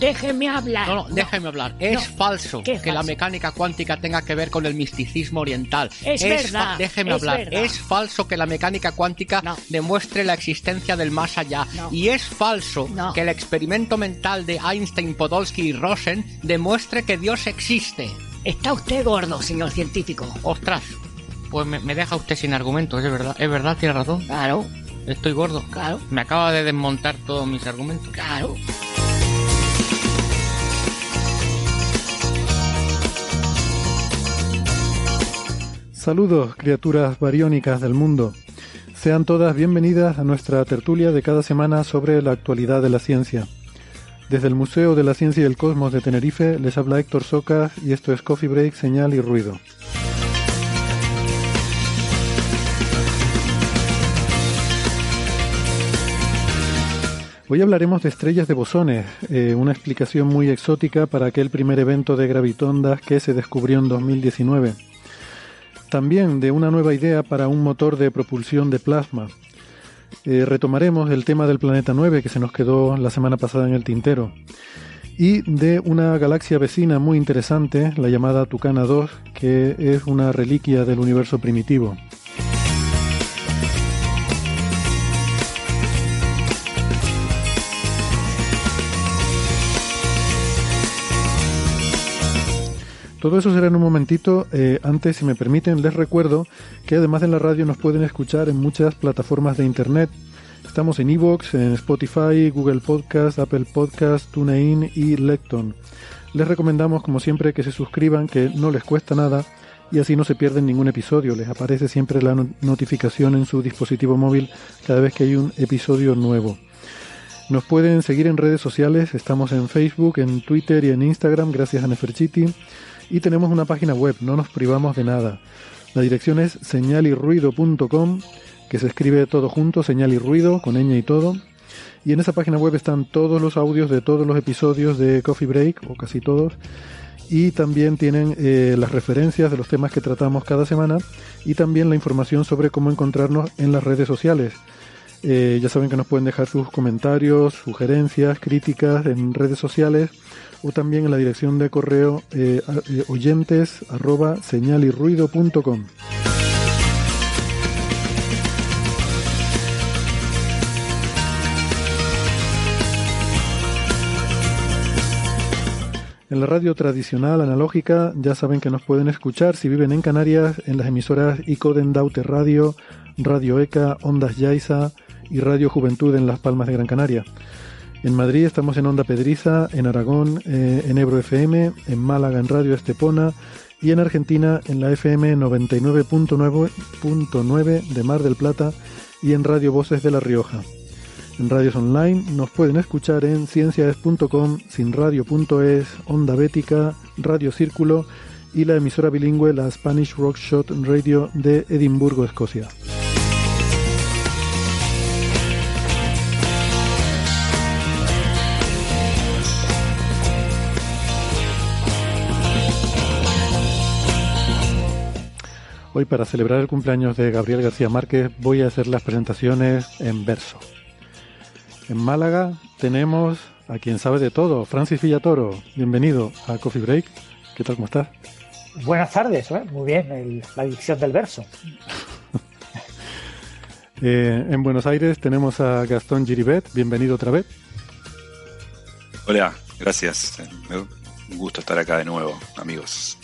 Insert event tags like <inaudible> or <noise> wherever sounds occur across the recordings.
Déjeme hablar. No, no, déjeme hablar. Es No. falso ¿Qué es que la mecánica cuántica tenga que ver con el misticismo oriental. Es verdad, Déjeme es hablar. verdad. Es falso que la mecánica cuántica No. demuestre la existencia del más allá. No. Y es falso No. que el experimento mental de Einstein, Podolsky y Rosen demuestre que Dios existe. Está usted gordo, señor científico. Ostras. Pues me, me deja usted sin argumentos, es verdad. Es verdad, tiene razón. Claro, Estoy gordo. claro, Me acaba de desmontar todos mis argumentos. claro. Saludos, criaturas bariónicas del mundo. Sean todas bienvenidas a nuestra tertulia de cada semana sobre la actualidad de la ciencia. Desde el Museo de la Ciencia y el Cosmos de Tenerife les habla Héctor Socas y esto es Coffee Break, Señal y Ruido. Hoy hablaremos de estrellas de bosones, eh, una explicación muy exótica para aquel primer evento de gravitondas que se descubrió en 2019. También de una nueva idea para un motor de propulsión de plasma. Eh, retomaremos el tema del planeta 9 que se nos quedó la semana pasada en el tintero. Y de una galaxia vecina muy interesante, la llamada Tucana 2, que es una reliquia del universo primitivo. Todo eso será en un momentito. Eh, antes, si me permiten, les recuerdo que además de la radio nos pueden escuchar en muchas plataformas de internet. Estamos en Evox, en Spotify, Google Podcast, Apple Podcast, TuneIn y Lecton. Les recomendamos, como siempre, que se suscriban, que no les cuesta nada y así no se pierden ningún episodio. Les aparece siempre la no- notificación en su dispositivo móvil cada vez que hay un episodio nuevo. Nos pueden seguir en redes sociales, estamos en Facebook, en Twitter y en Instagram, gracias a Neferchiti. Y tenemos una página web, no nos privamos de nada. La dirección es señalirruido.com, que se escribe todo junto, señal y ruido, con ñ y todo. Y en esa página web están todos los audios de todos los episodios de Coffee Break, o casi todos. Y también tienen eh, las referencias de los temas que tratamos cada semana y también la información sobre cómo encontrarnos en las redes sociales. Eh, ya saben que nos pueden dejar sus comentarios, sugerencias, críticas en redes sociales o también en la dirección de correo eh, eh, oyentes arroba señalirruido.com. En la radio tradicional analógica ya saben que nos pueden escuchar si viven en Canarias en las emisoras Icoden Daute Radio, Radio ECA, Ondas Yaiza y Radio Juventud en Las Palmas de Gran Canaria. En Madrid estamos en Onda Pedriza, en Aragón eh, en Ebro FM, en Málaga en Radio Estepona y en Argentina en la FM 99.9 de Mar del Plata y en Radio Voces de La Rioja. En radios online nos pueden escuchar en ciencias.com, sinradio.es, Onda Bética, Radio Círculo y la emisora bilingüe la Spanish Rockshot Radio de Edimburgo, Escocia. Hoy para celebrar el cumpleaños de Gabriel García Márquez voy a hacer las presentaciones en verso. En Málaga tenemos a quien sabe de todo, Francis Villatoro. Bienvenido a Coffee Break. ¿Qué tal? ¿Cómo estás? Buenas tardes, ¿eh? muy bien, el- la dicción del verso. <laughs> Eh, en Buenos Aires tenemos a Gastón Giribet. Bienvenido otra vez. Hola, gracias. Un gusto estar acá de nuevo, amigos.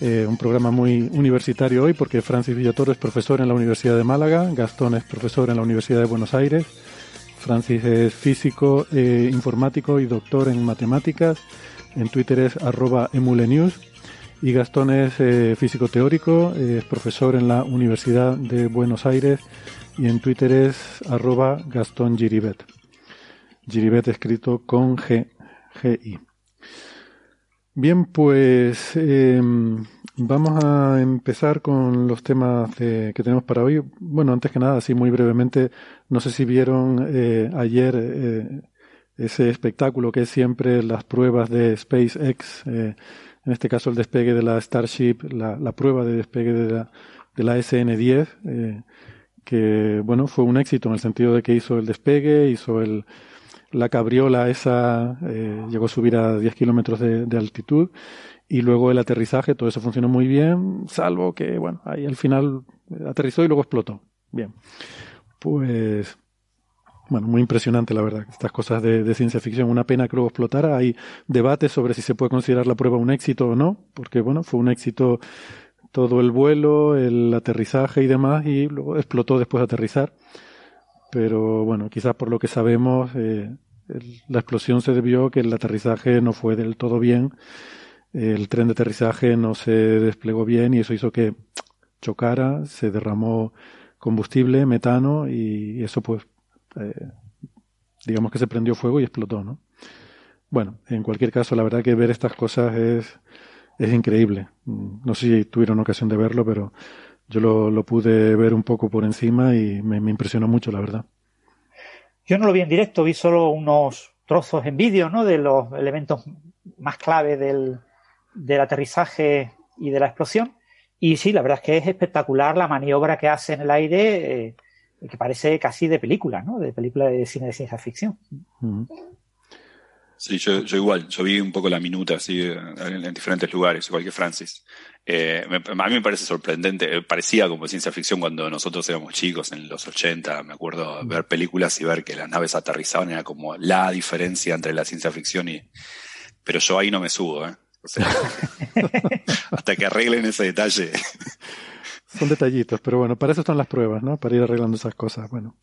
Eh, un programa muy universitario hoy porque Francis Villatoro es profesor en la Universidad de Málaga, Gastón es profesor en la Universidad de Buenos Aires, Francis es físico, eh, informático y doctor en matemáticas, en Twitter es arroba emulenews y Gastón es eh, físico teórico, es profesor en la Universidad de Buenos Aires y en Twitter es arroba Gastón Giribet. Giribet escrito con G, G -I. Bien, pues em, vamos a empezar con los temas que tenemos para hoy. Bueno, antes que nada, así muy brevemente, no sé si vieron eh, ayer eh, ese espectáculo que es siempre las pruebas de SpaceX, eh, en este caso el despegue de la Starship, la, la prueba de despegue de la, de la SN-10, que bueno, fue un éxito en el sentido de que hizo el despegue, hizo el, la cabriola esa eh, llegó a subir a 10 kilómetros de, altitud y luego el aterrizaje, todo eso funcionó muy bien, salvo que, bueno, ahí al final aterrizó y luego explotó. Bien. Pues, bueno, muy impresionante la verdad, estas cosas de, de, ciencia ficción. Una pena que luego explotara. Hay debates sobre si se puede considerar la prueba un éxito o no, porque, bueno, fue un éxito todo el vuelo, el aterrizaje y demás, y luego explotó después de aterrizar pero bueno, quizás por lo que sabemos, eh, la explosión se debió que el aterrizaje no fue del todo bien, el tren de aterrizaje no se desplegó bien y eso hizo que chocara, se derramó combustible, metano y eso pues eh, digamos que se prendió fuego y explotó, ¿no? Bueno, en cualquier caso, la verdad que ver estas cosas es, es increíble. No sé si tuvieron ocasión de verlo, pero yo lo, lo pude ver un poco por encima y me, me, impresionó mucho, la verdad. Yo no lo vi en directo, vi solo unos trozos en vídeo, ¿no? De los elementos más clave del, del aterrizaje y de la explosión. Y sí, la verdad es que es espectacular la maniobra que hace en el aire, eh, que parece casi de película, ¿no? De película de cine de ciencia ficción. Sí, yo, yo, igual, yo vi un poco la minuta así en, en diferentes lugares, igual que Francis. Eh, a mí me parece sorprendente, eh, parecía como ciencia ficción cuando nosotros éramos chicos en los 80, me acuerdo ver películas y ver que las naves aterrizaban, era como la diferencia entre la ciencia ficción y... Pero yo ahí no me subo, ¿eh? O sea, <laughs> hasta que arreglen ese detalle. Son detallitos, pero bueno, para eso están las pruebas, ¿no? Para ir arreglando esas cosas. Bueno,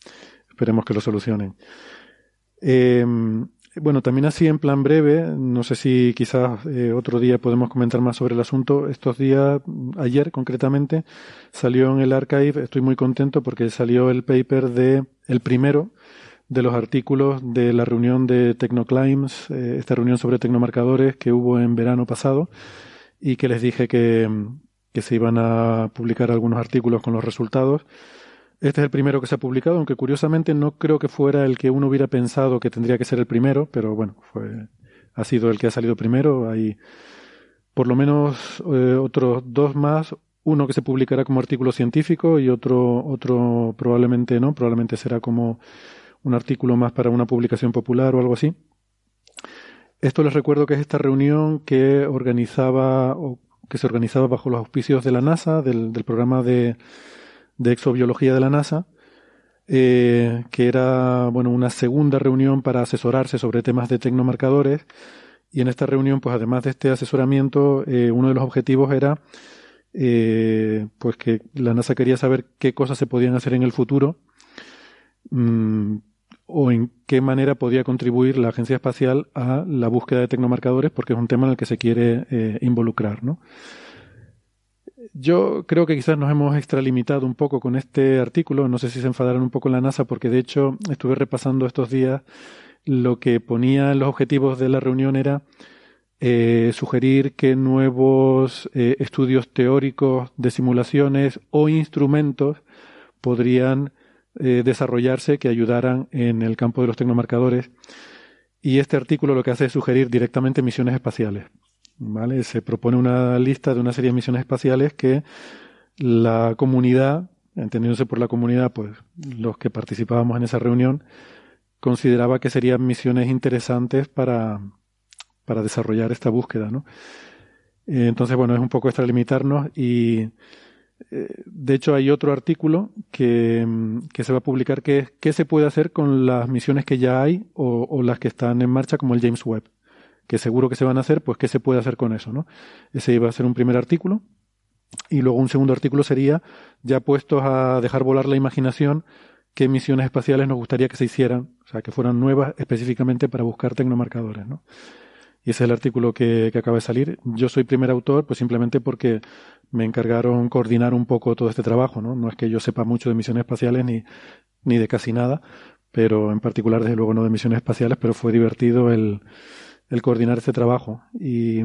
esperemos que lo solucionen. Eh, bueno, también así en plan breve, no sé si quizás eh, otro día podemos comentar más sobre el asunto. Estos días, ayer concretamente, salió en el archive, estoy muy contento porque salió el paper de, el primero de los artículos de la reunión de Tecnoclimes, eh, esta reunión sobre tecnomarcadores que hubo en verano pasado y que les dije que, que se iban a publicar algunos artículos con los resultados. Este es el primero que se ha publicado, aunque curiosamente no creo que fuera el que uno hubiera pensado que tendría que ser el primero, pero bueno, fue, ha sido el que ha salido primero. Hay por lo menos eh, otros dos más, uno que se publicará como artículo científico y otro, otro probablemente no, probablemente será como un artículo más para una publicación popular o algo así. Esto les recuerdo que es esta reunión que organizaba o que se organizaba bajo los auspicios de la NASA, del, del programa de de exobiología de la NASA, eh, que era bueno una segunda reunión para asesorarse sobre temas de tecnomarcadores. Y en esta reunión, pues además de este asesoramiento, eh, uno de los objetivos era eh, pues que la NASA quería saber qué cosas se podían hacer en el futuro mmm, o en qué manera podía contribuir la agencia espacial a la búsqueda de tecnomarcadores, porque es un tema en el que se quiere involucrar, ¿no? Yo creo que quizás nos hemos extralimitado un poco con este artículo. No sé si se enfadaron un poco en la NASA, porque de hecho estuve repasando estos días lo que ponía en los objetivos de la reunión era eh, sugerir que nuevos eh, estudios teóricos de simulaciones o instrumentos podrían eh, desarrollarse que ayudaran en el campo de los tecnomarcadores. Y este artículo lo que hace es sugerir directamente misiones espaciales. ¿Vale? Se propone una lista de una serie de misiones espaciales que la comunidad, entendiéndose por la comunidad, pues los que participábamos en esa reunión, consideraba que serían misiones interesantes para, para desarrollar esta búsqueda, ¿no? Eh, entonces, bueno, es un poco extralimitarnos y eh, de hecho hay otro artículo que, que, se va a publicar que es qué se puede hacer con las misiones que ya hay o las que están en marcha como el James Webb que seguro que se van a hacer, pues qué se puede hacer con eso, ¿no? Ese iba a ser un primer artículo. Y luego un segundo artículo sería ya puestos a dejar volar la imaginación qué misiones espaciales nos gustaría que se hicieran, o sea, que fueran nuevas específicamente para buscar tecnomarcadores, ¿no? Y ese es el artículo que, que, acaba de salir. Yo soy primer autor, pues simplemente porque me encargaron coordinar un poco todo este trabajo, ¿no? No es que yo sepa mucho de misiones espaciales ni, ni de casi nada, pero en particular, desde luego, no de misiones espaciales, pero fue divertido el, el coordinar este trabajo. Y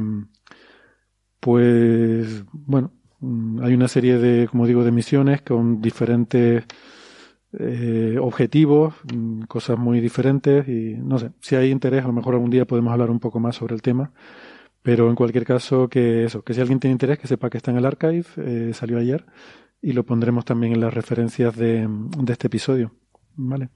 pues, bueno, hay una serie de, como digo, de misiones con diferentes eh, objetivos, mm, cosas muy diferentes y no sé, si hay interés, a lo mejor algún día podemos hablar un poco más sobre el tema. Pero en cualquier caso, que eso, que si alguien tiene interés, que sepa que está en el archive, eh, salió ayer y lo pondremos también en las referencias de, de este episodio. ¿Vale?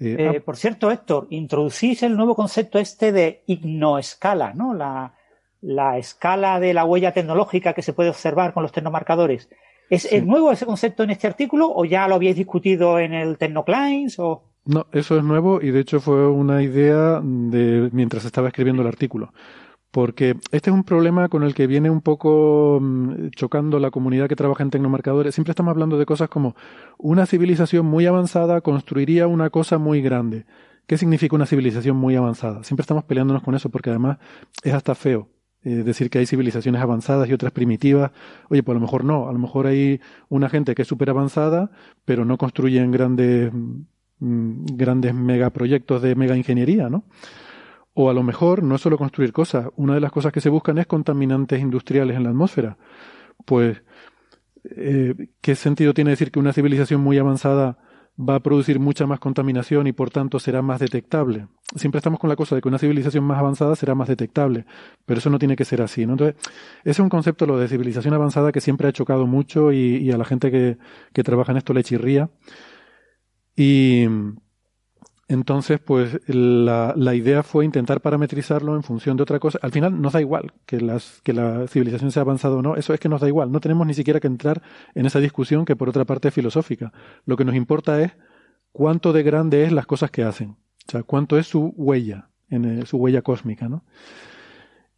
Eh, eh, ah, por cierto, Héctor, introducís el nuevo concepto este de ignoescala, ¿no? La, la escala de la huella tecnológica que se puede observar con los tecnomarcadores. ¿Es, nuevo ese concepto en este artículo o ya lo habíais discutido en el TecnoClines o...? No, eso es nuevo y de hecho fue una idea de mientras estaba escribiendo el artículo. Porque este es un problema con el que viene un poco mm, chocando la comunidad que trabaja en tecnomarcadores. Siempre estamos hablando de cosas como una civilización muy avanzada construiría una cosa muy grande. ¿Qué significa una civilización muy avanzada? Siempre estamos peleándonos con eso porque además es hasta feo. Eh, decir que hay civilizaciones avanzadas y otras primitivas. Oye, pues a lo mejor no, a lo mejor hay una gente que es súper avanzada, pero no construyen grandes, mm, grandes megaproyectos de mega ingeniería, ¿no? O a lo mejor no es solo construir cosas, una de las cosas que se buscan es contaminantes industriales en la atmósfera. Pues, eh, ¿qué sentido tiene decir que una civilización muy avanzada va a producir mucha más contaminación y por tanto será más detectable. Siempre estamos con la cosa de que una civilización más avanzada será más detectable, pero eso no tiene que ser así. ¿no? Entonces, ese es un concepto, lo de civilización avanzada, que siempre ha chocado mucho y, a la gente que, que trabaja en esto le chirría. Y, entonces, pues la, idea fue intentar parametrizarlo en función de otra cosa. Al final nos da igual que, las, que la civilización sea avanzada o no, eso es que nos da igual. No tenemos ni siquiera que entrar en esa discusión que por otra parte es filosófica. Lo que nos importa es cuánto de grande es las cosas que hacen. O sea, cuánto es su huella, en eh, su huella cósmica, ¿no?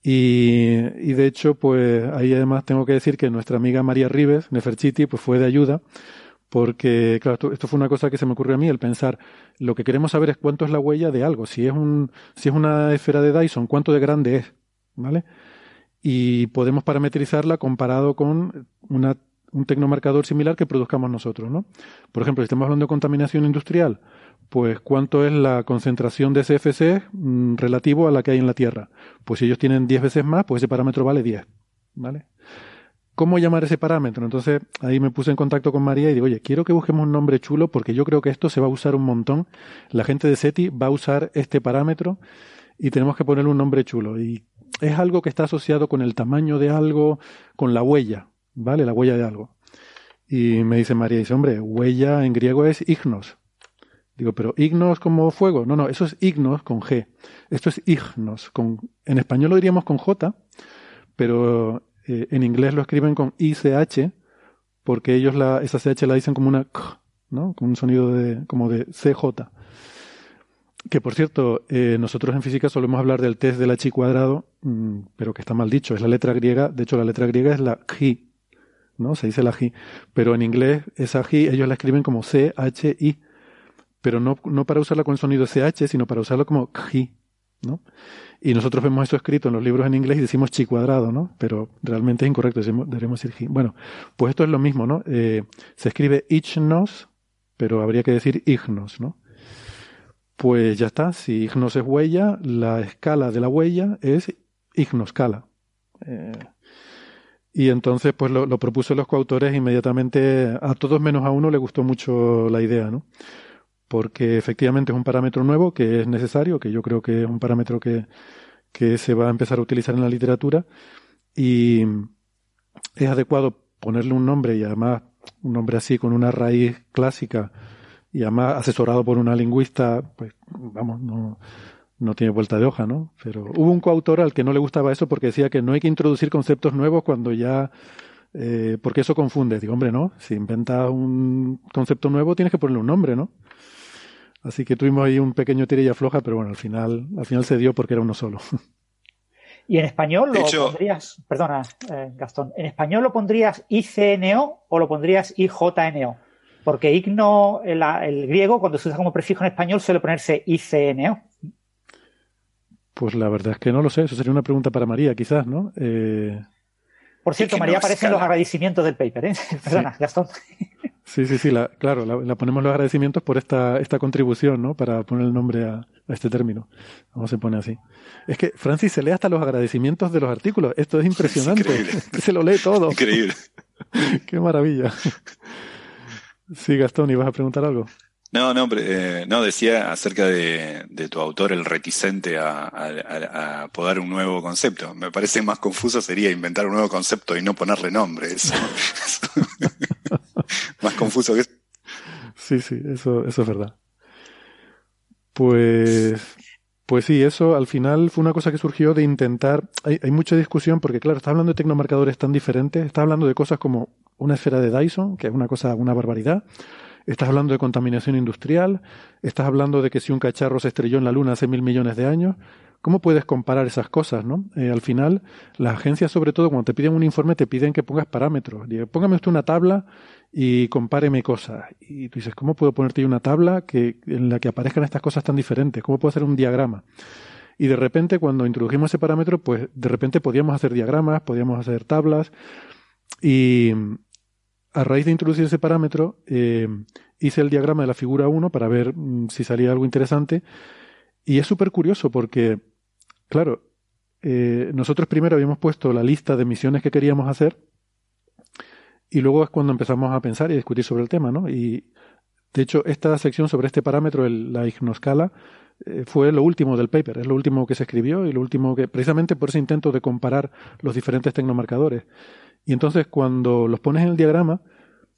Y, y, de hecho, pues ahí además tengo que decir que nuestra amiga María Rives, Neferchiti, pues fue de ayuda porque, claro, esto, fue una cosa que se me ocurrió a mí, el pensar, lo que queremos saber es cuánto es la huella de algo. Si es, un, si es una esfera de Dyson, cuánto de grande es, ¿vale? Y podemos parametrizarla comparado con un tecnomarcador similar que produzcamos nosotros, ¿no? Por ejemplo, si estamos hablando de contaminación industrial, pues cuánto es la concentración de CFC mm, relativo a la que hay en la Tierra. Pues si ellos tienen 10 veces más, pues ese parámetro vale 10, ¿vale? ¿Cómo llamar ese parámetro? Entonces ahí me puse en contacto con María y digo, oye, quiero que busquemos un nombre chulo porque yo creo que esto se va a usar un montón. La gente de SETI va a usar este parámetro y tenemos que ponerle un nombre chulo. Y es algo que está asociado con el tamaño de algo, con la huella, ¿vale? La huella de algo. Y me dice María, dice, hombre, huella en griego es ignos. Digo, pero ignos como fuego. No, no, eso es ignos con G. Esto es ignos. Con, en español lo diríamos con J, pero eh, en inglés lo escriben con ICH, porque ellos la, esa CH la dicen como una K, ¿no? Con un sonido de, como de CJ. Que por cierto, eh, nosotros en física solemos hablar del test del H cuadrado, mm, pero que está mal dicho, es la letra griega, de hecho la letra griega es la G, ¿no? Se dice la G, pero en inglés esa G ellos la escriben como C-H-I, pero no, no para usarla con el sonido CH, sino para usarlo como G, Y nosotros vemos eso escrito en los libros en inglés y decimos chi cuadrado, ¿no? Pero realmente es incorrecto, deberíamos decir Bueno, pues esto es lo mismo, ¿no? Eh, se escribe ichnos, pero habría que decir ignos, ¿no? Pues ya está, si ignos es huella, la escala de la huella es ignoscala. Eh, y entonces, pues lo, lo propuso los coautores inmediatamente, a todos menos a uno le gustó mucho la idea, ¿no? Porque efectivamente es un parámetro nuevo que es necesario, que yo creo que es un parámetro que, que se va a empezar a utilizar en la literatura y es adecuado ponerle un nombre y además un nombre así con una raíz clásica y además asesorado por una lingüista, pues vamos, no, no tiene vuelta de hoja, ¿no? Pero hubo un coautor al que no le gustaba eso porque decía que no hay que introducir conceptos nuevos cuando ya eh, porque eso confunde. Digo, hombre, no, si inventas un concepto nuevo tienes que ponerle un nombre, ¿no? Así que tuvimos ahí un pequeño tirilla floja, pero bueno, al final, al final se dio porque era uno solo. <laughs> Y en español lo pondrías, perdona, eh, Gastón, ¿en español lo pondrías ICNO o lo pondrías IJNO? Porque igno, el, el, griego, cuando se usa como prefijo en español, suele ponerse ICNO. Pues la verdad es que no lo sé. Eso sería una pregunta para María, quizás, ¿no? Eh... Por cierto, María aparece en los agradecimientos del paper, ¿eh? <laughs> Perdona, Gastón. Sí, sí, sí, la, claro, la, ponemos los agradecimientos por esta, esta contribución, ¿no? Para poner el nombre a, este término. ¿Cómo se pone así? Es que Francis se lee hasta los agradecimientos de los artículos. Esto es impresionante. <laughs> <laughs> se lo lee todo. Increíble. <laughs> Qué maravilla. Sí, Gastón, ¿ibas a preguntar algo? No, no, eh, no, decía acerca de, tu autor, el reticente a, a, poder un nuevo concepto. Me parece más confuso sería inventar un nuevo concepto y no ponerle nombre. Eso. Más confuso que eso. Sí, sí, eso, eso es verdad. Pues, pues sí, eso al final fue una cosa que surgió de intentar. Hay, hay mucha discusión porque, claro, está hablando de tecnomarcadores tan diferentes. Está hablando de cosas como una esfera de Dyson, que es una cosa, una barbaridad Estás hablando de contaminación industrial, estás hablando de que si un cacharro se estrelló en la Luna hace mil millones de años, ¿cómo puedes comparar esas cosas? ¿no? Eh, al final, las agencias, sobre todo, cuando te piden un informe, te piden que pongas parámetros. póngame usted una tabla y compáreme cosas. Y tú dices, ¿cómo puedo ponerte una tabla que, en la que aparezcan estas cosas tan diferentes? ¿Cómo puedo hacer un diagrama? Y de repente, cuando introdujimos ese parámetro, pues de repente podíamos hacer diagramas, podíamos hacer tablas. Y, a raíz de introducir ese parámetro, eh, hice el diagrama de la figura 1 para ver mm, si salía algo interesante. Y es súper curioso porque, claro, eh, nosotros primero habíamos puesto la lista de misiones que queríamos hacer y luego es cuando empezamos a pensar y discutir sobre el tema, ¿no? Y de hecho, esta sección sobre este parámetro, la ignoscala, eh, fue lo último del paper, es lo último que se escribió y lo último que, precisamente por ese intento de comparar los diferentes tecnomarcadores. Y entonces cuando los pones en el diagrama,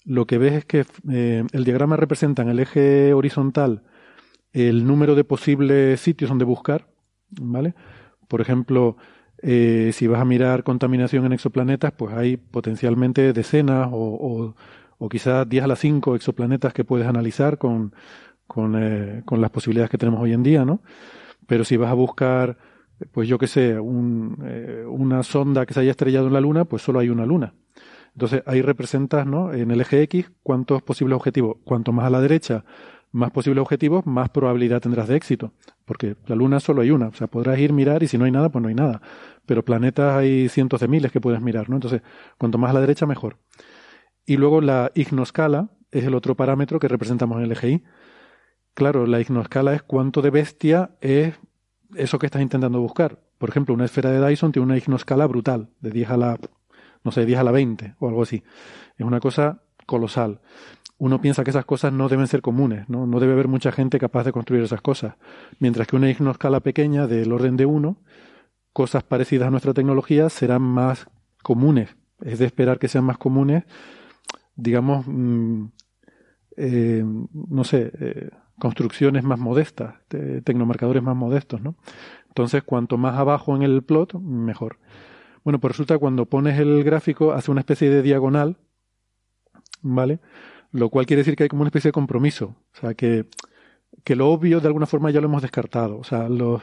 lo que ves es que eh, el diagrama representa en el eje horizontal el número de posibles sitios donde buscar, ¿vale? Por ejemplo, eh, si vas a mirar contaminación en exoplanetas, pues hay potencialmente decenas o, o, quizás 10 a las 5 exoplanetas que puedes analizar con, con, eh, con, las posibilidades que tenemos hoy en día, ¿no? Pero si vas a buscar pues yo qué sé, un, eh, una sonda que se haya estrellado en la Luna, pues solo hay una Luna. Entonces ahí representas, ¿no? En el eje X, cuántos posibles objetivos. Cuanto más a la derecha, más posibles objetivos, más probabilidad tendrás de éxito. Porque la Luna solo hay una. O sea, podrás ir mirar y si no hay nada, pues no hay nada. Pero planetas hay cientos de miles que puedes mirar, ¿no? Entonces, cuanto más a la derecha, mejor. Y luego la ignoscala es el otro parámetro que representamos en el Y. Claro, la ignoscala es cuánto de bestia es eso que estás intentando buscar. Por ejemplo, una esfera de Dyson tiene una ignoscala brutal, de 10 a la, no sé, 10 a la 20 o algo así. Es una cosa colosal. Uno piensa que esas cosas no deben ser comunes, ¿no? No debe haber mucha gente capaz de construir esas cosas. Mientras que una ignoscala pequeña del orden de uno, cosas parecidas a nuestra tecnología serán más comunes. Es de esperar que sean más comunes, digamos, mm, eh, no sé, eh, construcciones más modestas, tecnomarcadores más modestos, ¿no? Entonces, cuanto más abajo en el plot, mejor. Bueno, pues resulta cuando pones el gráfico, hace una especie de diagonal, ¿vale? Lo cual quiere decir que hay como una especie de compromiso. O sea, que, que lo obvio de alguna forma ya lo hemos descartado. O sea, los,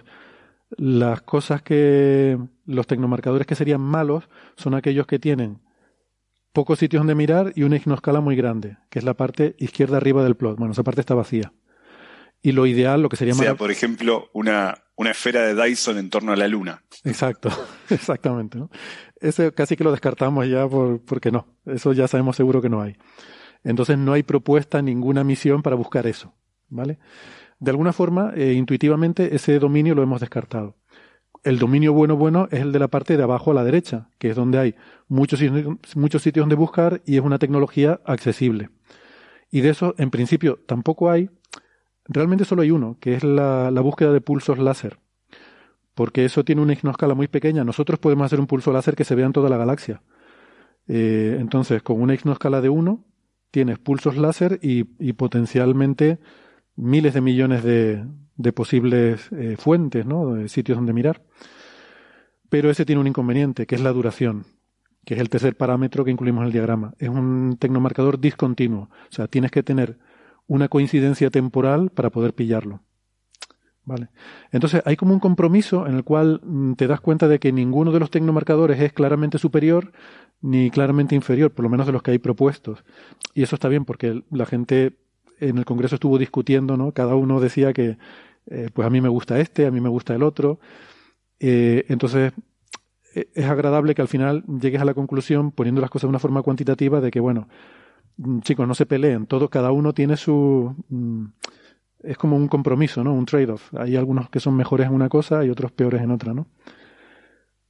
las cosas que, los tecnomarcadores que serían malos son aquellos que tienen pocos sitios donde mirar y una ignoscala muy grande, que es la parte izquierda arriba del plot. Bueno, esa parte está vacía. Y lo ideal, lo que sería o sea, por ejemplo, una, una esfera de Dyson en torno a la Luna. Exacto, <laughs> exactamente. ¿no? Ese casi que lo descartamos ya por, porque no. Eso ya sabemos seguro que no hay. Entonces no hay propuesta, ninguna misión para buscar eso. ¿Vale? De alguna forma, eh, intuitivamente, ese dominio lo hemos descartado. El dominio bueno bueno es el de la parte de abajo a la derecha, que es donde hay muchos, muchos sitios donde buscar y es una tecnología accesible. Y de eso, en principio, tampoco hay, Realmente solo hay uno, que es la, búsqueda de pulsos láser. Porque eso tiene una ignoscala muy pequeña. Nosotros podemos hacer un pulso láser que se vea en toda la galaxia. Eh, entonces, con una ignoscala de uno, tienes pulsos láser y, potencialmente miles de millones de, posibles eh, fuentes, ¿no? De sitios donde mirar. Pero ese tiene un inconveniente, que es la duración, que es el tercer parámetro que incluimos en el diagrama. Es un tecnomarcador discontinuo. O sea, tienes que tener una coincidencia temporal para poder pillarlo. Vale. Entonces hay como un compromiso en el cual mm, te das cuenta de que ninguno de los tecnomarcadores es claramente superior ni claramente inferior, por lo menos de los que hay propuestos. Y eso está bien porque la gente en el Congreso estuvo discutiendo, ¿no? Cada uno decía que, eh, pues a mí me gusta este, a mí me gusta el otro. Eh, entonces e, es agradable que al final llegues a la conclusión, poniendo las cosas de una forma cuantitativa, de que, bueno, mm, chicos, no se peleen, todo, cada uno tiene su... Mm, es como un compromiso, ¿no? Un trade-off. Hay algunos que son mejores en una cosa y otros peores en otra, ¿no?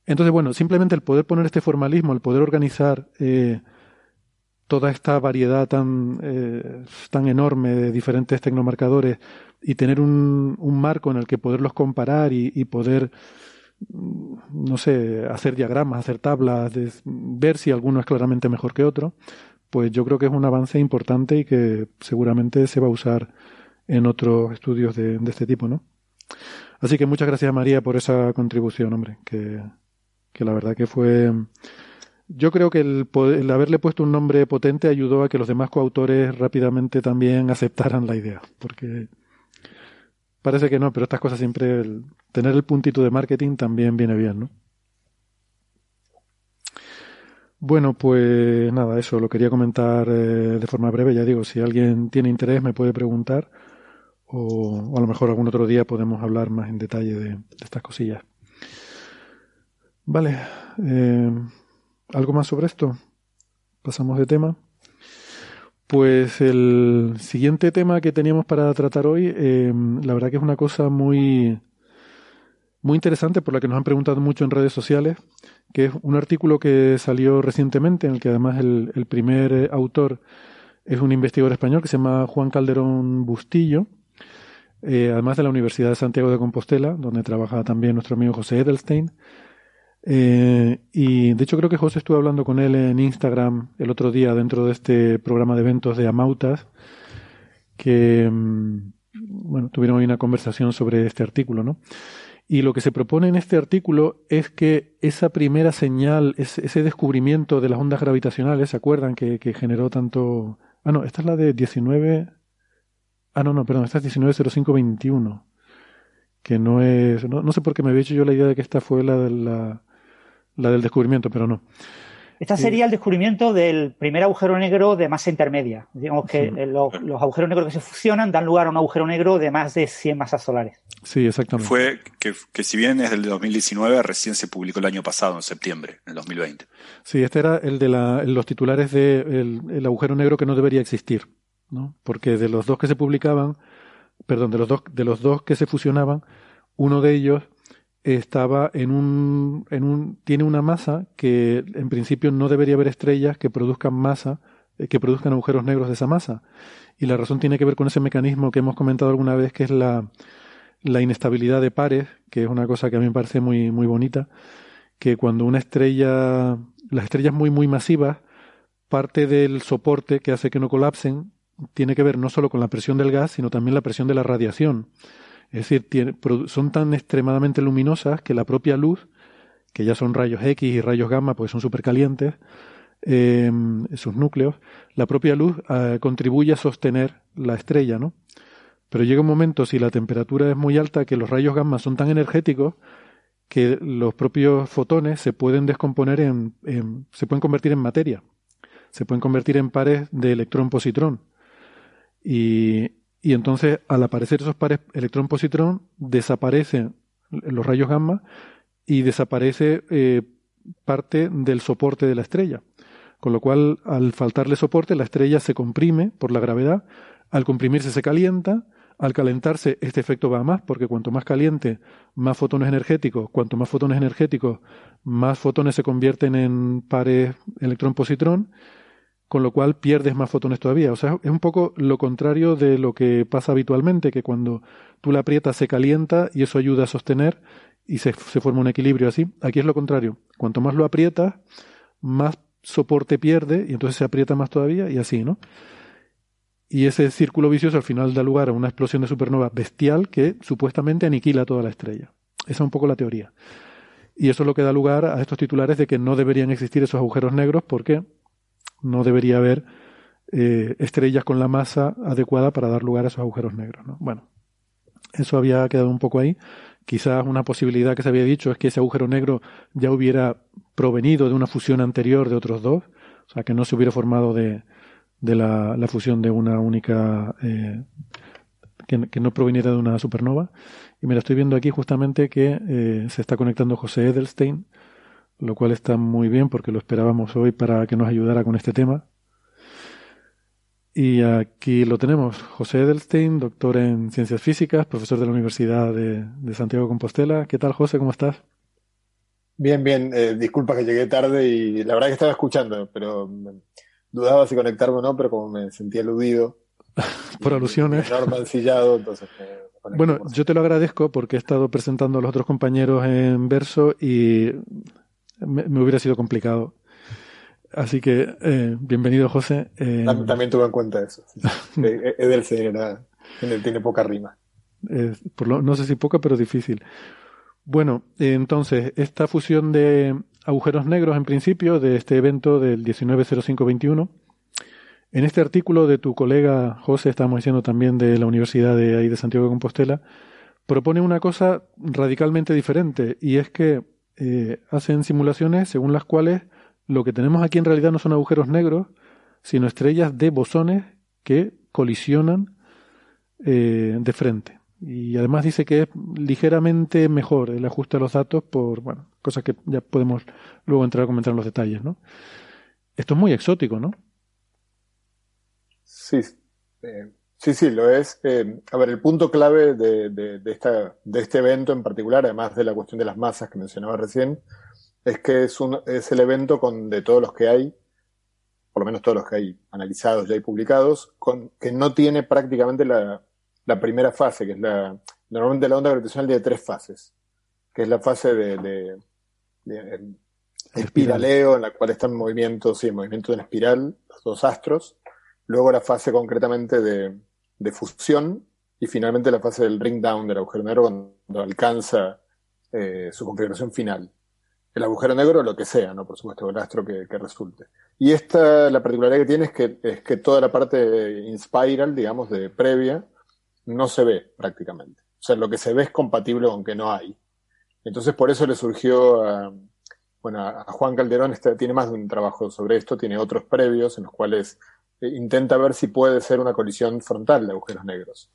Entonces, bueno, simplemente el poder poner este formalismo, el poder organizar eh, toda esta variedad tan, eh, tan enorme de diferentes tecnomarcadores y tener un, un marco en el que poderlos comparar y, poder, mm, no sé, hacer diagramas, hacer tablas, ver si alguno es claramente mejor que otro, pues yo creo que es un avance importante y que seguramente se va a usar en otros estudios de, de este tipo, ¿no? Así que muchas gracias María por esa contribución, hombre, que, que la verdad que fue... Yo creo que el, el, haberle puesto un nombre potente ayudó a que los demás coautores rápidamente también aceptaran la idea, porque parece que no, pero estas cosas siempre, tener el puntito de marketing también viene bien, ¿no? Bueno, pues nada, eso lo quería comentar eh, de forma breve. Ya digo, si alguien tiene interés me puede preguntar o, a lo mejor algún otro día podemos hablar más en detalle de, estas cosillas. Vale, eh, ¿algo más sobre esto? Pasamos de tema. Pues el siguiente tema que teníamos para tratar hoy, eh, la verdad que es una cosa muy, muy interesante por la que nos han preguntado mucho en redes sociales que es un artículo que salió recientemente, en el que además el, primer autor es un investigador español que se llama Juan Calderón Bustillo, eh, además de la Universidad de Santiago de Compostela, donde trabaja también nuestro amigo José Edelstein. Eh, y de hecho creo que José estuvo hablando con él en Instagram el otro día dentro de este programa de eventos de Amautas, que mm, bueno, tuvieron hoy una conversación sobre este artículo, ¿no? Y lo que se propone en este artículo es que esa primera señal, ese descubrimiento de las ondas gravitacionales, ¿se acuerdan que, que generó tanto... Ah, no, esta es la de 19... Ah, no, no, perdón, esta es 190521. Que no es... No, no sé por qué me había hecho yo la idea de que esta fue la, de la, la del descubrimiento, pero no. Esta sería el descubrimiento del primer agujero negro de masa intermedia. Digamos que sí. los, los, agujeros negros que se fusionan dan lugar a un agujero negro de más de 100 masas solares. Sí, exactamente. Fue que, que si bien es del 2019, recién se publicó el año pasado, en septiembre, en el 2020. Sí, este era el de la, los titulares de el, el agujero negro que no debería existir, ¿no? Porque de los dos que se publicaban, perdón, de los dos, de los dos que se fusionaban, uno de ellos estaba en un, en un, tiene una masa que en principio no debería haber estrellas que produzcan masa, eh, que produzcan agujeros negros de esa masa. Y la razón tiene que ver con ese mecanismo que hemos comentado alguna vez, que es la, la inestabilidad de pares, que es una cosa que a mí me parece muy, muy bonita, que cuando una estrella, las estrellas muy, muy masivas, parte del soporte que hace que no colapsen, tiene que ver no solo con la presión del gas, sino también la presión de la radiación. Es decir, tiene, son tan extremadamente luminosas que la propia luz, que ya son rayos X y rayos gamma, pues son supercalientes, eh, esos núcleos, la propia luz eh, contribuye a sostener la estrella, ¿no? Pero llega un momento, si la temperatura es muy alta, que los rayos gamma son tan energéticos que los propios fotones se pueden descomponer en, en se pueden convertir en materia, se pueden convertir en pares de electrón-positrón. Y, entonces al aparecer esos pares electrón-positrón desaparecen los rayos gamma y desaparece eh, parte del soporte de la estrella. Con lo cual, al faltarle soporte, la estrella se comprime por la gravedad, al comprimirse se calienta, al calentarse este efecto va a más, porque cuanto más caliente, más fotones energéticos, cuanto más fotones energéticos, más fotones se convierten en pares electrón-positrón, con lo cual pierdes más fotones todavía. O sea, es un poco lo contrario de lo que pasa habitualmente, que cuando tú la aprietas se calienta y eso ayuda a sostener y se, forma un equilibrio así. Aquí es lo contrario. Cuanto más lo aprietas, más soporte pierde y entonces se aprieta más todavía y así, ¿no? Y ese círculo vicioso al final da lugar a una explosión de supernova bestial que supuestamente aniquila toda la estrella. Esa es un poco la teoría. Y eso es lo que da lugar a estos titulares de que no deberían existir esos agujeros negros porque no debería haber eh, estrellas con la masa adecuada para dar lugar a esos agujeros negros. ¿no? Bueno, eso había quedado un poco ahí. Quizás una posibilidad que se había dicho es que ese agujero negro ya hubiera provenido de una fusión anterior de otros dos, o sea, que no se hubiera formado de, de la, fusión de una única, eh, que, no proveniera de una supernova. Y me la estoy viendo aquí justamente que eh, se está conectando José Edelstein, lo cual está muy bien porque lo esperábamos hoy para que nos ayudara con este tema. Y aquí lo tenemos, José Edelstein, doctor en ciencias físicas, profesor de la Universidad de, de Santiago de Compostela. ¿Qué tal, José? ¿Cómo estás? Bien, bien. Eh, disculpa que llegué tarde y la verdad que estaba escuchando, pero dudaba si conectarme o no, pero como me sentía aludido. <laughs> Por alusiones. Mancillado, entonces bueno, yo te lo agradezco porque he estado presentando a los otros compañeros en verso y me, me hubiera sido complicado. Así que, eh, bienvenido, José. Eh, también, tuve en cuenta eso. <laughs> Edelstein era, tiene, tiene, poca rima. Eh, por lo, no sé si poca, pero difícil. Bueno, entonces, esta fusión de agujeros negros, en principio, de este evento del 190521, en este artículo de tu colega José, estamos diciendo también de la Universidad de ahí de Santiago de Compostela, propone una cosa radicalmente diferente, y es que eh, hacen simulaciones según las cuales lo que tenemos aquí en realidad no son agujeros negros, sino estrellas de bosones que colisionan eh, de frente. Y además dice que es ligeramente mejor el ajuste a los datos por, bueno, cosas que ya podemos luego entrar a comentar en los detalles, ¿no? Esto es muy exótico, ¿no? Sí, eh, sí, sí, lo es. Eh, a ver, el punto clave de, de, de, esta, de este evento en particular, además de la cuestión de las masas que mencionaba recién, es que es, un, es el evento con, de todos los que hay, por lo menos todos los que hay analizados ya y publicados, con, que no tiene prácticamente la, la primera fase, que es la, normalmente la onda gravitacional tiene tres fases, que es la fase de, de, de espiraleo, en la cual están en movimiento, sí, en movimiento en espiral, los dos astros, luego la fase concretamente de, de fusión, y finalmente la fase del ring down del agujero negro cuando alcanza eh, su configuración final el agujero negro lo que sea, ¿no? Por supuesto, el astro que, que, resulte. Y esta, la particularidad que tiene es que, es que toda la parte inspiral, digamos, de previa, no se ve prácticamente. O sea, lo que se ve es compatible con que no hay. Entonces, por eso le surgió a, bueno, a Juan Calderón, este, tiene más de un trabajo sobre esto, tiene otros previos en los cuales eh, intenta ver si puede ser una colisión frontal de agujeros negros.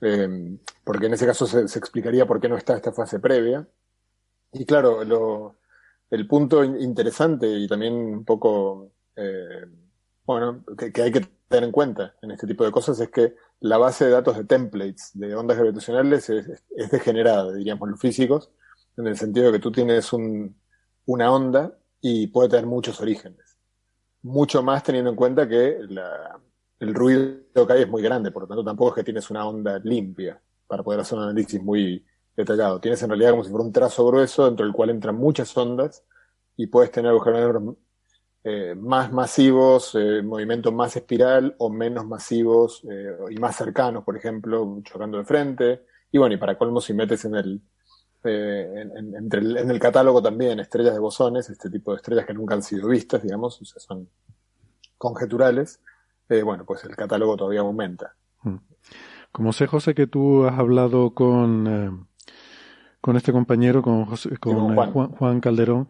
Eh, porque en ese caso se, explicaría por qué no está esta fase previa y claro, el punto interesante y también un poco, eh, bueno, que, hay que tener en cuenta en este tipo de cosas es que la base de datos de templates de ondas gravitacionales es, degenerada, diríamos los físicos, en el sentido de que tú tienes un, una onda y puede tener muchos orígenes. Mucho más teniendo en cuenta que el ruido que hay es muy grande, por lo tanto tampoco es que tienes una onda limpia para poder hacer un análisis muy, detallado. Tienes en realidad como si fuera un trazo grueso dentro del cual entran muchas ondas y puedes tener agujeros eh, más masivos, eh, movimiento más espiral o menos masivos eh, y más cercanos, por ejemplo, chocando de frente. Y bueno, y para colmo si metes en el, eh, en, el, en el catálogo también estrellas de bosones, este tipo de estrellas que nunca han sido vistas, digamos, o sea, son conjeturales, eh, bueno, pues el catálogo todavía aumenta. Hmm. Como sé, José, que tú has hablado con eh, con este compañero, con, José, con Juan. Juan. Juan. Calderón.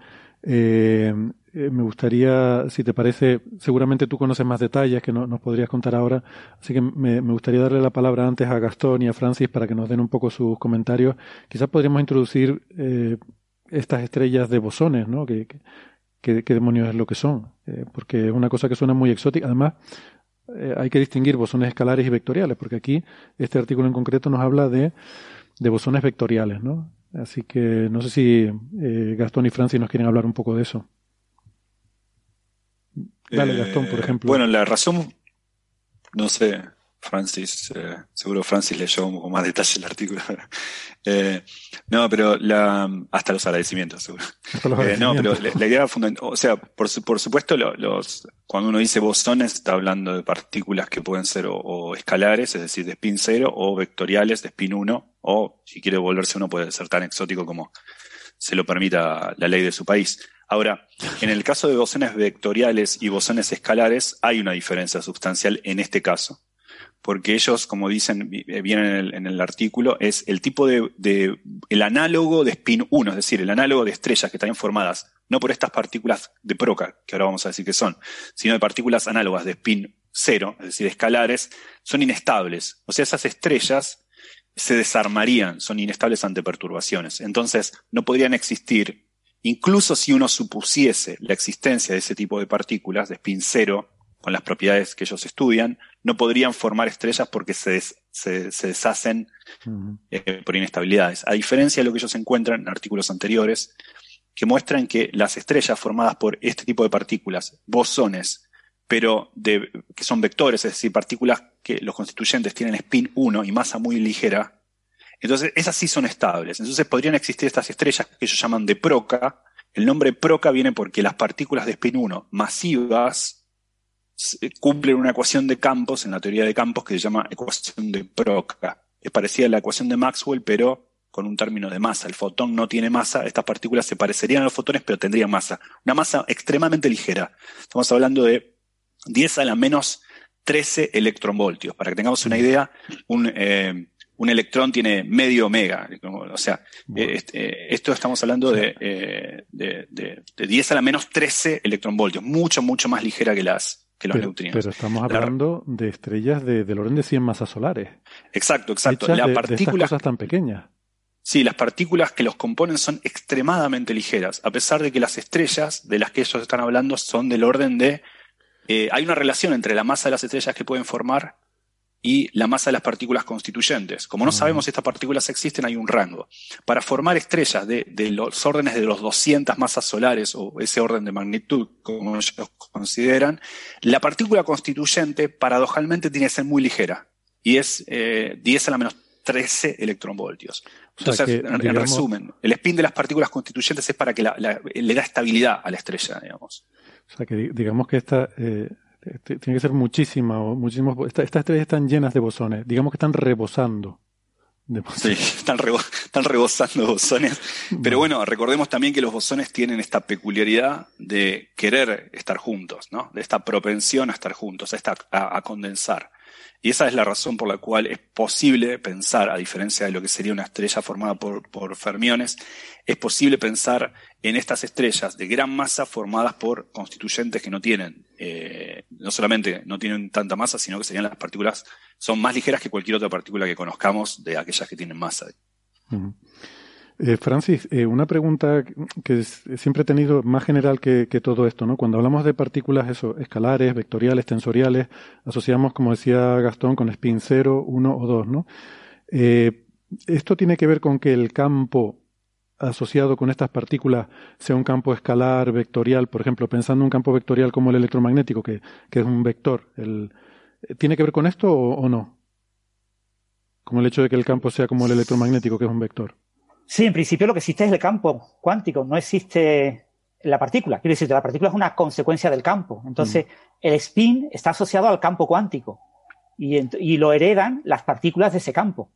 Eh, me gustaría, si te parece, seguramente tú conoces más detalles que no, nos podrías contar ahora, así que me, gustaría darle la palabra antes a Gastón y a Francis para que nos den un poco sus comentarios. Quizás podríamos introducir eh, estas estrellas de bosones, ¿no? ¿Qué, qué, qué demonios es lo que son? Eh, porque es una cosa que suena muy exótica. Además, eh, hay que distinguir bosones escalares y vectoriales, porque aquí este artículo en concreto nos habla de, de bosones vectoriales, ¿no? Así que no sé si Gastón y Francis nos quieren hablar un poco de eso. Dale, eh, Gastón, por ejemplo. Bueno, la razón, no sé, Francis, eh, seguro Francis leyó con más detalle el artículo. <laughs> eh, no, pero la, hasta los agradecimientos, seguro. Los agradecimientos. Eh, no, pero la, la idea fundamental, o sea, por, por supuesto, lo, los, cuando uno dice bosones, está hablando de partículas que pueden ser o, o, escalares, es decir, de spin cero, o vectoriales de spin 1, o si quiere volverse uno puede ser tan exótico como se lo permita la ley de su país. Ahora, en el caso de bosones vectoriales y bosones escalares, hay una diferencia sustancial en este caso. Porque ellos, como dicen bien en el, artículo, es el tipo de, de, el análogo de spin 1, es decir, el análogo de estrellas que están formadas no por estas partículas de Proca, que ahora vamos a decir que son, sino de partículas análogas de spin 0, es decir, escalares, son inestables. O sea, esas estrellas se desarmarían, son inestables ante perturbaciones. Entonces, no podrían existir, incluso si uno supusiese la existencia de ese tipo de partículas de spin 0, con las propiedades que ellos estudian, no podrían formar estrellas porque se, se, deshacen eh, por inestabilidades. A diferencia de lo que ellos encuentran en artículos anteriores, que muestran que las estrellas formadas por este tipo de partículas, bosones, pero de, que son vectores, es decir, partículas que los constituyentes tienen spin 1 y masa muy ligera, entonces esas sí son estables. Entonces podrían existir estas estrellas que ellos llaman de Proca. El nombre Proca viene porque las partículas de spin 1 masivas cumplen una ecuación de campos en la teoría de campos que se llama ecuación de Proca. Es parecida a la ecuación de Maxwell, pero con un término de masa. El fotón no tiene masa, estas partículas se parecerían a los fotones, pero tendrían masa. Una masa extremadamente ligera. Estamos hablando de 10 a la menos 13 electronvoltios. Para que tengamos una idea, un, eh, un electrón tiene medio omega. O sea, eh, este, esto estamos hablando de, de, de, 10 a la menos 13 electronvoltios, mucho, mucho más ligera que las, que los neutrinos. Pero estamos hablando de estrellas del orden de 100 masas solares. Exacto, exacto. La partícula, cosas tan pequeñas. Sí, las partículas que los componen son extremadamente ligeras, a pesar de que las estrellas de las que ellos están hablando son del orden de... Eh, hay una relación entre la masa de las estrellas que pueden formar y la masa de las partículas constituyentes. Como no sabemos si estas partículas existen, hay un rango. Para formar estrellas de, de, los órdenes de los 200 masas solares o ese orden de magnitud, como ellos consideran, la partícula constituyente paradojalmente tiene que ser muy ligera y es eh, 10 a la menos 13 electronvoltios. Entonces, en, resumen, el spin de las partículas constituyentes es para que le da estabilidad a la estrella, digamos. O sea, que digamos que esta eh, tiene que ser muchísima, o muchísimos, estas estrellas están llenas de bosones, digamos que están rebosando. De bosones. Sí, <laughs> están, están rebosando bosones. Pero bueno, recordemos también que los bosones tienen esta peculiaridad de querer estar juntos, ¿no? De esta propensión a estar juntos, a, a condensar. Y esa es la razón por la cual es posible pensar, a diferencia de lo que sería una estrella formada por, fermiones, es posible pensar en estas estrellas de gran masa formadas por constituyentes que no tienen, eh, no solamente no tienen tanta masa, sino que serían las partículas, son más ligeras que cualquier otra partícula que conozcamos de aquellas que tienen masa. Eh, Francis, eh, una pregunta que siempre he tenido más general que, todo esto, ¿no? Cuando hablamos de partículas eso, escalares, vectoriales, tensoriales, asociamos, como decía Gastón, con spin 0, 1 o 2, ¿no? Eh, ¿Esto tiene que ver con que el campo asociado con estas partículas sea un campo escalar, vectorial? Por ejemplo, pensando en un campo vectorial como el electromagnético, que, es un vector. El, ¿Tiene que ver con esto o no? Como el hecho de que el campo sea como el electromagnético, que es un vector. Sí, en principio lo que existe es el campo cuántico, no existe la partícula. Quiero decir, la partícula es una consecuencia del campo. Entonces, mm. el spin está asociado al campo cuántico y, lo heredan las partículas de ese campo.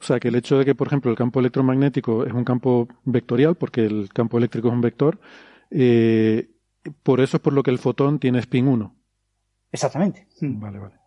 O sea, que el hecho de que, por ejemplo, el campo electromagnético es un campo vectorial, porque el campo eléctrico es un vector, eh, por eso es por lo que el fotón tiene spin 1. Exactamente. Vale, vale.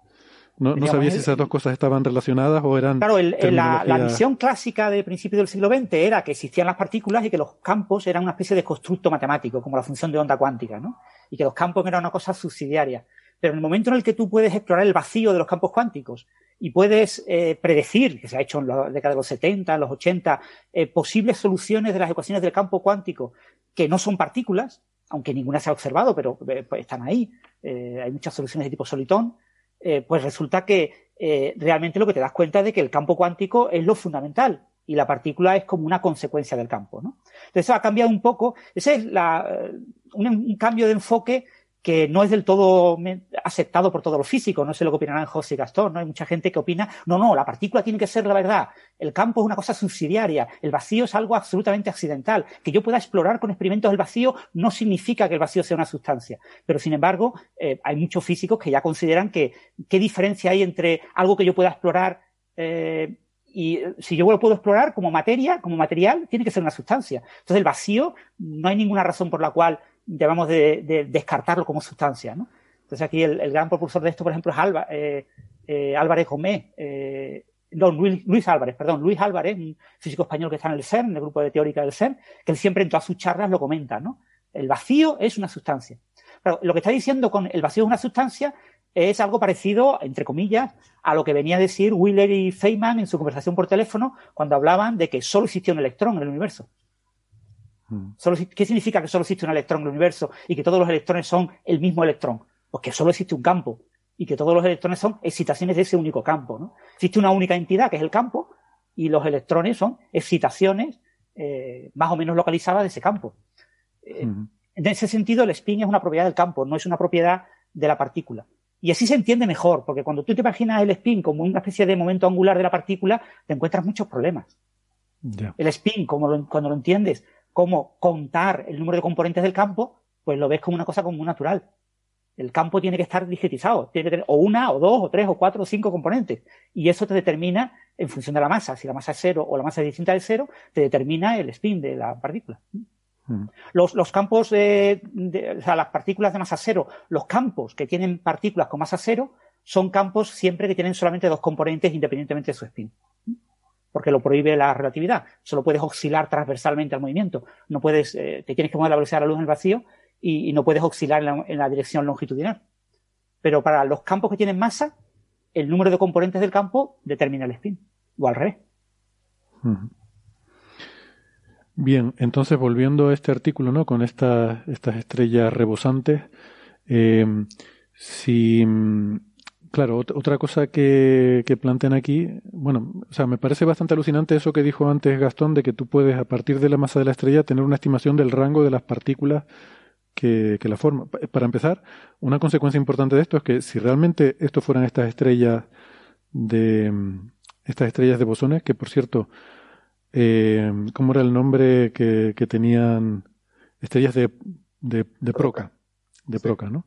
No, no sabía si esas dos cosas estaban relacionadas o eran. Claro, la, visión clásica de principios del siglo XX era que existían las partículas y que los campos eran una especie de constructo matemático, como la función de onda cuántica, ¿no? Y que los campos eran una cosa subsidiaria. Pero en el momento en el que tú puedes explorar el vacío de los campos cuánticos y puedes eh, predecir, que se ha hecho en la década de los 70, en los 80, eh, posibles soluciones de las ecuaciones del campo cuántico que no son partículas, aunque ninguna se ha observado, pero eh, pues están ahí. hay muchas soluciones de tipo solitón eh, pues resulta que eh, realmente lo que te das cuenta es de que el campo cuántico es lo fundamental y la partícula es como una consecuencia del campo. ¿no? Entonces eso ha cambiado un poco, ese es la, eh, un, cambio de enfoque que no es del todo aceptado por todos los físicos. No sé lo que opinarán José y Gastón, ¿no? Hay mucha gente que opina, no, no, la partícula tiene que ser la verdad. El campo es una cosa subsidiaria. El vacío es algo absolutamente accidental. Que yo pueda explorar con experimentos el vacío no significa que el vacío sea una sustancia. Pero sin embargo, eh, hay muchos físicos que ya consideran que qué diferencia hay entre algo que yo pueda explorar eh, y si yo lo puedo explorar como materia, como material, tiene que ser una sustancia. Entonces el vacío, no hay ninguna razón por la cual llamamos de, descartarlo como sustancia. ¿no? Entonces aquí el, gran propulsor de esto, por ejemplo, es Alba, eh, eh, Álvarez Gómez, eh, no, Luis, Álvarez, perdón, Luis Álvarez, un físico español que está en el CERN, en el grupo de teórica del CERN, que él siempre en todas sus charlas lo comenta, ¿no? El vacío es una sustancia. Pero lo que está diciendo con el vacío es una sustancia es algo parecido, entre comillas, a lo que venía a decir Wheeler y Feynman en su conversación por teléfono cuando hablaban de que solo existía un electrón en el universo. Mm. ¿Qué significa que solo existe un electrón en el universo y que todos los electrones son el mismo electrón? Pues que solo existe un campo y que todos los electrones son excitaciones de ese único campo. ¿no? Existe una única entidad que es el campo y los electrones son excitaciones eh, más o menos localizadas de ese campo. Eh. En ese sentido, el spin es una propiedad del campo, no es una propiedad de la partícula. Y así se entiende mejor, porque cuando tú te imaginas el spin como una especie de momento angular de la partícula, te encuentras muchos problemas. El spin, como cuando lo entiendes, como contar el número de componentes del campo, pues lo ves como una cosa como muy natural. El campo tiene que estar discretizado, tiene que tener o una, o dos, o tres, o cuatro, o cinco componentes. Y eso te determina, en función de la masa, si la masa es cero o la masa es distinta de cero, te determina el spin de la partícula. Los, campos, de, o sea, las partículas de masa cero, los campos que tienen partículas con masa cero, son campos siempre que tienen solamente dos componentes independientemente de su spin. Porque lo prohíbe la relatividad. Solo puedes oscilar transversalmente al movimiento. No puedes, eh, te tienes que mover la velocidad de la luz en el vacío y, no puedes oscilar en la, dirección longitudinal. Pero para los campos que tienen masa, el número de componentes del campo determina el spin. O al revés. Bien, entonces volviendo a este artículo, ¿no? Con estas estrellas rebosantes, eh, si, claro, otra cosa que, que, plantean aquí, bueno, o sea, me parece bastante alucinante eso que dijo antes Gastón, de que tú puedes, a partir de la masa de la estrella, tener una estimación del rango de las partículas que, que la forman. Para empezar, una consecuencia importante de esto es que si realmente esto fueran estas estrellas de, estas estrellas de bosones, que por cierto, eh, ¿cómo era el nombre que, tenían estrellas de, de, Proca? De Proca, ¿no?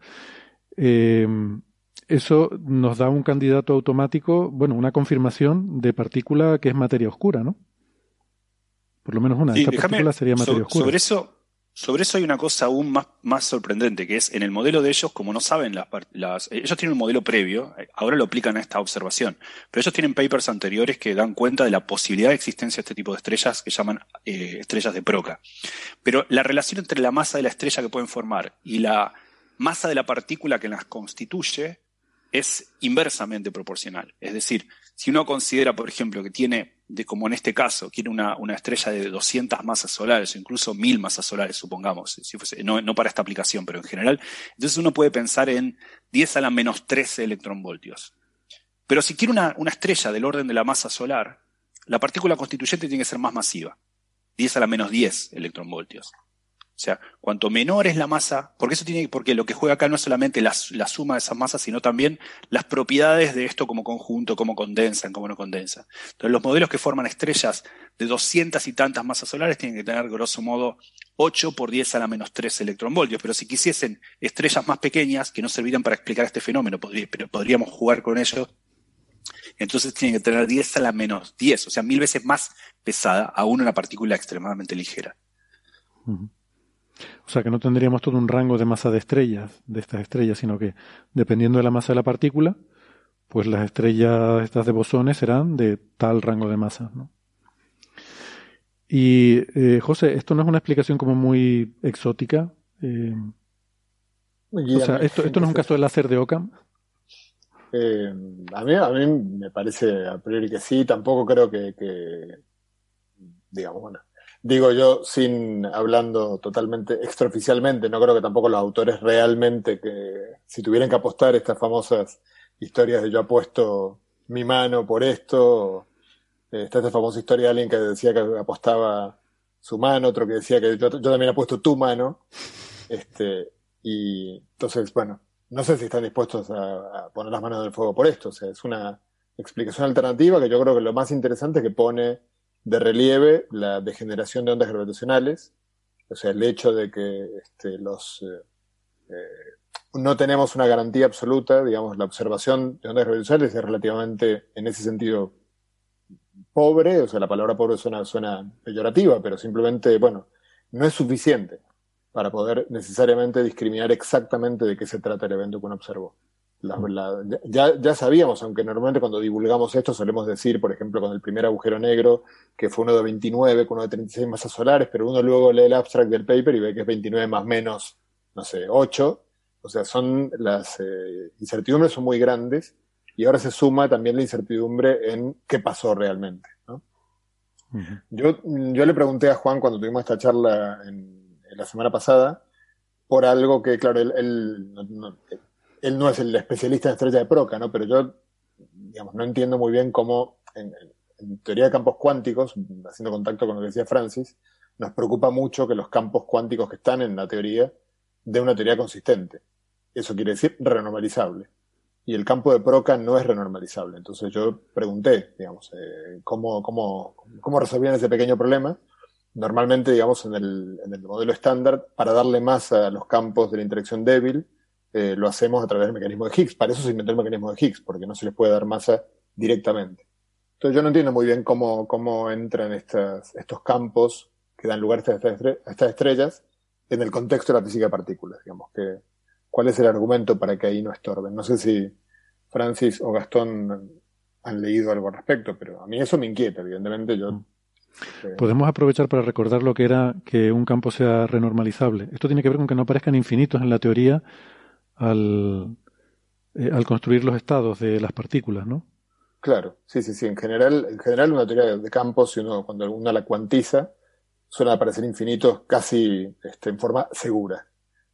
Eh, eso nos da un candidato automático, bueno, una confirmación de partícula que es materia oscura, ¿no? Por lo menos una. Esta partícula sería materia oscura. Sobre eso, sobre eso hay una cosa aún más, más sorprendente, que es en el modelo de ellos, como no saben las, las, ellos tienen un modelo previo, eh, ahora lo aplican a esta observación, pero ellos tienen papers anteriores que dan cuenta de la posibilidad de existencia de este tipo de estrellas que llaman eh, estrellas de Proca. Pero la relación entre la masa de la estrella que pueden formar y la masa de la partícula que las constituye es inversamente proporcional. Es decir, si uno considera, por ejemplo, que tiene, de, como en este caso, tiene una, estrella de 200 masas solares o incluso 1000 masas solares, supongamos, si no, no, para esta aplicación, pero en general, entonces uno puede pensar en 10 a la menos 13 electronvoltios. Pero si quiere una, una estrella del orden de la masa solar, la partícula constituyente tiene que ser más masiva, 10 a la menos 10 electronvoltios. O sea, cuanto menor es la masa, porque eso tiene, porque lo que juega acá no es solamente la, suma de esas masas, sino también las propiedades de esto como conjunto, cómo condensan, cómo no condensan. Entonces, los modelos que forman estrellas de 200 y tantas masas solares tienen que tener, grosso modo, 8 por 10 a la menos 3 electronvoltios. Pero si quisiesen estrellas más pequeñas, que no servirían para explicar este fenómeno, pero podríamos jugar con ellos, entonces tienen que tener 10 a la menos 10, o sea, mil veces más pesada, aún una partícula extremadamente ligera. O sea que no tendríamos todo un rango de masa de estrellas, de estas estrellas, sino que dependiendo de la masa de la partícula, pues las estrellas estas de bosones serán de tal rango de masa, ¿no? Y eh, José, esto no es una explicación como muy exótica. Eh, o sea, esto, esto no es un caso de láser de Ockham. Eh, a, mí, a mí me parece a priori que sí, tampoco creo que, que digamos, bueno, digo yo, sin hablando totalmente extraoficialmente, no creo que tampoco los autores realmente que, si tuvieran que apostar estas famosas historias de yo apuesto mi mano por esto, eh, está esta famosa historia de alguien que decía que apostaba su mano, otro que decía que yo, también apuesto tu mano, este, y entonces, bueno, no sé si están dispuestos a, poner las manos en el fuego por esto, o sea, es una explicación alternativa que yo creo que lo más interesante es que pone de relieve la degeneración de ondas gravitacionales, o sea, el hecho de que este, los eh, eh, no tenemos una garantía absoluta, digamos, la observación de ondas gravitacionales es relativamente, en ese sentido, pobre, o sea, la palabra pobre suena, suena peyorativa, pero simplemente, bueno, no es suficiente para poder necesariamente discriminar exactamente de qué se trata el evento que uno observó. Ya, ya, sabíamos, aunque normalmente cuando divulgamos esto solemos decir, por ejemplo, con el primer agujero negro, que fue uno de 29 con uno de 36 masas solares, pero uno luego lee el abstract del paper y ve que es 29 más menos, no sé, 8. O sea, son las eh, incertidumbres son muy grandes y ahora se suma también la incertidumbre en qué pasó realmente. ¿no? yo, yo le pregunté a Juan cuando tuvimos esta charla en, la semana pasada por algo que, claro, él, él, no, él no es el especialista en estrella de Proca, ¿no? Pero yo, digamos, no entiendo muy bien cómo, en, teoría de campos cuánticos, haciendo contacto con lo que decía Francis, nos preocupa mucho que los campos cuánticos que están en la teoría de una teoría consistente. Eso quiere decir renormalizable y el campo de Proca no es renormalizable. Entonces yo pregunté, digamos, eh, cómo, cómo, cómo resolvían ese pequeño problema. Normalmente, digamos, en el, modelo estándar, para darle masa a los campos de la interacción débil, eh, lo hacemos a través del mecanismo de Higgs. Para eso se inventó el mecanismo de Higgs, porque no se les puede dar masa directamente. Entonces yo no entiendo muy bien cómo, cómo entran estas, estos campos que dan lugar a estas, a estas estrellas en el contexto de la física de partículas, digamos, que, cuál es el argumento para que ahí no estorben. No sé si Francis o Gastón han leído algo al respecto, pero a mí eso me inquieta, evidentemente yo. Mm. Eh, Podemos aprovechar para recordar lo que era que un campo sea renormalizable. Esto tiene que ver con que no aparezcan infinitos en la teoría al, eh, al construir los estados de las partículas, ¿no? Claro, sí, sí, sí. En general, en general una teoría de campos, si uno, cuando uno la cuantiza, suelen aparecer infinitos casi este, en forma segura.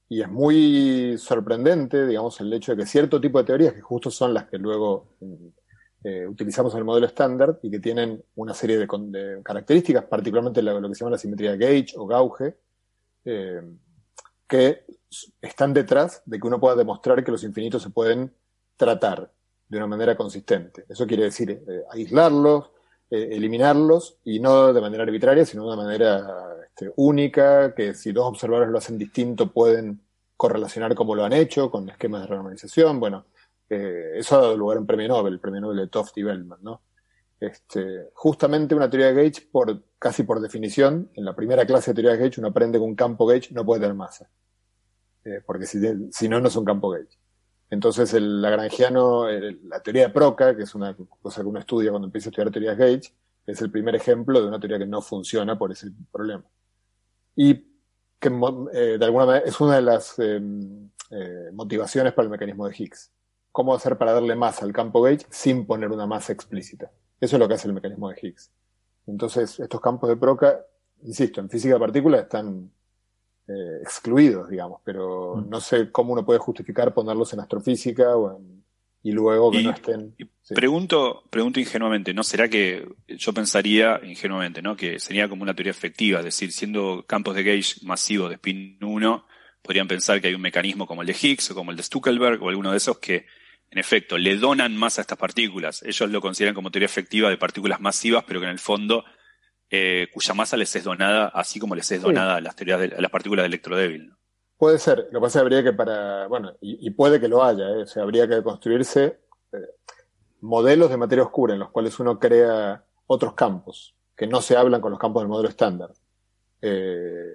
Y es muy sorprendente, digamos, el hecho de que cierto tipo de teorías, que justo son las que luego eh, utilizamos en el modelo estándar y que tienen una serie de, características, particularmente lo, que se llama la simetría de Gauge o Gauge, eh, que están detrás de que uno pueda demostrar que los infinitos se pueden tratar de una manera consistente. Eso quiere decir eh, aislarlos, eliminarlos, y no de manera arbitraria, sino de una manera este, única, que si dos observadores lo hacen distinto pueden correlacionar como lo han hecho con esquemas de renormalización. Bueno, eh, eso ha dado lugar a un premio Nobel, el premio Nobel de Toft y Bellman, ¿no? Este, justamente una teoría de Gauge, por, casi por definición, en la primera clase de teoría de Gauge uno aprende que un campo Gauge no puede tener masa. Eh, porque si, si, no, no es un campo Gauge. Entonces el lagrangiano, la teoría de Proca, que es una cosa que uno estudia cuando empieza a estudiar teorías Gauge, es el primer ejemplo de una teoría que no funciona por ese problema y que eh, de alguna manera es una de las eh, eh, motivaciones para el mecanismo de Higgs. ¿Cómo hacer para darle masa al campo gauge sin poner una masa explícita? Eso es lo que hace el mecanismo de Higgs. Entonces, estos campos de Proca, insisto, en física de partículas están excluidos, digamos, pero mm. no sé cómo uno puede justificar ponerlos en astrofísica o en y luego que no estén. Pregunto, pregunto ingenuamente, ¿no? ¿Será que yo pensaría ingenuamente, ¿no? Que sería como una teoría efectiva, es decir, siendo campos de gauge masivos de spin 1, podrían pensar que hay un mecanismo como el de Higgs o como el de Stuckelberg o alguno de esos que, en efecto, le donan masa a estas partículas. Ellos lo consideran como teoría efectiva de partículas masivas, pero que en el fondo, eh, cuya masa les es donada, así como les es donada a las teorías de, a las partículas de electrodébil. ¿no? Puede ser, lo que pasa es que habría que para, bueno, y, puede que lo haya, ¿eh? o sea, habría que construirse eh, modelos de materia oscura en los cuales uno crea otros campos que no se hablan con los campos del modelo estándar. Eh,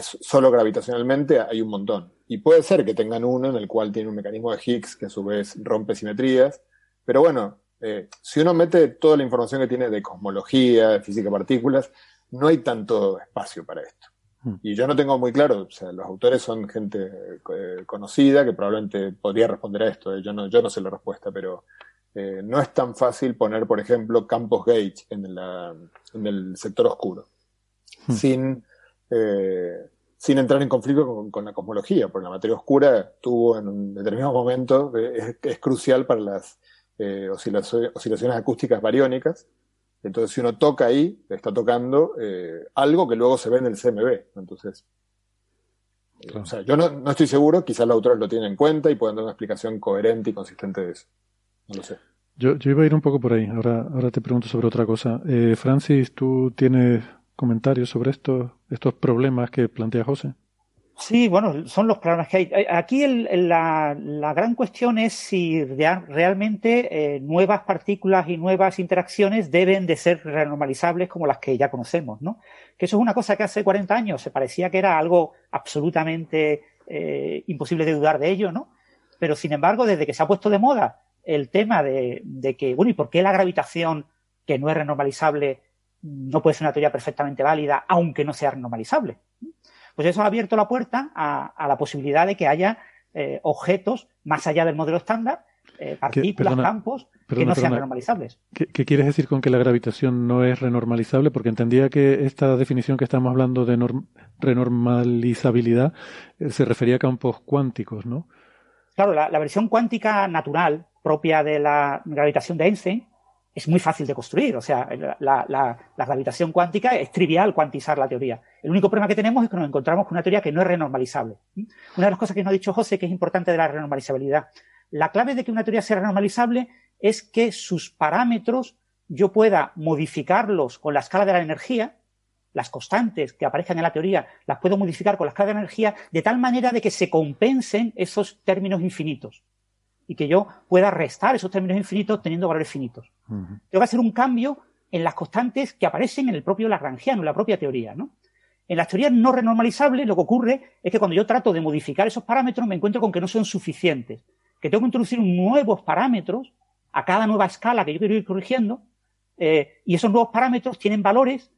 solo gravitacionalmente hay un montón. Y puede ser que tengan uno en el cual tiene un mecanismo de Higgs que a su vez rompe simetrías, pero bueno, eh, si uno mete toda la información que tiene de cosmología, de física de partículas, no hay tanto espacio para esto. Hmm. Y yo no tengo muy claro, o sea, los autores son gente eh, conocida que probablemente podría responder a esto, eh, yo, no, yo no sé la respuesta, pero eh, no es tan fácil poner, por ejemplo, campos gauge en, la, en el sector oscuro, hmm. sin, sin entrar en conflicto con, la cosmología, porque la materia oscura tuvo en un determinado momento, es, es crucial para las oscilaciones acústicas bariónicas, entonces, si uno toca ahí, está tocando eh, algo que luego se ve en el CMB. Entonces, o sea, yo no, no, estoy seguro, quizás los autores lo tienen en cuenta y pueden dar una explicación coherente y consistente de eso. No lo sé. Yo, yo iba a ir un poco por ahí. Ahora, ahora te pregunto sobre otra cosa. Eh, Francis, ¿tú tienes comentarios sobre estos, estos problemas que plantea José? Sí, bueno, son los problemas que hay. Eh, aquí la, gran cuestión es si realmente eh, nuevas partículas y nuevas interacciones deben de ser renormalizables como las que ya conocemos, ¿no? Que eso es una cosa que hace 40 años se parecía que era algo absolutamente eh, imposible de dudar de ello, ¿no? Pero sin embargo, desde que se ha puesto de moda el tema de, de que, bueno, ¿y por qué la gravitación que no es renormalizable no puede ser una teoría perfectamente válida, aunque no sea renormalizable? Pues eso ha abierto la puerta a, la posibilidad de que haya eh, objetos más allá del modelo estándar, eh, partículas, campos, que no sean renormalizables. ¿qué, quieres decir con que la gravitación no es renormalizable? Porque entendía que esta definición que estamos hablando de renormalizabilidad eh, se refería a campos cuánticos, ¿no? Claro, la, la, versión cuántica natural propia de la gravitación de Einstein es muy fácil de construir. O sea, la, gravitación cuántica es trivial cuantizar la teoría. El único problema que tenemos es que nos encontramos con una teoría que no es renormalizable. Una de las cosas que nos ha dicho José que es importante de la renormalizabilidad. La clave de que una teoría sea renormalizable es que sus parámetros yo pueda modificarlos con la escala de la energía, las constantes que aparezcan en la teoría, las puedo modificar con la escala de la energía de tal manera de que se compensen esos términos infinitos y que yo pueda restar esos términos infinitos teniendo valores finitos. Tengo que hacer un cambio en las constantes que aparecen en el propio Lagrangiano, en la propia teoría, ¿no? En las teorías no renormalizables lo que ocurre es que cuando yo trato de modificar esos parámetros me encuentro con que no son suficientes, que tengo que introducir nuevos parámetros a cada nueva escala que yo quiero ir corrigiendo eh, y esos nuevos parámetros tienen valores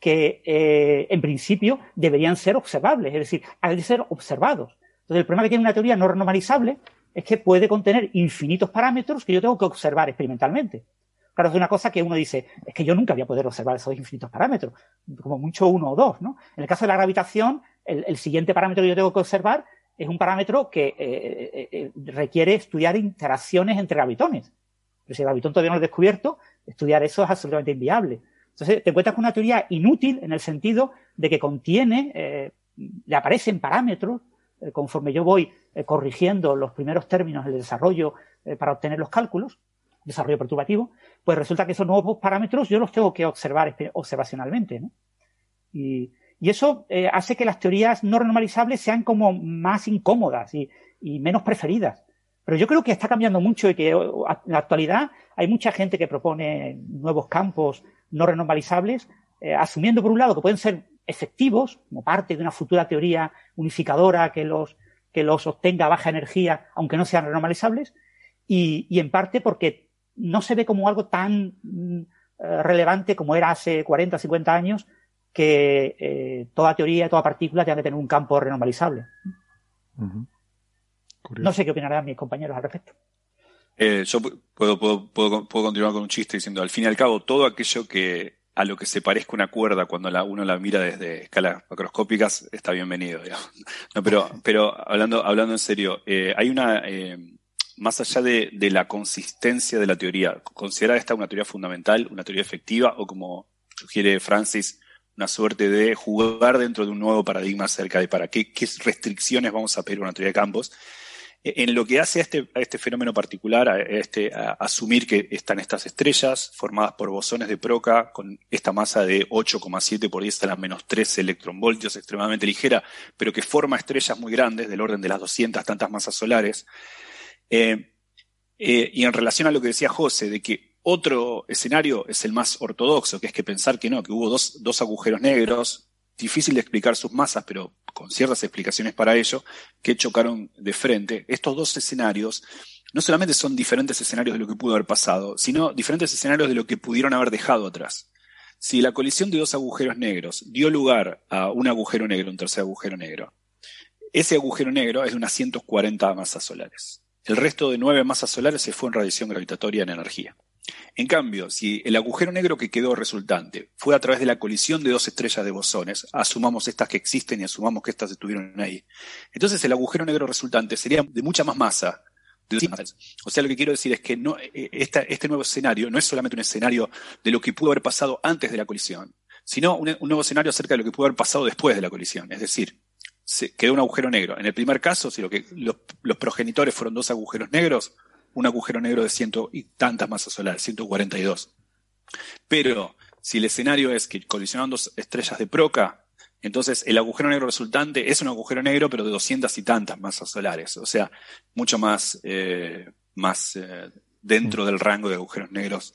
que eh, en principio deberían ser observables, es decir, han de ser observados. Entonces el problema que tiene una teoría no renormalizable es que puede contener infinitos parámetros que yo tengo que observar experimentalmente. Claro, es una cosa que uno dice, es que yo nunca voy a poder observar esos infinitos parámetros, como mucho uno o dos, ¿no? En el caso de la gravitación, el, siguiente parámetro que yo tengo que observar es un parámetro que eh, eh, eh, requiere estudiar interacciones entre gravitones. Pero si el gravitón todavía no lo he descubierto, estudiar eso es absolutamente inviable. Entonces, te encuentras con una teoría inútil en el sentido de que contiene, le aparecen parámetros conforme yo voy eh, corrigiendo los primeros términos del desarrollo eh, para obtener los cálculos, desarrollo perturbativo, pues resulta que esos nuevos parámetros yo los tengo que observar observacionalmente. Y, eso hace que las teorías no renormalizables sean como más incómodas y, menos preferidas. Pero yo creo que está cambiando mucho y que en la actualidad hay mucha gente que propone nuevos campos no renormalizables, asumiendo por un lado que pueden ser efectivos, como parte de una futura teoría unificadora que los, que los obtenga a baja energía, aunque no sean renormalizables, y, y en parte porque no se ve como algo tan mm, eh, relevante como era hace 40 o 50 años, que eh, toda teoría, toda partícula tenga que tener un campo renormalizable. No sé qué opinarán mis compañeros al respecto. Eh, yo puedo, puedo, puedo, puedo, continuar con un chiste diciendo, al fin y al cabo, todo aquello que a lo que se parezca una cuerda cuando la, uno la mira desde escalas macroscópicas, está bienvenido. No, pero, pero hablando, hablando en serio, eh, hay una, eh, más allá de, de, la consistencia de la teoría, ¿considera esta una teoría fundamental, una teoría efectiva o como sugiere Francis, una suerte de jugar dentro de un nuevo paradigma acerca de para qué, qué restricciones vamos a pedir una teoría de campos? En lo que hace a este, este fenómeno particular, a, este, a asumir que están estas estrellas formadas por bosones de Proca con esta masa de 8,7 por 10 a la menos 13 electronvoltios, extremadamente ligera, pero que forma estrellas muy grandes, del orden de las 200 tantas masas solares. Eh, eh, y en relación a lo que decía José, de que otro escenario es el más ortodoxo, que es que pensar que no, que hubo dos agujeros negros, difícil de explicar sus masas, pero con ciertas explicaciones para ello, que chocaron de frente. Estos dos escenarios no solamente son diferentes escenarios de lo que pudo haber pasado, sino diferentes escenarios de lo que pudieron haber dejado atrás. Si la colisión de dos agujeros negros dio lugar a un agujero negro, un tercer agujero negro, ese agujero negro es de unas 140 masas solares. El resto de nueve masas solares se fue en radiación gravitatoria en energía. En cambio, si el agujero negro que quedó resultante fue a través de la colisión de dos estrellas de bosones, asumamos estas que existen y asumamos que estas estuvieron ahí, entonces el agujero negro resultante sería de mucha más masa. O sea, lo que quiero decir es que no, eh, este nuevo escenario no es solamente un escenario de lo que pudo haber pasado antes de la colisión, sino un, nuevo escenario acerca de lo que pudo haber pasado después de la colisión. Es decir, se quedó un agujero negro. En el primer caso, si los progenitores fueron dos agujeros negros, un agujero negro de ciento y tantas masas solares, 142. Pero si el escenario es que colisionan dos estrellas de Proca, Entonces, el agujero negro resultante es un agujero negro, pero de doscientas y tantas masas solares, o sea, mucho más, eh, más eh, dentro del rango de agujeros negros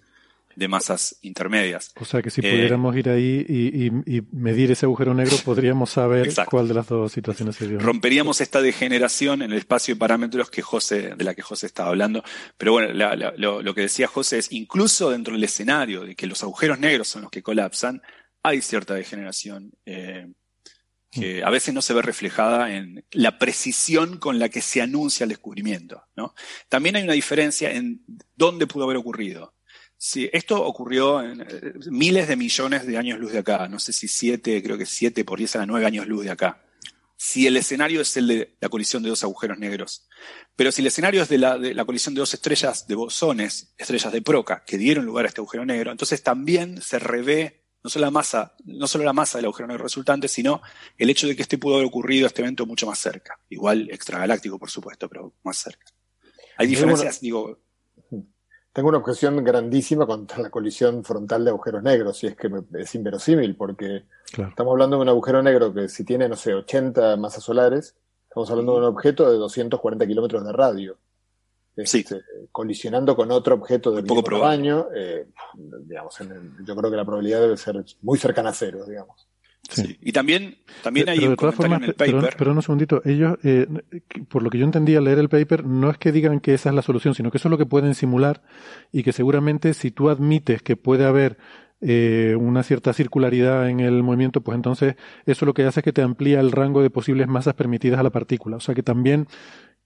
de masas intermedias. O sea que si pudiéramos ir ahí y, medir ese agujero negro, podríamos saber cuál de las dos situaciones se dio. Romperíamos esta degeneración en el espacio de parámetros que José, de la que José estaba hablando. Pero bueno, lo, que decía José es, incluso dentro del escenario de que los agujeros negros son los que colapsan, hay cierta degeneración. Eh, que a veces no se ve reflejada en la precisión con la que se anuncia el descubrimiento. ¿no? También hay una diferencia en dónde pudo haber ocurrido. Sí, esto ocurrió en eh, miles de millones de años luz de acá. No sé si siete, creo que siete por diez a nueve años luz de acá. Si el escenario es el de la colisión de dos agujeros negros. Pero si el escenario es de la, de la colisión de dos estrellas de bosones, estrellas de Proca, que dieron lugar a este agujero negro, entonces también se revé no solo la masa, no solo la masa del agujero negro resultante, sino el hecho de que este pudo haber ocurrido este evento mucho más cerca. Igual extragaláctico, por supuesto, pero más cerca. Hay diferencias, digo, tengo una objeción grandísima contra la colisión frontal de agujeros negros, y es que es inverosímil, porque estamos hablando de un agujero negro que si tiene, no sé, 80 masas solares, estamos hablando de un objeto de 240 kilómetros de radio. Este, colisionando con otro objeto de poco tamaño, eh, digamos, yo creo que la probabilidad debe ser muy cercana a cero, digamos. Y también, también hay un comentario en el paper. Pero, un segundito, ellos, eh, por lo que yo entendí al leer el paper, no es que digan que esa es la solución, sino que eso es lo que pueden simular y que seguramente si tú admites que puede haber eh, una cierta circularidad en el movimiento, pues entonces eso lo que hace es que te amplía el rango de posibles masas permitidas a la partícula. O sea que también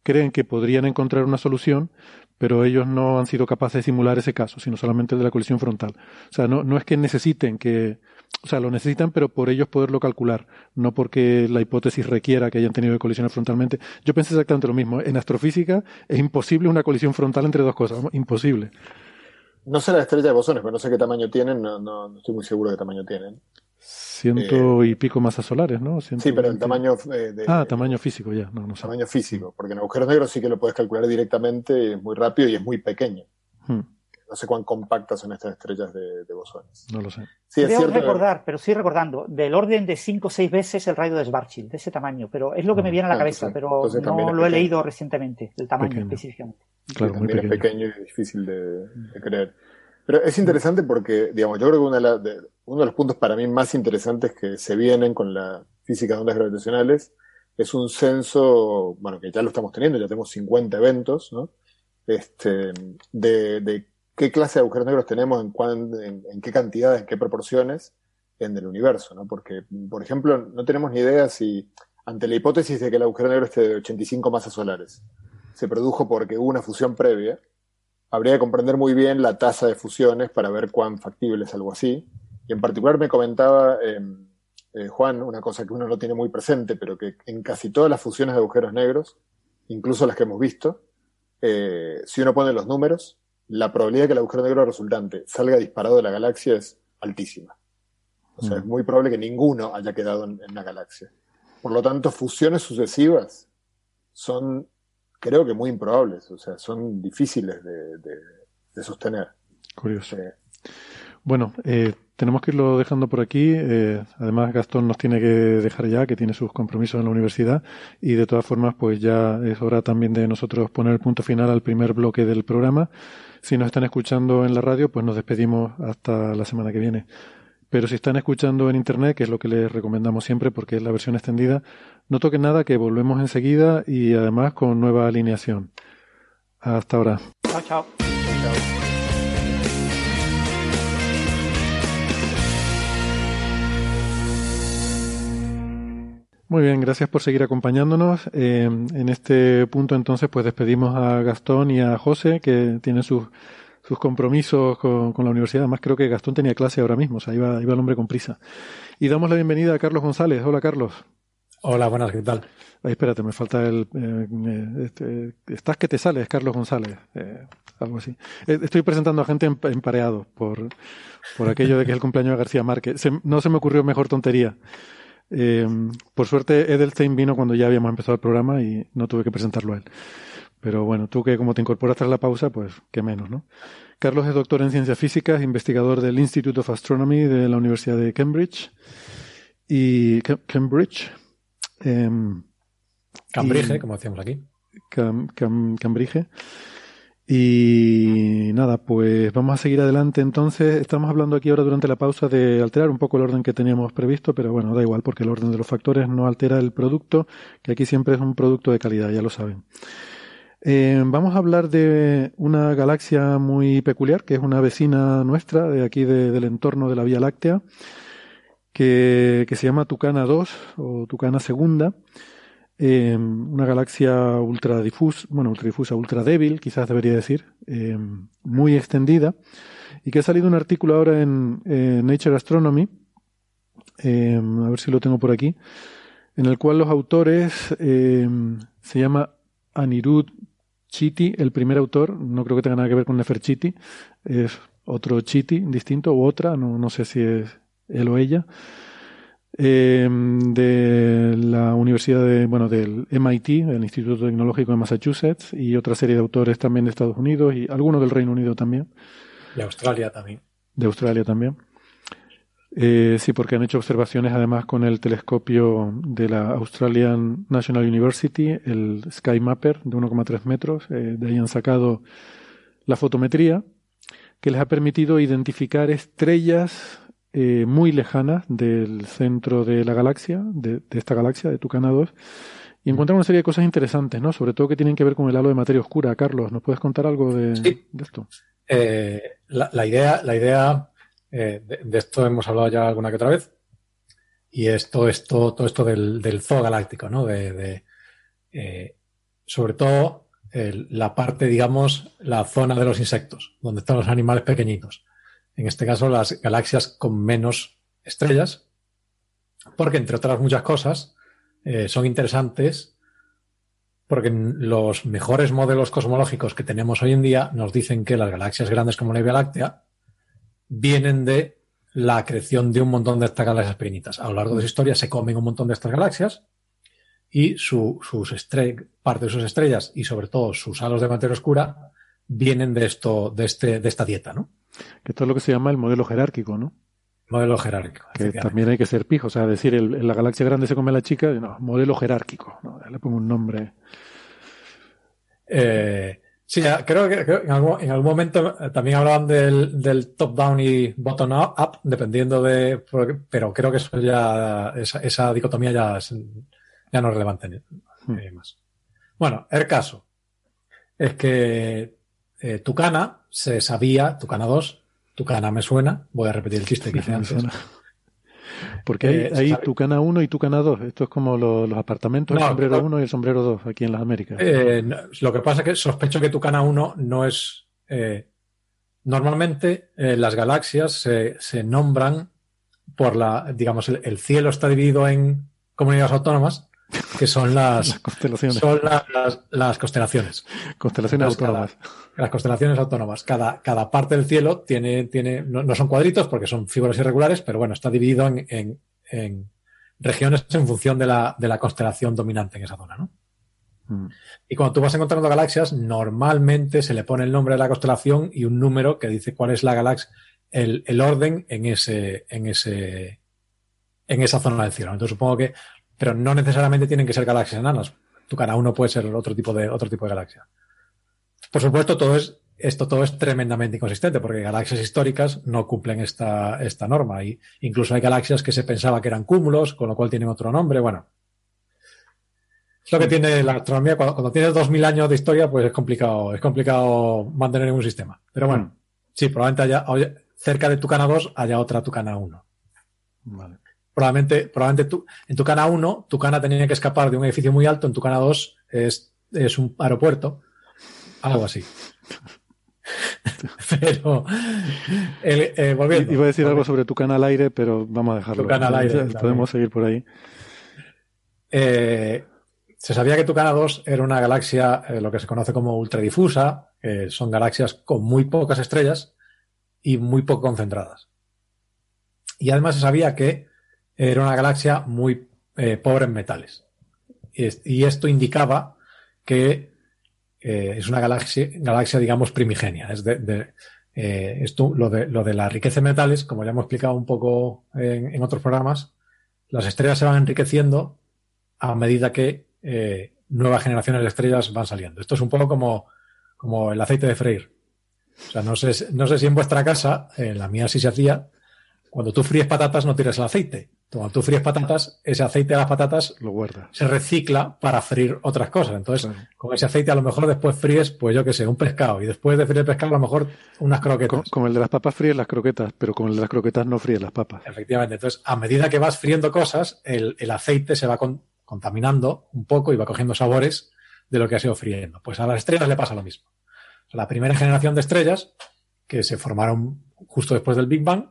creen que podrían encontrar una solución, pero ellos no han sido capaces de simular ese caso, sino solamente el de la colisión frontal. O sea, no, no es que necesiten que, o sea, lo necesitan, pero por ellos poderlo calcular, no porque la hipótesis requiera que hayan tenido que colisionar frontalmente. Yo pensé exactamente lo mismo. En astrofísica es imposible una colisión frontal entre dos cosas, imposible. No sé la estrella de bosones, pero no sé qué tamaño tienen, no, no, estoy muy seguro de qué tamaño tienen. Ciento y pico masas solares, ¿no? sí, pero el tamaño eh, de, Ah, tamaño físico ya, no, no sé. Tamaño físico, porque en agujeros negros sí que lo puedes calcular directamente, es muy rápido y es muy pequeño. Hmm. No sé cuán compactas son estas estrellas de, bosones. No lo sé. Sí, recordar, pero sí recordando, del orden de 5 o 6 veces el radio de Schwarzschild, de ese tamaño, pero es lo que me ah, viene a la cabeza, pero no lo he leído recientemente, el tamaño específicamente. Claro, muy pequeño. es pequeño y difícil de, creer. Pero es interesante porque, digamos, yo creo que uno de, uno de los puntos para mí más interesantes que se vienen con la física de ondas gravitacionales es un censo, bueno, que ya lo estamos teniendo, ya tenemos 50 eventos, ¿no? Este, de, de qué clase de agujeros negros tenemos, en, en, qué cantidades, en qué proporciones en el universo, ¿no? Porque, por ejemplo, no tenemos ni idea si, ante la hipótesis de que el agujero negro esté de 85 masas solares, se produjo porque hubo una fusión previa, habría que comprender muy bien la tasa de fusiones para ver cuán factible es algo así. Y en particular me comentaba em, eh, Juan una cosa que uno no tiene muy presente, pero que en casi todas las fusiones de agujeros negros, incluso las que hemos visto, eh, si uno pone los números, la probabilidad de que el agujero negro resultante salga disparado de la galaxia es altísima. O sea, es mm. muy probable que ninguno haya quedado en, la galaxia. Por lo tanto, fusiones sucesivas son, creo que muy improbables, o sea, son difíciles de, sostener. Curioso. Bueno, eh, tenemos que irlo dejando por aquí. Eh, además, Gastón nos tiene que dejar ya, que tiene sus compromisos en la universidad. Y de todas formas, pues ya es hora también de nosotros poner el punto final al primer bloque del programa. Si nos están escuchando en la radio, pues nos despedimos hasta la semana que viene. Pero si están escuchando en Internet, que es lo que les recomendamos siempre porque es la versión extendida, no toquen nada, que volvemos enseguida y además con nueva alineación. Hasta ahora. Chao, chao. chao. Muy bien, gracias por seguir acompañándonos. Eh, en este punto entonces pues despedimos a Gastón y a José que tienen sus, sus compromisos con, la universidad. Además creo que Gastón tenía clase ahora mismo, o sea, iba, iba el hombre con prisa. Y damos la bienvenida a Carlos González. Hola Carlos. Hola, buenas, ¿qué tal? Ay, espérate, me falta el... Eh, este, estás que te sales, Carlos González. Eh, algo así. estoy presentando a gente empareado por, por aquello de que es el cumpleaños de García Márquez. no se me ocurrió mejor tontería. Eh, por suerte, Edelstein vino cuando ya habíamos empezado el programa y no tuve que presentarlo a él. Pero bueno, tú que como te incorporas tras la pausa, pues qué menos, ¿no? Carlos es doctor en ciencias físicas, investigador del Institute of Astronomy de la Universidad de Cambridge. y Cambridge. Em, Cambridge, como decíamos aquí. Cambridge. Y nada, pues vamos a seguir adelante. Entonces, estamos hablando aquí ahora durante la pausa de alterar un poco el orden que teníamos previsto, pero bueno, da igual porque el orden de los factores no altera el producto, que aquí siempre es un producto de calidad, ya lo saben. Eh, vamos a hablar de una galaxia muy peculiar, que es una vecina nuestra de aquí del entorno de la Vía Láctea, que, que se llama Tucana 2 o Tucana Segunda eh, una galaxia ultra difusa, bueno, ultra difusa, ultra débil, quizás debería decir, eh, muy extendida, y que ha salido un artículo ahora en Nature Astronomy, eh, a ver si lo tengo por aquí, en el cual los autores se llama Anirudh Chiti, el primer autor, no creo que tenga nada que ver con Neferchiti, es otro Chiti distinto, u otra, no, no sé si es él o ella, eh, de la Universidad de, bueno, del MIT, el Instituto Tecnológico de Massachusetts, y otra serie de autores también de Estados Unidos y algunos del Reino Unido también. De Australia también. De Australia también. Eh, sí, porque han hecho observaciones además con el telescopio de la Australian National University, el Sky Mapper de 1,3 metros. Eh, de ahí han sacado la fotometría que les ha permitido identificar estrellas eh, muy lejanas del centro de la galaxia, de, esta galaxia, de Tucana 2, y encuentran una serie de cosas interesantes, ¿no? Sobre todo que tienen que ver con el halo de materia oscura. Carlos, ¿nos puedes contar algo de, esto? Eh, la, idea, la idea eh, de, esto hemos hablado ya alguna que otra vez, y es todo esto, todo esto del, del zoo galáctico, ¿no? De, sobre todo la parte, digamos, la zona de los insectos, donde están los animales pequeñitos en este caso las galaxias con menos estrellas, porque entre otras muchas cosas eh, son interesantes porque los mejores modelos cosmológicos que tenemos hoy en día nos dicen que las galaxias grandes como la Vía Láctea vienen de la acreción de un montón de estas galaxias pequeñitas. A lo largo de su historia se comen un montón de estas galaxias y su, sus parte de sus estrellas y sobre todo sus halos de materia oscura vienen de esto, de este, de esta dieta, ¿no? Que esto es lo que se llama el modelo jerárquico, ¿no? Modelo jerárquico. Que también hay que ser pijo, o sea, decir en la galaxia grande se come la chica, no, modelo jerárquico, ¿no? le pongo un nombre. Eh, sí, creo que, en, algún, momento eh, también hablaban del, top-down y bottom-up, dependiendo de. Pero creo que eso ya, esa, dicotomía ya, ya no es relevante hmm. eh, más. Bueno, el caso es que eh, Tucana se sabía, Tucana 2, Tucana me suena, voy a repetir el chiste que hice <laughs> antes. Porque hay, eh, Tucana 1 y Tucana 2. Esto es como los apartamentos, el sombrero 1 y el sombrero 2 aquí en las Américas. Eh, lo que pasa es que sospecho que Tucana 1 no es. normalmente las galaxias se, nombran por la. Digamos, el, cielo está dividido en comunidades autónomas que son las, constelaciones. Son las, constelaciones. Constelaciones autónomas. las constelaciones autónomas. Cada, cada parte del cielo tiene, tiene no, son cuadritos porque son figuras irregulares, pero bueno, está dividido en, en, regiones en función de la, de la, constelación dominante en esa zona, ¿no? Mm. Y cuando tú vas encontrando galaxias, normalmente se le pone el nombre de la constelación y un número que dice cuál es la galaxia, el, el orden en ese, en ese, en esa zona del cielo. Entonces supongo que pero no necesariamente tienen que ser galaxias enanas. Tu cara uno puede ser otro tipo de, otro tipo de galaxia. Por supuesto, todo es, esto todo es tremendamente inconsistente, porque galaxias históricas no cumplen esta, esta norma. Y incluso hay galaxias que se pensaba que eran cúmulos, con lo cual tienen otro nombre. Bueno. Es lo que tiene la astronomía. Cuando, tienes dos mil años de historia, pues es complicado, es complicado mantener un sistema. Pero bueno, mm. sí, probablemente haya, cerca de Tucana 2 haya otra Tucana 1. Vale probablemente, probablemente tú, en tu cana 1, tu cana tenía que escapar de un edificio muy alto, en tu cana 2 es, es un aeropuerto, algo así. <laughs> pero, eh, volviendo. Iba a decir algo sobre tu cana al aire, pero vamos a dejarlo. Tu al aire. Podemos seguir por ahí. Eh, se sabía que Tucana 2 era una galaxia, eh, lo que se conoce como ultradifusa, son galaxias con muy pocas estrellas y muy poco concentradas. Y además se sabía que era una galaxia muy eh, pobre en metales. Y, esto indicaba que eh, es una galaxia, galaxia, digamos, primigenia. Es de, eh, esto, lo de, lo de la riqueza de metales, como ya hemos explicado un poco en, otros programas, las estrellas se van enriqueciendo a medida que eh, nuevas generaciones de estrellas van saliendo. Esto es un poco como, como el aceite de freír. O sea, no sé, no sé si en vuestra casa, en la mía sí se hacía, cuando tú fríes patatas no tiras el aceite. Cuando tú fríes patatas, ese aceite de las patatas Lo guarda. se recicla para freír otras cosas. Entonces, Claro. con ese aceite a lo mejor después fríes, pues yo qué sé, un pescado. Y después de freír el pescado, a lo mejor unas croquetas. Con, con el de las papas fríes las croquetas, pero con el de las croquetas no fríes las papas. Efectivamente. Entonces, a medida que vas friendo cosas, el, el aceite se va con- contaminando un poco y va cogiendo sabores de lo que ha sido friendo. Pues a las estrellas le pasa lo mismo. O sea, la primera generación de estrellas, que se formaron justo después del Big Bang,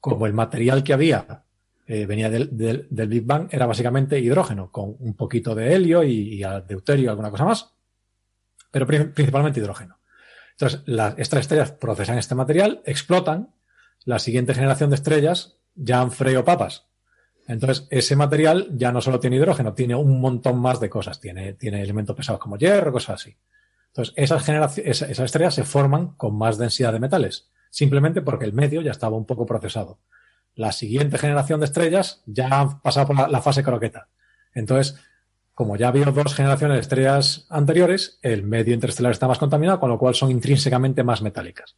como el material que había eh, venía del, del- del Big Bang, era básicamente hidrógeno, con un poquito de helio y, y deuterio y alguna cosa más, pero pri- principalmente hidrógeno. Entonces, las, estas estrellas procesan este material, explotan, la siguiente generación de estrellas ya han freído papas. Entonces, ese material ya no solo tiene hidrógeno, tiene un montón más de cosas. Tiene, tiene elementos pesados como hierro, cosas así. Entonces, esas, generaci- esa- esas estrellas se forman con más densidad de metales, simplemente porque el medio ya estaba un poco procesado. La siguiente generación de estrellas ya han pasado por la, la fase croqueta. Entonces, como ya ha habido dos generaciones de estrellas anteriores, el medio interestelar está más contaminado, con lo cual son intrínsecamente más metálicas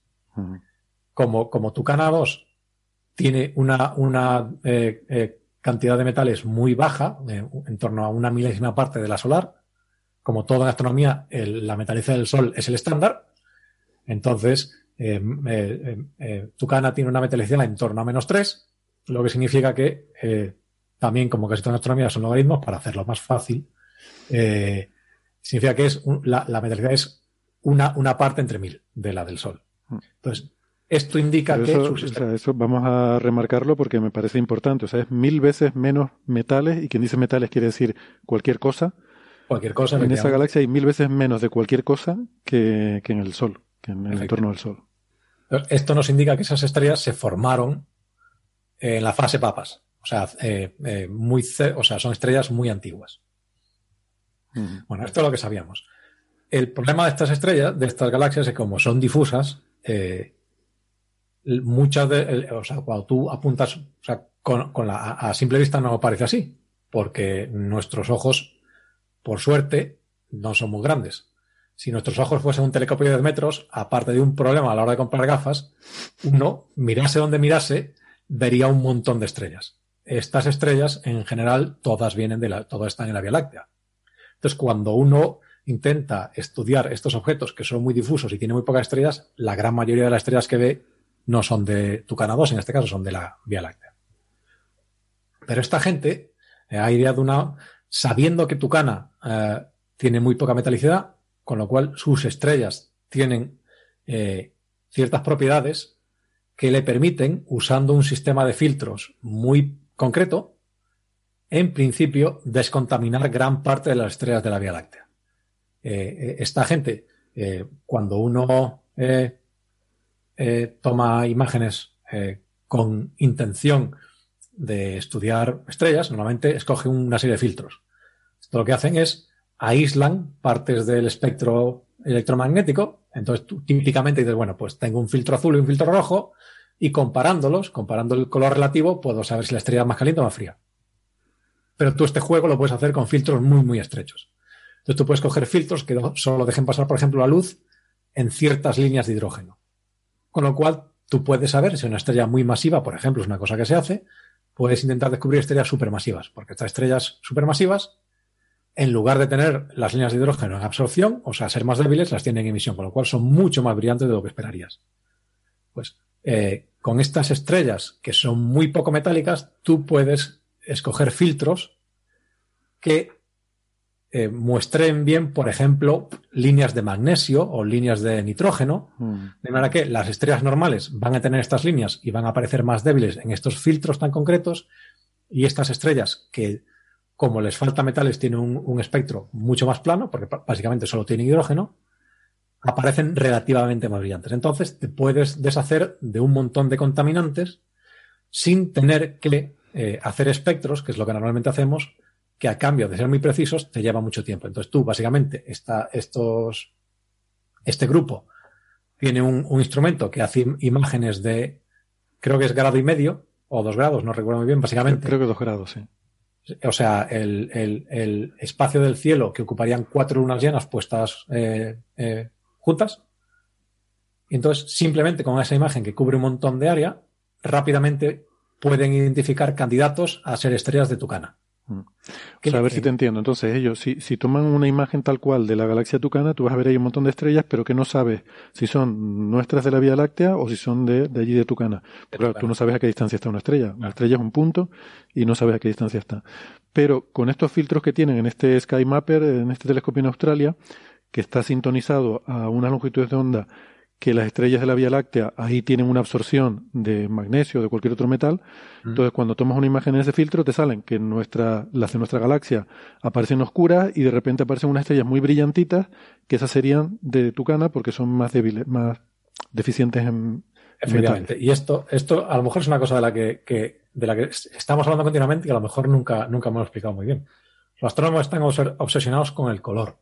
como, como Tucana 2 tiene una, una eh, eh, cantidad de metales muy baja, eh, en torno a una milésima parte de la solar, como toda en astronomía, el- la metalicidad del Sol es el estándar, entonces eh, eh, eh, Tucana tiene una metalicidad en torno a menos 3, lo que significa que eh, también, como casi toda en astronomía, son logaritmos, para hacerlo más fácil, eh, significa que es un- la, la metalicidad es una, una parte entre mil de la del Sol. Entonces, esto indica que eso, sus o estrellas- sea, eso vamos a remarcarlo porque me parece importante. O sea, es mil veces menos metales, y quien dice metales quiere decir cualquier cosa. cualquier cosa. En esa galaxia hay mil veces menos de cualquier cosa que, que en el Sol, en el entorno del Sol. Esto nos indica que esas estrellas se formaron en la fase papas. O sea, eh, eh, muy, o sea, son estrellas muy antiguas. Bueno, esto es lo que sabíamos. El problema de estas estrellas, de estas galaxias, es que como son difusas, eh, muchas de, o sea, cuando tú apuntas, o sea, con, con la, a, a simple vista no parece así, porque nuestros ojos, por suerte, no son muy grandes. Si nuestros ojos fuesen un telescopio de 10 metros, aparte de un problema a la hora de comprar gafas, uno, mirase donde mirase, vería un montón de estrellas. Estas estrellas, en general, todas vienen de la, todas están en la Vía Láctea. Entonces, cuando uno intenta estudiar estos objetos que son muy difusos y tienen muy pocas estrellas, la gran mayoría de las estrellas que ve no son de Tucana 2, en este caso son de la Vía Láctea. Pero esta gente eh, ha ideado una, sabiendo que Tucana eh, tiene muy poca metalicidad, con lo cual sus estrellas tienen eh, ciertas propiedades que le permiten, usando un sistema de filtros muy concreto, en principio, descontaminar gran parte de las estrellas de la Vía Láctea. Eh, eh, esta gente, cuando uno toma imágenes con intención de estudiar estrellas, normalmente escoge una serie de filtros. Esto lo que hacen es aíslan partes del espectro electromagnético. Entonces tú típicamente dices, bueno, pues tengo un filtro azul y un filtro rojo y comparándolos, comparando el color relativo, puedo saber si la estrella es más caliente o más fría. Pero tú este juego lo puedes hacer con filtros muy, muy estrechos. Entonces tú puedes coger filtros que solo dejen pasar, por ejemplo, la luz en ciertas líneas de hidrógeno. Con lo cual tú puedes saber si una estrella muy masiva, por ejemplo, es una cosa que se hace, puedes intentar descubrir estrellas supermasivas, porque estas estrellas supermasivas, en lugar de tener las líneas de hidrógeno en absorción, o sea, ser más débiles, las tienen en emisión, con lo cual son mucho más brillantes de lo que esperarías. Pues eh, con estas estrellas que son muy poco metálicas, tú puedes escoger filtros que eh, muestren bien, por ejemplo, líneas de magnesio o líneas de nitrógeno, Mm. de manera que las estrellas normales van a tener estas líneas y van a aparecer más débiles en estos filtros tan concretos, y estas estrellas que, como les falta metales, tienen un, espectro mucho más plano, porque básicamente solo tienen hidrógeno, aparecen relativamente más brillantes. Entonces te puedes deshacer de un montón de contaminantes sin tener que eh, hacer espectros, que es lo que normalmente hacemos, que a cambio de ser muy precisos te lleva mucho tiempo. Entonces tú, básicamente, esta, estos, este grupo tiene un, un instrumento que hace im- imágenes de, creo que es grado y medio, o dos grados, no recuerdo muy bien, básicamente. Creo que dos grados, sí. O sea, el, el, el espacio del cielo que ocuparían cuatro lunas llenas puestas eh, eh, juntas. Y entonces, simplemente con esa imagen que cubre un montón de área, rápidamente pueden identificar candidatos a ser estrellas de Tucana. Mm. a ver si te entiendo. Entonces, ellos, si, si toman una imagen tal cual de la galaxia Tucana, tú vas a ver ahí un montón de estrellas, pero que no sabes si son nuestras de la Vía Láctea o si son de, de allí de Tucana. claro, tú no sabes a qué distancia está una estrella. Una estrella es un punto y no sabes a qué distancia está. Pero con estos filtros que tienen en este Sky Mapper, en este telescopio en Australia, que está sintonizado a unas longitudes de onda que las estrellas de la Vía Láctea ahí tienen una absorción de magnesio o de cualquier otro metal. Mm. Entonces, cuando tomas una imagen en ese filtro, te salen que nuestra, las de nuestra galaxia aparecen oscuras y de repente aparecen unas estrellas muy brillantitas, que esas serían de Tucana porque son más débiles, más deficientes en. Efectivamente. Y esto, esto a lo mejor es una cosa de la que, que, de la que estamos hablando continuamente y a lo mejor nunca, nunca hemos explicado muy bien. Los astrónomos están obsesionados con el color.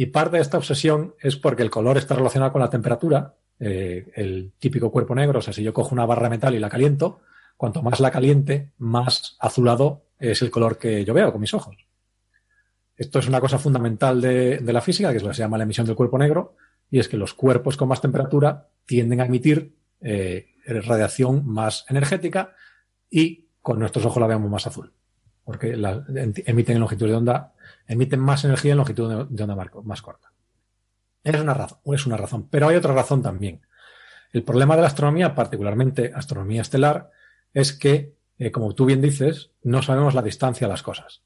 Y parte de esta obsesión es porque el color está relacionado con la temperatura. Eh, el típico cuerpo negro, o sea, si yo cojo una barra metal y la caliento, cuanto más la caliente, más azulado es el color que yo veo con mis ojos. Esto es una cosa fundamental de, la física, que es lo que se llama la emisión del cuerpo negro, y es que los cuerpos con más temperatura tienden a emitir eh, radiación más energética y con nuestros ojos la veamos más azul, porque la, emiten en longitud de onda emiten más energía en longitud de onda más corta. Es una razón, es una razón. Pero hay otra razón también. El problema de la astronomía, particularmente astronomía estelar, es que, eh, como tú bien dices, no sabemos la distancia de las cosas.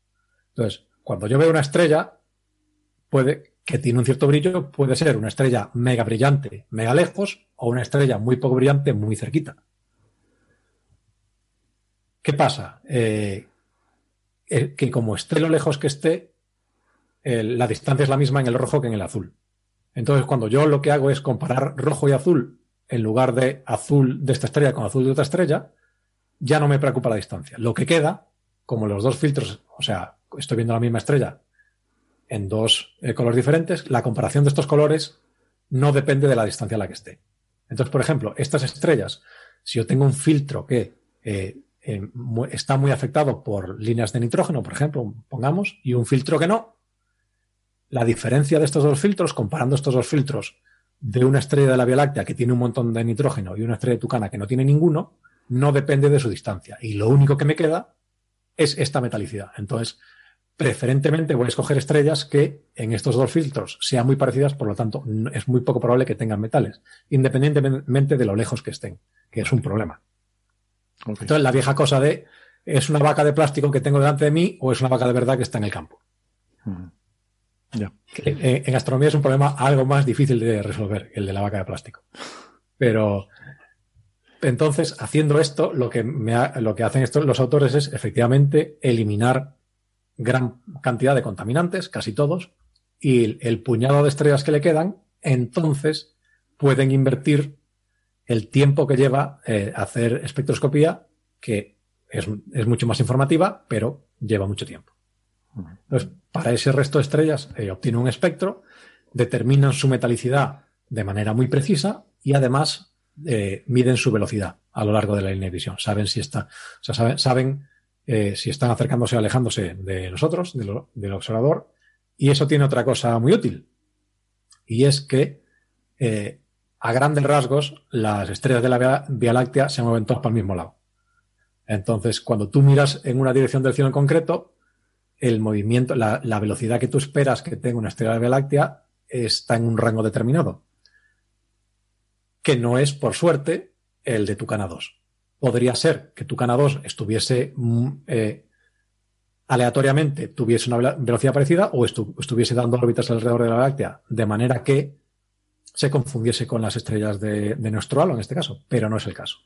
Entonces, cuando yo veo una estrella, puede que tiene un cierto brillo, puede ser una estrella mega brillante, mega lejos, o una estrella muy poco brillante, muy cerquita. ¿Qué pasa? Eh, que como esté lo lejos que esté, la distancia es la misma en el rojo que en el azul. Entonces, cuando yo lo que hago es comparar rojo y azul en lugar de azul de esta estrella con azul de otra estrella, ya no me preocupa la distancia. Lo que queda, como los dos filtros, o sea, estoy viendo la misma estrella en dos eh, colores diferentes, la comparación de estos colores no depende de la distancia a la que esté. Entonces, por ejemplo, estas estrellas, si yo tengo un filtro que eh, eh, está muy afectado por líneas de nitrógeno, por ejemplo, pongamos, y un filtro que no, la diferencia de estos dos filtros, comparando estos dos filtros de una estrella de la Vía Láctea que tiene un montón de nitrógeno y una estrella de Tucana que no tiene ninguno, no depende de su distancia. Y lo único que me queda es esta metalicidad. Entonces, preferentemente voy a escoger estrellas que en estos dos filtros sean muy parecidas, por lo tanto, es muy poco probable que tengan metales, independientemente de lo lejos que estén, que es un problema. Entonces, la vieja cosa de ¿es una vaca de plástico que tengo delante de mí o es una vaca de verdad que está en el campo? Eh, en astronomía es un problema algo más difícil de resolver, el de la vaca de plástico. Pero entonces, haciendo esto, lo que, lo que hacen estos, los autores es efectivamente eliminar gran cantidad de contaminantes, casi todos, y el, puñado de estrellas que le quedan, entonces pueden invertir el tiempo que lleva eh, hacer espectroscopía, que es, es mucho más informativa, pero lleva mucho tiempo. Entonces, para ese resto de estrellas eh, obtienen un espectro, determinan su metalicidad de manera muy precisa y además eh, miden su velocidad a lo largo de la línea de visión. Saben si está, o sea, saben, eh, si están acercándose o alejándose de nosotros, del observador, y eso tiene otra cosa muy útil. Y es que a grandes rasgos las estrellas de la Vía Láctea se mueven todas para el mismo lado. Entonces, cuando tú miras en una dirección del cielo en concreto, el movimiento, la, velocidad que tú esperas que tenga una estrella de Vía Láctea está en un rango determinado, que no es, por suerte, el de Tucana 2. Podría ser que Tucana 2 estuviese mm, eh, aleatoriamente, tuviese una velocidad parecida o estuviese dando órbitas alrededor de la Láctea, de manera que se confundiese con las estrellas de, de nuestro halo en este caso, pero no es el caso.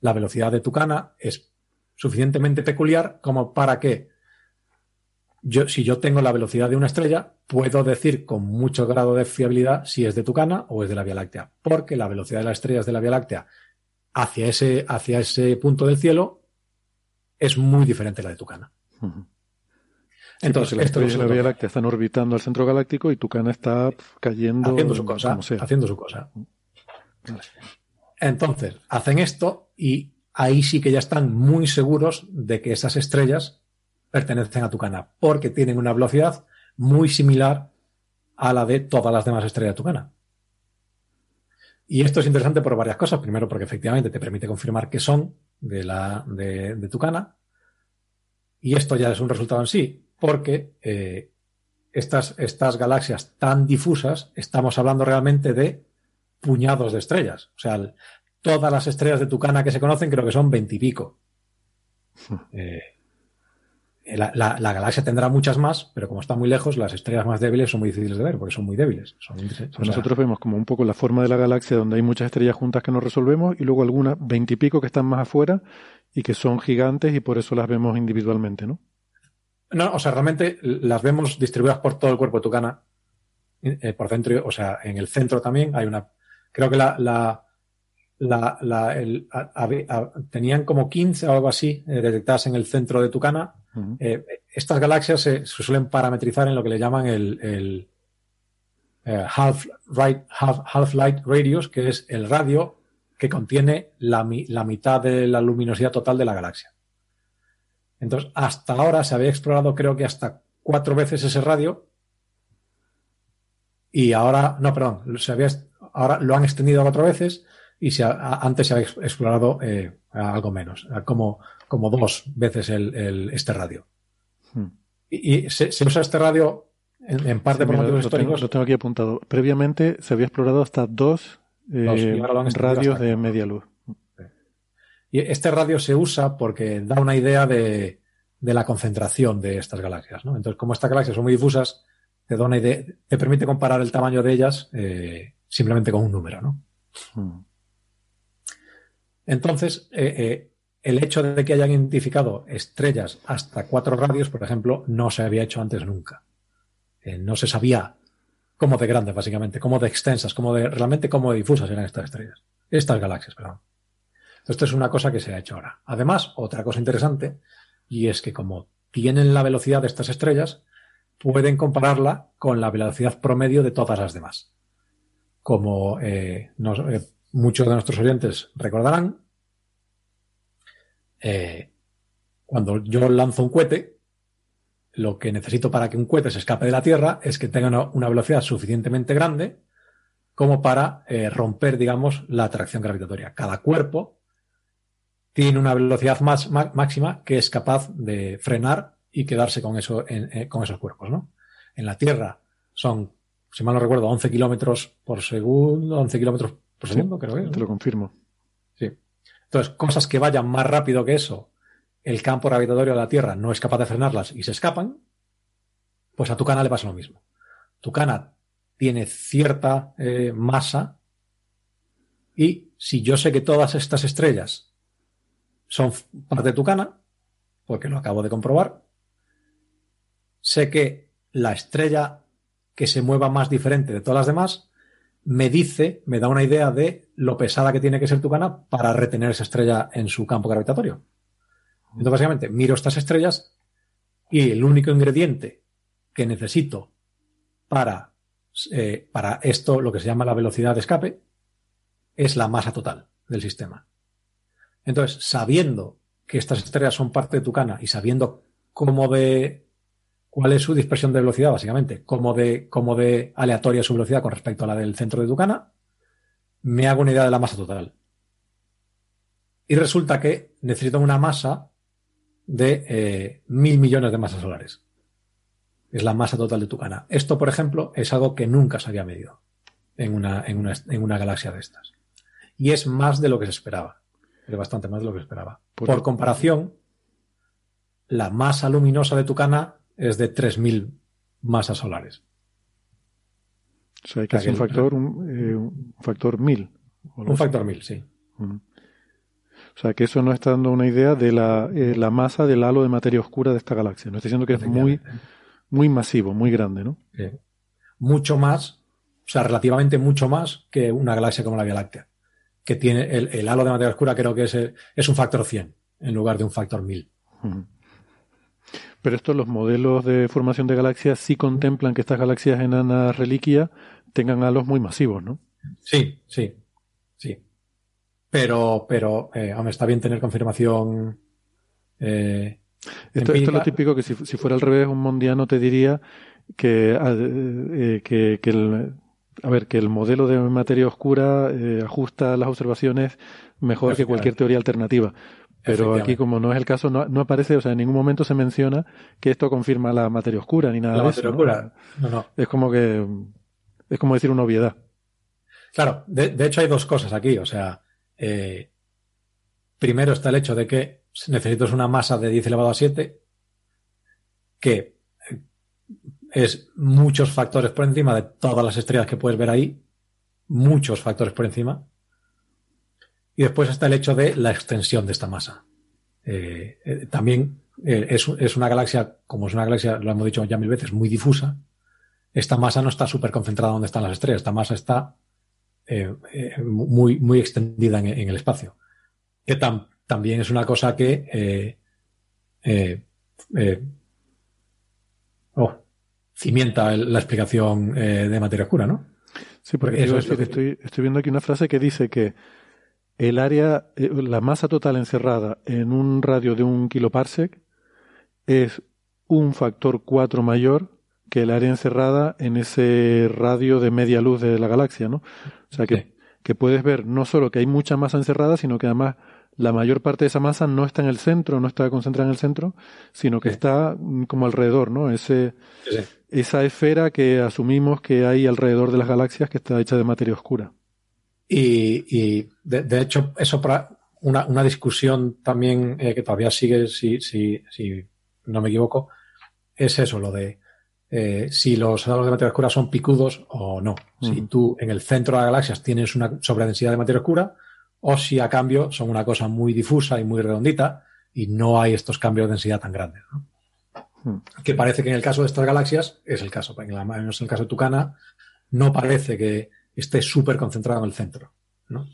La velocidad de Tucana es suficientemente peculiar como para que yo, si yo tengo la velocidad de una estrella, puedo decir con mucho grado de fiabilidad si es de Tucana o es de la Vía Láctea, porque la velocidad de las estrellas de la Vía Láctea hacia ese, hacia ese punto del cielo es muy diferente a la de Tucana. Entonces, las estrellas de la Vía Láctea están orbitando al centro galáctico y Tucana está cayendo. Haciendo su cosa. Haciendo su cosa. Entonces, hacen esto y ahí sí que ya están muy seguros de que esas estrellas pertenecen a Tucana, porque tienen una velocidad muy similar a la de todas las demás estrellas de Tucana. Y esto es interesante por varias cosas. Primero, porque efectivamente te permite confirmar que son de, la, de, de Tucana. Y esto ya es un resultado en sí, porque eh, estas, estas galaxias tan difusas, estamos hablando realmente de puñados de estrellas. O sea, todas las estrellas de Tucana que se conocen creo que son veintipico. <laughs> Eh, la, la, la, galaxia tendrá muchas más, pero como está muy lejos, las estrellas más débiles son muy difíciles de ver, porque son muy débiles. Son, nosotros vemos como un poco la forma de la galaxia, donde hay muchas estrellas juntas que no resolvemos, y luego algunas veintipico que están más afuera y que son gigantes y por eso las vemos individualmente, ¿no? No, o sea, realmente las vemos distribuidas por todo el cuerpo de Tucana, eh, por dentro, o sea, en el centro también hay una. Creo que la, la la, la, el, a, a, tenían como 15 o algo así eh, detectadas en el centro de Tucana. Eh, estas galaxias se, suelen parametrizar en lo que le llaman el, eh, half, light radius, que es el radio que contiene la, la mitad de la luminosidad total de la galaxia. Entonces, hasta ahora se había explorado, creo que hasta cuatro veces ese radio. Y ahora, no, perdón, se había, ahora lo han extendido cuatro veces y se ha, antes se ha explorado eh, algo menos, como, como dos veces el, el este radio. Hmm. Y, y se, se, usa este radio en, en parte sí, por mira, motivos lo históricos. Tengo, lo tengo aquí apuntado. Previamente se había explorado hasta dos, eh, radios de media luz. Y este radio se usa porque da una idea de, de la concentración de estas galaxias. ¿no? Entonces, como estas galaxias son muy difusas, te da una idea, te permite comparar el tamaño de ellas eh, simplemente con un número. ¿no? Hmm. Entonces, eh, eh, el hecho de que hayan identificado estrellas hasta cuatro radios, por ejemplo, no se había hecho antes nunca. Eh, no se sabía cómo de grandes, básicamente, cómo de extensas, cómo de, realmente cómo de difusas eran estas estrellas. Estas galaxias, perdón. Esto es una cosa que se ha hecho ahora. Además, otra cosa interesante, y es que como tienen la velocidad de estas estrellas, pueden compararla con la velocidad promedio de todas las demás. Como eh, nos, eh, muchos de nuestros oyentes recordarán, eh, cuando yo lanzo un cohete, lo que necesito para que un cohete se escape de la Tierra es que tenga una, velocidad suficientemente grande como para eh, romper, digamos, la atracción gravitatoria. Cada cuerpo tiene una velocidad más, máxima que es capaz de frenar y quedarse con, eso, en, eh, con esos cuerpos. ¿no? En la Tierra son, si mal no recuerdo, 11 kilómetros por segundo, 11 kilómetros por segundo, sí, creo que. Te lo confirmo. Sí. Entonces, cosas que vayan más rápido que eso, el campo gravitatorio de la Tierra no es capaz de frenarlas y se escapan, pues a Tucana le pasa lo mismo. Tucana tiene cierta eh, masa y si yo sé que todas estas estrellas son parte de Tucana, porque lo acabo de comprobar, sé que la estrella que se mueva más diferente de todas las demás me dice, me da una idea de lo pesada que tiene que ser Tucana para retener esa estrella en su campo gravitatorio. Entonces, básicamente, miro estas estrellas y el único ingrediente que necesito para, eh, para esto, lo que se llama la velocidad de escape, es la masa total del sistema. Entonces, sabiendo que estas estrellas son parte de Tucana y sabiendo cómo de cuál es su dispersión de velocidad, básicamente, cómo de, cómo de aleatoria su velocidad con respecto a la del centro de Tucana, me hago una idea de la masa total. Y resulta que necesito una masa de eh, mil millones de masas solares. Es la masa total de Tucana. Esto, por ejemplo, es algo que nunca se había medido en una, en una, en una galaxia de estas. Y es más de lo que se esperaba. Es bastante más de lo que se esperaba. Por, por comparación, la masa luminosa de Tucana es de 3.000 masas solares. O sea, hay casi un factor, un, eh, un factor 1000. Un factor 1000, sí. Uh -huh. O sea, que eso nos está dando una idea de la, eh, la, masa del halo de materia oscura de esta galaxia. Nos está diciendo que es muy, muy masivo, muy grande, ¿no? Sí. Mucho más, o sea, relativamente mucho más que una galaxia como la Vía Láctea, que tiene el, el halo de materia oscura creo que es, es, un factor 100 en lugar de un factor 1000. Uh -huh. Pero estos, los modelos de formación de galaxias sí contemplan que estas galaxias enanas reliquia tengan halos muy masivos, ¿no? Sí, sí, sí. pero, pero eh, está bien tener confirmación. Eh, esto, esto, es lo típico que si, si, fuera al revés, un mondiano te diría que, ah, eh, que, que el, a ver, que el modelo de materia oscura eh, ajusta las observaciones mejor que cualquier teoría alternativa. Pero aquí, como no es el caso, no, no, aparece, o sea, en ningún momento se menciona que esto confirma la materia oscura ni nada la de materia eso. Oscura. No, no. Es como que, es como decir una obviedad. Claro, de, de hecho hay dos cosas aquí, o sea, eh, primero está el hecho de que necesitas una masa de 10 elevado a 7, que es muchos factores por encima de todas las estrellas que puedes ver ahí, muchos factores por encima. Y después está el hecho de la extensión de esta masa. Eh, eh, también eh, es, es, una galaxia, como es una galaxia, lo hemos dicho ya mil veces, muy difusa. Esta masa no está súper concentrada donde están las estrellas. Esta masa está muy, muy extendida en, en el espacio. Que tam, también es una cosa que oh, cimienta la explicación de materia oscura, ¿no? Sí, porque eso estoy, estoy viendo aquí una frase que dice que el área, la masa total encerrada en un radio de un kiloparsec es un factor 4 mayor que el área encerrada en ese radio de media luz de la galaxia, ¿no? O sea que, sí. que puedes ver no solo que hay mucha masa encerrada, sino que además la mayor parte de esa masa no está en el centro, no está concentrada en el centro, sino que sí. está como alrededor, ¿no? Ese, sí. Esa esfera que asumimos que hay alrededor de las galaxias que está hecha de materia oscura. Y, y de, de, hecho, eso para una, una discusión también eh, que todavía sigue, si, si, si no me equivoco, es eso, lo de eh, si los halos de materia oscura son picudos o no. Uh -huh. Si tú en el centro de las galaxias tienes una sobredensidad de materia oscura o si a cambio son una cosa muy difusa y muy redondita y no hay estos cambios de densidad tan grandes. ¿no? Uh -huh. Que parece que en el caso de estas galaxias es el caso. En, la, en el caso de Tucana no parece que esté súper concentrado en el centro. ¿no?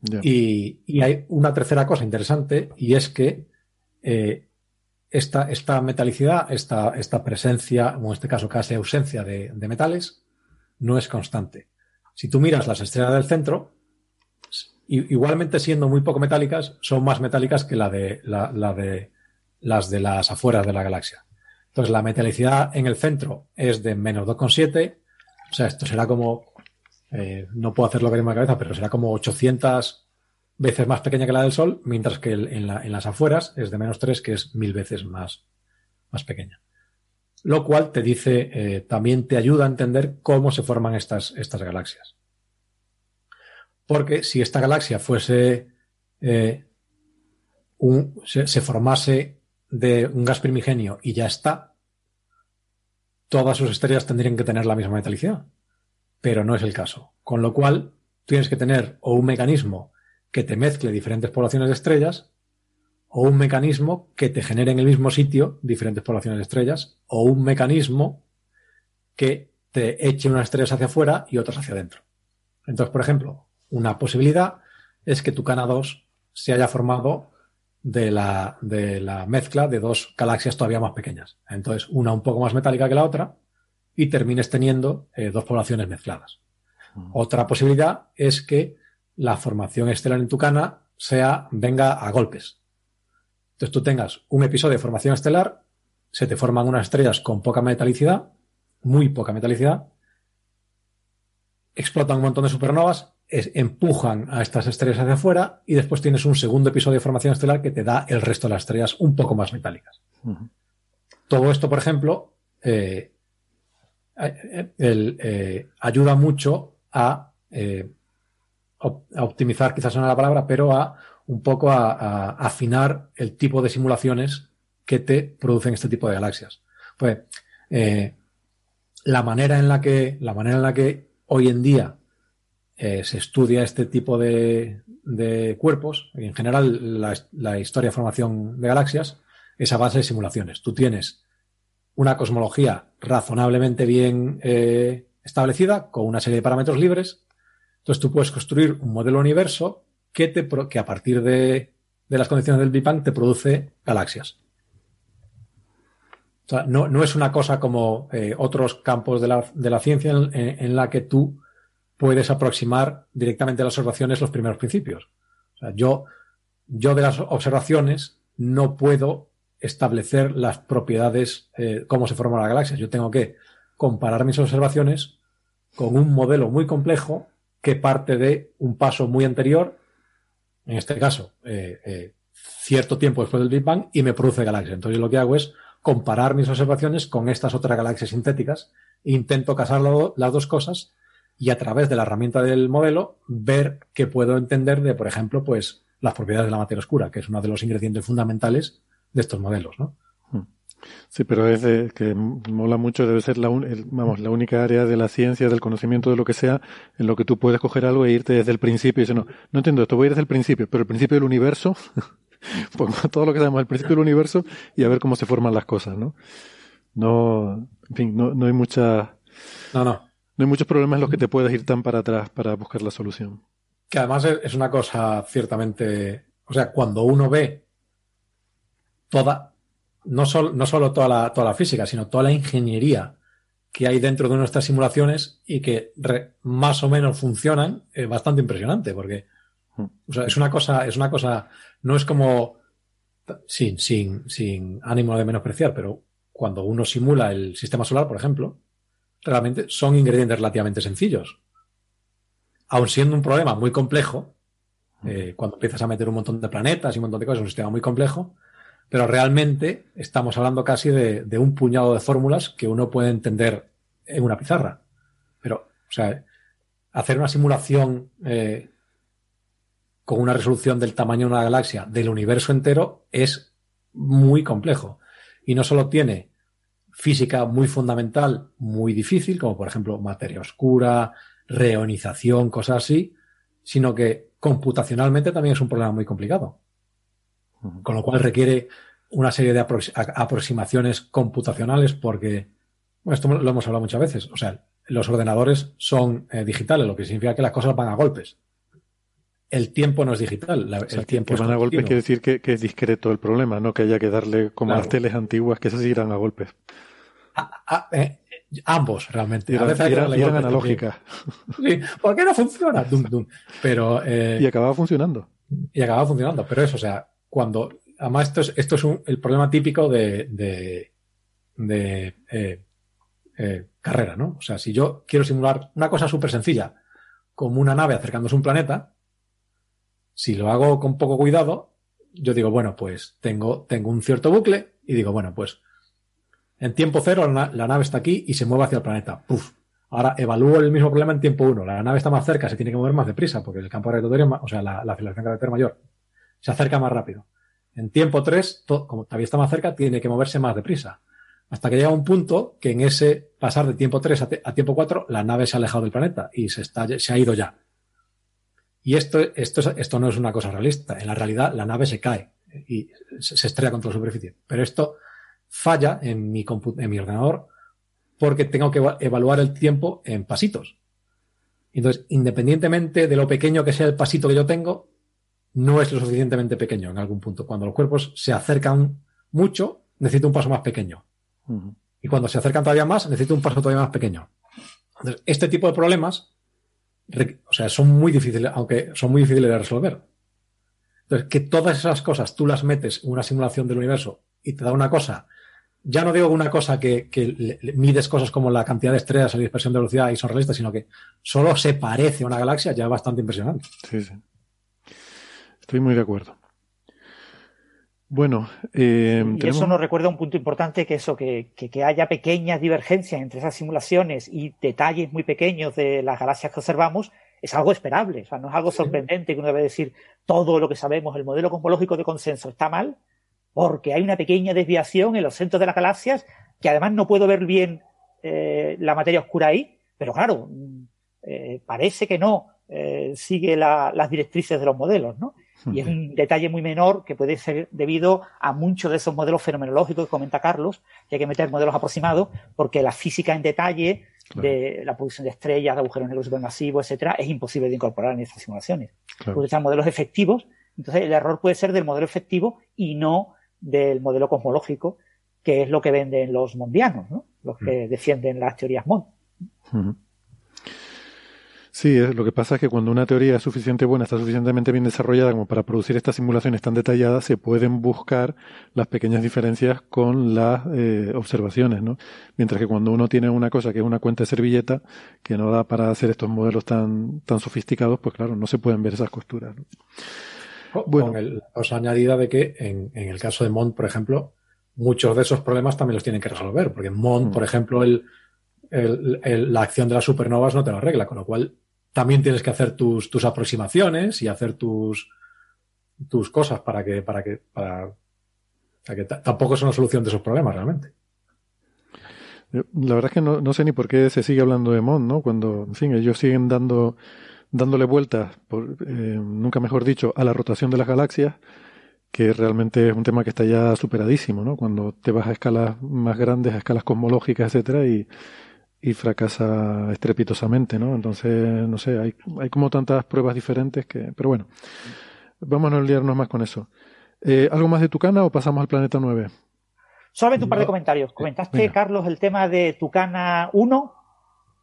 Yeah. Y, y, hay una tercera cosa interesante y es que eh, esta, esta metalicidad, esta, esta, presencia, o en este caso casi ausencia de, de, metales, no es constante. Si tú miras las estrellas del centro, igualmente siendo muy poco metálicas, son más metálicas que la de, la, la de las de las afueras de la galaxia. Entonces, la metalicidad en el centro es de menos 2,7. O sea, esto será como, eh, no puedo hacerlo que en la cabeza, pero será como 800 veces más pequeña que la del Sol, mientras que en, la, en las afueras es de menos 3, que es mil veces más, más pequeña. Lo cual te dice, eh, también te ayuda a entender cómo se forman estas, estas galaxias. Porque si esta galaxia fuese, eh, un, se, formase de un gas primigenio y ya está, todas sus estrellas tendrían que tener la misma metalicidad. Pero no es el caso. Con lo cual, tienes que tener o un mecanismo que te mezcle diferentes poblaciones de estrellas o un mecanismo que te genere en el mismo sitio diferentes poblaciones de estrellas o un mecanismo que te eche unas estrellas hacia afuera y otras hacia adentro. Entonces, por ejemplo, una posibilidad es que tu Cana 2 se haya formado de la, de la mezcla de dos galaxias todavía más pequeñas. Entonces, una un poco más metálica que la otra y termines teniendo eh, dos poblaciones mezcladas. Uh -huh. Otra posibilidad es que la formación estelar en Tucana sea, venga a golpes. Entonces tú tengas un episodio de formación estelar, se te forman unas estrellas con poca metalicidad, muy poca metalicidad, explotan un montón de supernovas, es, empujan a estas estrellas hacia afuera y después tienes un segundo episodio de formación estelar que te da el resto de las estrellas un poco más metálicas. Uh -huh. Todo esto, por ejemplo, eh, el, eh, ayuda mucho a eh, a optimizar quizás no la palabra, pero a un poco a, a, afinar el tipo de simulaciones que te producen este tipo de galaxias. Pues la manera en la que la manera en la que hoy en día eh, se estudia este tipo de, de cuerpos, en general la, historia de formación de galaxias, es a base de simulaciones. Tú tienes una cosmología razonablemente bien eh, establecida, con una serie de parámetros libres, entonces tú puedes construir un modelo universo que, te, que a partir de, de las condiciones del Big Bang te produce galaxias. No, no es una cosa como eh, otros campos de la, de la ciencia en, en, en, la que tú puedes aproximar directamente a las observaciones los primeros principios. O sea, yo, yo de las observaciones no puedo establecer las propiedades, eh, cómo se forman las galaxias. Yo tengo que comparar mis observaciones con un modelo muy complejo que parte de un paso muy anterior, en este caso, eh, eh, cierto tiempo después del Big Bang, y me produce galaxias. Entonces lo que hago es comparar mis observaciones con estas otras galaxias sintéticas intento casar las dos cosas y a través de la herramienta del modelo ver qué puedo entender de, por ejemplo, pues las propiedades de la materia oscura, que es uno de los ingredientes fundamentales de estos modelos, ¿no? Hmm. Sí, pero es que mola mucho, debe ser la, vamos, la única área de la ciencia, del conocimiento, de lo que sea, en lo que tú puedes coger algo e irte desde el principio y decir, no, no entiendo esto, voy a ir desde el principio, pero el principio del universo, <laughs> pongo todo lo que sabemos del principio del universo y a ver cómo se forman las cosas, ¿no? No, en fin, no, no hay mucha... No, no. No hay muchos problemas en los que te puedas ir tan para atrás para buscar la solución. Que además es una cosa ciertamente, o sea, cuando uno ve toda, no, solo no solo toda la, toda la física, sino toda la ingeniería que hay dentro de nuestras simulaciones y que más o menos funcionan, es bastante impresionante, porque o sea, es una cosa, es una cosa, no es como sin, sin, sin ánimo de menospreciar, pero cuando uno simula el sistema solar, por ejemplo, realmente son ingredientes relativamente sencillos. Aun siendo un problema muy complejo, eh, cuando empiezas a meter un montón de planetas y un montón de cosas, es un sistema muy complejo, pero realmente estamos hablando casi de, un puñado de fórmulas que uno puede entender en una pizarra. Pero, o sea, hacer una simulación eh, con una resolución del tamaño de una galaxia del universo entero es muy complejo. Y no solo tiene física muy fundamental, muy difícil, como por ejemplo materia oscura, reonización, cosas así, sino que computacionalmente también es un problema muy complicado. Con lo cual requiere una serie de aproximaciones computacionales porque, bueno, esto lo hemos hablado muchas veces, o sea, los ordenadores son eh, digitales, lo que significa que las cosas van a golpes. El tiempo no es digital, el tiempo que van a golpes quiere decir que, es discreto el problema, no que haya que darle como las teles antiguas, que esas irán a golpes. Eh, ambos, realmente. Y a veces eran, analógicas. Sí, ¿por qué no funciona? Pero, eh, y acababa funcionando. Y acababa funcionando. Pero eso, o sea, cuando. Además, esto es, esto es un, el problema típico de, de, de eh, carrera, ¿no? O sea, si yo quiero simular una cosa súper sencilla, como una nave acercándose a un planeta, si lo hago con poco cuidado, yo digo, bueno, pues tengo, tengo un cierto bucle y digo, bueno, pues en tiempo cero, la, nave está aquí y se mueve hacia el planeta. Puf. Ahora evalúo el mismo problema en tiempo uno. La nave está más cerca, se tiene que mover más deprisa porque el campo gravitatorio, o sea, la, aceleración gravitatoria mayor, se acerca más rápido. En tiempo tres, como todavía está más cerca, tiene que moverse más deprisa. Hasta que llega un punto que en ese pasar de tiempo 3 a, tiempo 4, la nave se ha alejado del planeta y se, está, se ha ido ya. Y esto, esto, esto no es una cosa realista. En la realidad, la nave se cae y se estrella contra la superficie. Pero esto falla en mi, en mi ordenador porque tengo que evaluar el tiempo en pasitos. Entonces, independientemente de lo pequeño que sea el pasito que yo tengo, no es lo suficientemente pequeño en algún punto. Cuando los cuerpos se acercan mucho, necesito un paso más pequeño. Y cuando se acercan todavía más, necesito un paso todavía más pequeño. Entonces, este tipo de problemas, o sea, son muy difíciles, aunque son muy difíciles de resolver. Entonces, que todas esas cosas tú las metes en una simulación del universo y te da una cosa ya no digo una cosa que, mides cosas como la cantidad de estrellas, la dispersión de velocidad y son realistas, sino que solo se parece a una galaxia, ya bastante impresionante. Sí, sí. Estoy muy de acuerdo. Bueno, eh, y eso nos recuerda un punto importante que eso, que, que, haya pequeñas divergencias entre esas simulaciones y detalles muy pequeños de las galaxias que observamos, es algo esperable, o sea, no es algo sorprendente que uno debe decir todo lo que sabemos, el modelo cosmológico de consenso está mal, porque hay una pequeña desviación en los centros de las galaxias, que además no puedo ver bien eh, la materia oscura ahí, pero claro, mm, eh, parece que no eh, sigue las directrices de los modelos, ¿no? Y es un detalle muy menor que puede ser debido a muchos de esos modelos fenomenológicos que comenta Carlos, que hay que meter modelos aproximados, porque la física en detalle de la producción de estrellas, de agujeros negros supermasivos, etcétera, es imposible de incorporar en estas simulaciones. Porque están modelos efectivos, entonces el error puede ser del modelo efectivo y no del modelo cosmológico, que es lo que venden los mondianos, ¿no? los que defienden las teorías Mond. Sí, lo que pasa es que cuando una teoría es suficientemente buena, está suficientemente bien desarrollada como para producir estas simulaciones tan detalladas, se pueden buscar las pequeñas diferencias con las eh, observaciones, ¿no? Mientras que cuando uno tiene una cosa que es una cuenta de servilleta, que no da para hacer estos modelos tan, tan sofisticados, pues claro, no se pueden ver esas costuras. Bueno. Con el, cosa añadida de que en, en, el caso de Mont, por ejemplo, muchos de esos problemas también los tienen que resolver, porque en Mont, mm. por ejemplo, el, el, la acción de las supernovas no te lo arregla, con lo cual también tienes que hacer tus, tus aproximaciones y hacer tus, tus cosas para que, para que, para, que tampoco es una solución de esos problemas realmente. La verdad es que no, no, sé ni por qué se sigue hablando de Mon, ¿no? Cuando, en fin, ellos siguen dando, dándole vueltas, eh, nunca mejor dicho, a la rotación de las galaxias, que realmente es un tema que está ya superadísimo, ¿no? Cuando te vas a escalas más grandes, a escalas cosmológicas, etcétera, y, y fracasa estrepitosamente, ¿no? Entonces, no sé, hay, hay como tantas pruebas diferentes que... Pero bueno, vamos a no liarnos más con eso. Eh, ¿Algo más de Tucana o pasamos al planeta 9? Solamente un par de comentarios. Comentaste, Carlos, el tema de Tucana 1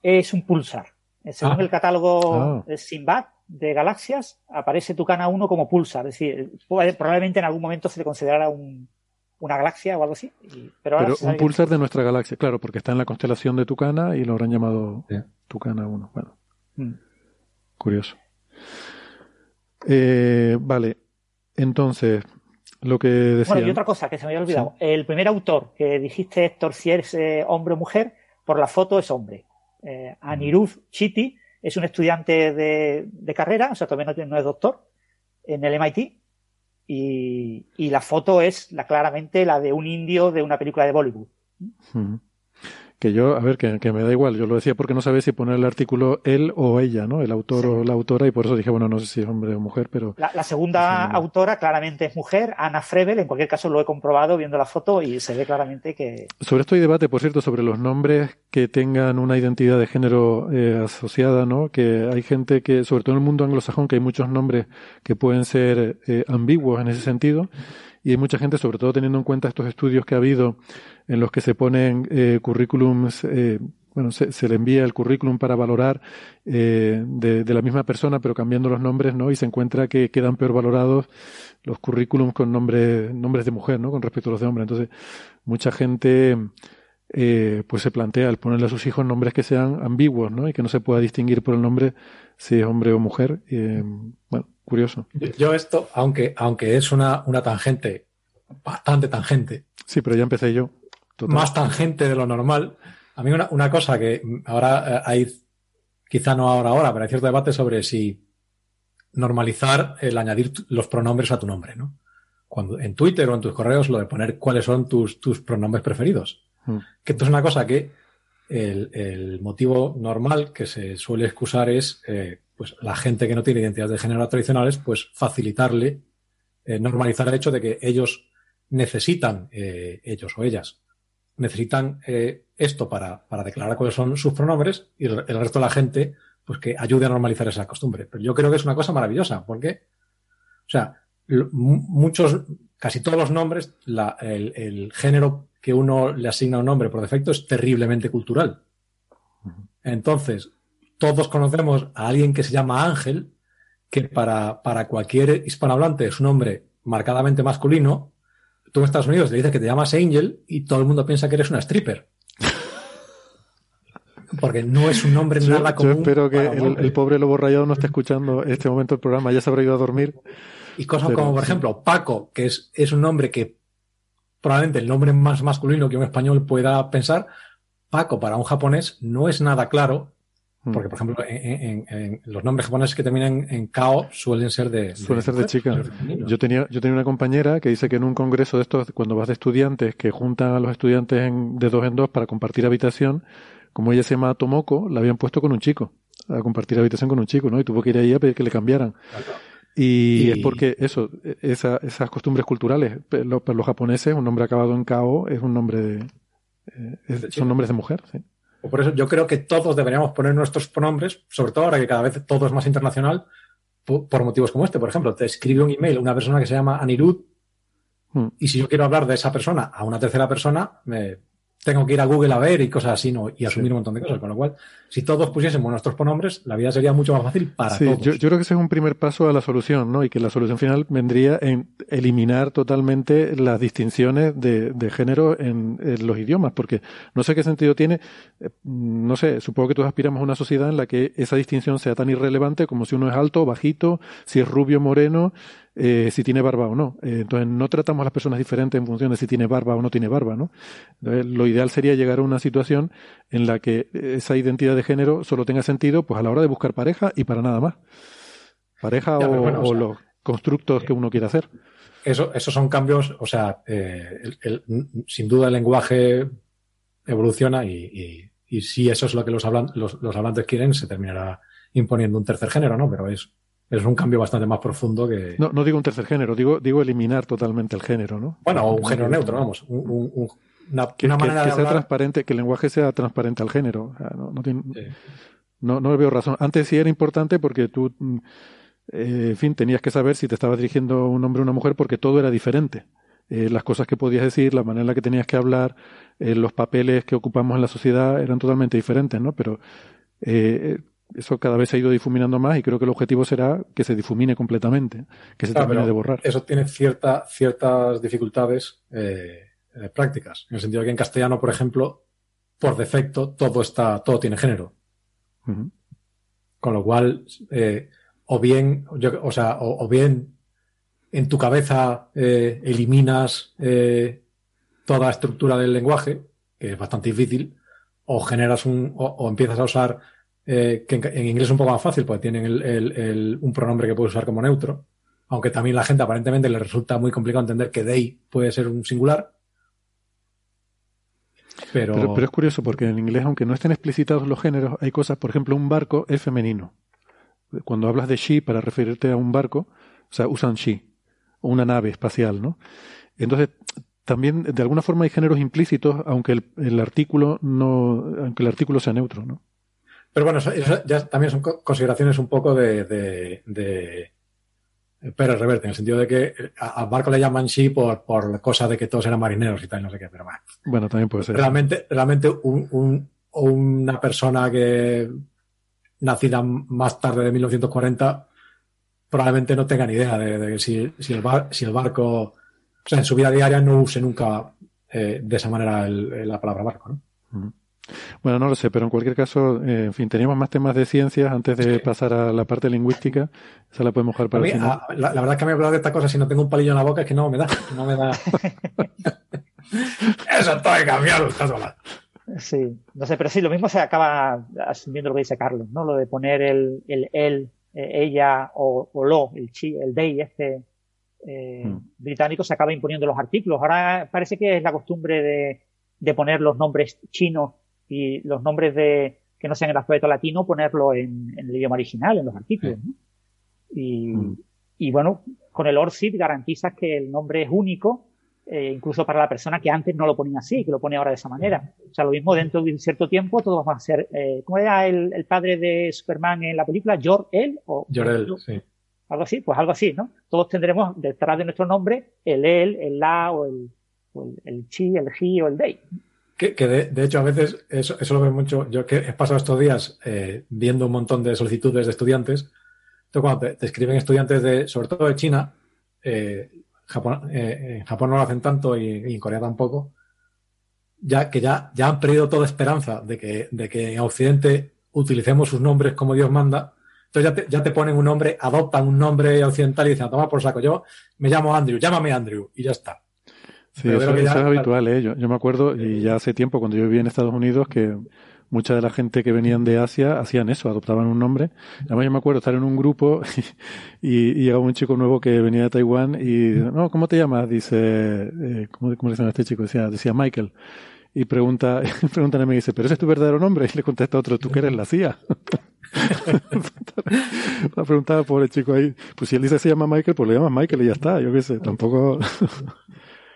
es un pulsar. Según ah. el catálogo ah. de Simbad de galaxias, aparece Tucana 1 como pulsar. Es decir, probablemente en algún momento se le considerara un, una galaxia o algo así. pero, un pulsar de nuestra galaxia, claro, porque está en la constelación de Tucana y lo habrán llamado Tucana 1. Bueno, mm. curioso. Eh, vale, entonces, lo que decía. Bueno, y otra cosa que se me había olvidado. El primer autor que dijiste, Héctor, si es eh, hombre o mujer, por la foto es hombre. Eh, Anirudh Chiti es un estudiante de, de, carrera, o sea, todavía no, no es doctor, en el MIT, y, y, la foto es la, claramente la de un indio de una película de Bollywood. Que yo, a ver, que, que, me da igual, yo lo decía porque no sabía si poner el artículo él o ella, ¿no? El autor o la autora, y por eso dije, bueno, no sé si es hombre o mujer, pero... La, segunda autora claramente es mujer, Ana Frebel, en cualquier caso lo he comprobado viendo la foto y se ve claramente que... Sobre esto hay debate, por cierto, sobre los nombres que tengan una identidad de género eh, asociada, ¿no? Que hay gente que, sobre todo en el mundo anglosajón, que hay muchos nombres que pueden ser eh, ambiguos en ese sentido, y hay mucha gente, sobre todo teniendo en cuenta estos estudios que ha habido en los que se ponen eh, currículums, eh, bueno, se, se, le envía el currículum para valorar eh, de, de, la misma persona, pero cambiando los nombres, ¿no? Y se encuentra que quedan peor valorados los currículums con nombres, nombres de mujer, ¿no? Con respecto a los de hombre. Entonces, mucha gente eh, pues se plantea el ponerle a sus hijos nombres que sean ambiguos, ¿no? Y que no se pueda distinguir por el nombre si es hombre o mujer. Eh, bueno, curioso. Yo esto, aunque, aunque es una, una tangente, bastante tangente. Sí, pero ya empecé yo. Más tangente de lo normal. A mí una, una cosa que ahora eh, hay, quizá no ahora, ahora, pero hay cierto debate sobre si normalizar el añadir los pronombres a tu nombre, ¿no? Cuando en Twitter o en tus correos lo de poner cuáles son tus, tus pronombres preferidos. Mm. Que esto es una cosa que el, el, motivo normal que se suele excusar es eh, pues la gente que no tiene identidades de género tradicionales, pues facilitarle, eh, normalizar el hecho de que ellos necesitan, eh, ellos o ellas, necesitan eh, esto para, para, declarar cuáles son sus pronombres y el, el, resto de la gente, pues que ayude a normalizar esa costumbre. Pero yo creo que es una cosa maravillosa, porque, o sea, muchos, casi todos los nombres, la, el, el género que uno le asigna un nombre por defecto es terriblemente cultural. Entonces, todos conocemos a alguien que se llama Ángel, que para, para cualquier hispanohablante es un nombre marcadamente masculino. Tú en Estados Unidos le dices que te llamas Angel y todo el mundo piensa que eres una stripper. Porque no es un nombre yo, nada común. Yo espero que el, el, pobre lobo rayado no esté escuchando este momento del programa, ya se habrá ido a dormir. Y cosas pero, como, por ejemplo, Paco, que es, es un nombre que probablemente el nombre más masculino que un español pueda pensar, Paco para un japonés no es nada claro porque, por ejemplo, en, en, en, los nombres japoneses que terminan en Kao suelen ser de. Suelen ser de chica. Yo tenía, yo tenía una compañera que dice que en un congreso de estos, cuando vas de estudiantes, que juntan a los estudiantes en, de dos en dos para compartir habitación, como ella se llama Tomoko, la habían puesto con un chico, a compartir habitación con un chico, ¿no? Y tuvo que ir ahí a pedir que le cambiaran. Y, y, es porque eso, esa, esas costumbres culturales, los, para los japoneses, un nombre acabado en Kao es un nombre de, eh, es, son nombres de mujer, sí. Por eso yo creo que todos deberíamos poner nuestros pronombres, sobre todo ahora que cada vez todo es más internacional, por, por motivos como este. Por ejemplo, te escribe un email una persona que se llama Anirud, mm. y si yo quiero hablar de esa persona a una tercera persona, me, tengo que ir a Google a ver y cosas así, ¿no? Y asumir un montón de cosas. Con lo cual, si todos pusiésemos nuestros pronombres, la vida sería mucho más fácil para sí, todos. Yo, yo creo que ese es un primer paso a la solución, ¿no? Y que la solución final vendría en eliminar totalmente las distinciones de, de género en, en, los idiomas, porque no sé qué sentido tiene, eh, no sé, supongo que todos aspiramos a una sociedad en la que esa distinción sea tan irrelevante como si uno es alto o bajito, si es rubio o moreno, eh, si tiene barba o no. Eh, entonces no tratamos a las personas diferentes en función de si tiene barba o no tiene barba, ¿no? Entonces, lo ideal sería llegar a una situación en la que esa identidad de género solo tenga sentido pues a la hora de buscar pareja y para nada más. Pareja Ya, o, pero bueno, o o sea, los constructos que uno quiere hacer. Eso, esos son cambios, o sea, eh, el- el- sin duda el lenguaje evoluciona y, y, y si eso es lo que los, hablan, los, los hablantes quieren, se terminará imponiendo un tercer género, ¿no? Pero es, es un cambio bastante más profundo que. No, no digo un tercer género, digo, digo eliminar totalmente el género, ¿no? Bueno, o un género neutro, vamos. Un, un- un- una, Que, una manera que de sea hablar. transparente, que el lenguaje sea transparente al género. O sea, no, no, tiene- Sí. no, no veo razón. Antes sí era importante porque tú, mm, eh, en fin, tenías que saber si te estabas dirigiendo a un hombre o una mujer porque todo era diferente. Eh, las cosas que podías decir, la manera en la que tenías que hablar, eh, los papeles que ocupamos en la sociedad eran totalmente diferentes, ¿no? Pero eh, eso cada vez se ha ido difuminando más y creo que el objetivo será que se difumine completamente, que se Claro, termine de borrar. Eso tiene cierta, ciertas dificultades eh, eh, prácticas. En el sentido de que en castellano, por ejemplo, por defecto, todo está, todo tiene género. Con lo cual, eh, o bien, yo- o sea, o, o bien en tu cabeza eh, eliminas eh, toda la estructura del lenguaje, que es bastante difícil, o generas un, o, o empiezas a usar, eh, que en, inglés es un poco más fácil, porque tienen el- un pronombre que puedes usar como neutro, aunque también la gente aparentemente le resulta muy complicado entender que they puede ser un singular. Pero es curioso porque en inglés, aunque no estén explicitados los géneros, hay cosas, por ejemplo, un barco es femenino. Cuando hablas de she para referirte a un barco, o sea, usan she, o una nave espacial, ¿no? Entonces, también de alguna forma hay géneros implícitos, aunque el, el artículo no, aunque el artículo sea neutro, ¿no? Pero bueno, eso, eso ya también son co- consideraciones un poco de, de, de Pérez Reverte, en el sentido de que a, a Barco le llaman sí por, por cosa de que todos eran marineros y tal, no sé qué, pero bueno. Bueno, también puede ser. Realmente, realmente un, un- una persona que nacida más tarde de 1940 probablemente no tenga ni idea de, de si, si, el bar- si el barco, o sea, en su vida diaria no use nunca eh, de esa manera el- la palabra barco, ¿no? Bueno, no lo sé, pero en cualquier caso, eh, en fin, teníamos más temas de ciencias antes de Sí. pasar a la parte lingüística. Esa la podemos dejar para mí, el final. a- la, la verdad es que a mí hablar de esta cosa si no tengo un palillo en la boca es que no me da, no me da. <laughs> Eso está cambiar, Casola. Sí, no sé, pero sí, lo mismo se acaba asumiendo lo que dice Carlos, ¿no? Lo de poner el, el él, eh, ella o, o lo, el chi, el they, este eh, Mm. británico se acaba imponiendo los artículos. Ahora parece que es la costumbre de, de poner los nombres chinos y los nombres de que no sean el alfabeto latino, ponerlo en, en el idioma original, en los artículos, ¿no? Y, Mm. y bueno, con el ORCID garantizas que el nombre es único, eh, incluso para la persona que antes no lo ponía así, que lo pone ahora de esa manera. O sea, lo mismo dentro de un cierto tiempo, todos van a ser, eh, ¿cómo era el, el padre de Superman en la película? ¿Jor-El? O- sí. Algo así, pues algo así, ¿no? Todos tendremos detrás de nuestro nombre el él, el la o el, o el, el chi, el ji o el they. Que, que de, de hecho a veces eso, eso lo veo mucho. Yo que he pasado estos días eh, viendo un montón de solicitudes de estudiantes. Entonces cuando te, escriben estudiantes de, sobre todo de China, eh, Japón, eh, en Japón no lo hacen tanto y, y en Corea tampoco, ya que ya, ya han perdido toda esperanza de que, de que en Occidente utilicemos sus nombres como Dios manda. Entonces ya te, ya te ponen un nombre, adoptan un nombre occidental y dicen, toma por saco, yo me llamo Andrew, llámame Andrew, y ya está. Sí, eso, ya- eso es habitual, ¿eh? Yo, yo me acuerdo, y ya hace tiempo, cuando yo vivía en Estados Unidos, que mucha de la gente que venían de Asia hacían eso, adoptaban un nombre. Además, yo me acuerdo estar en un grupo <laughs> y, y llegaba un chico nuevo que venía de Taiwán y, no, ¿cómo te llamas? Dice, eh, ¿cómo, ¿cómo le llama a este chico? Decía, decía Michael. Y pregunta, <laughs> preguntan a mí dice, ¿pero ese es tu verdadero nombre? Y le contesta otro, ¿tú que eres la CIA? la <laughs> preguntaba pobre chico ahí. Pues si él dice se llama Michael, pues le llamas Michael y ya está. Yo qué sé, tampoco...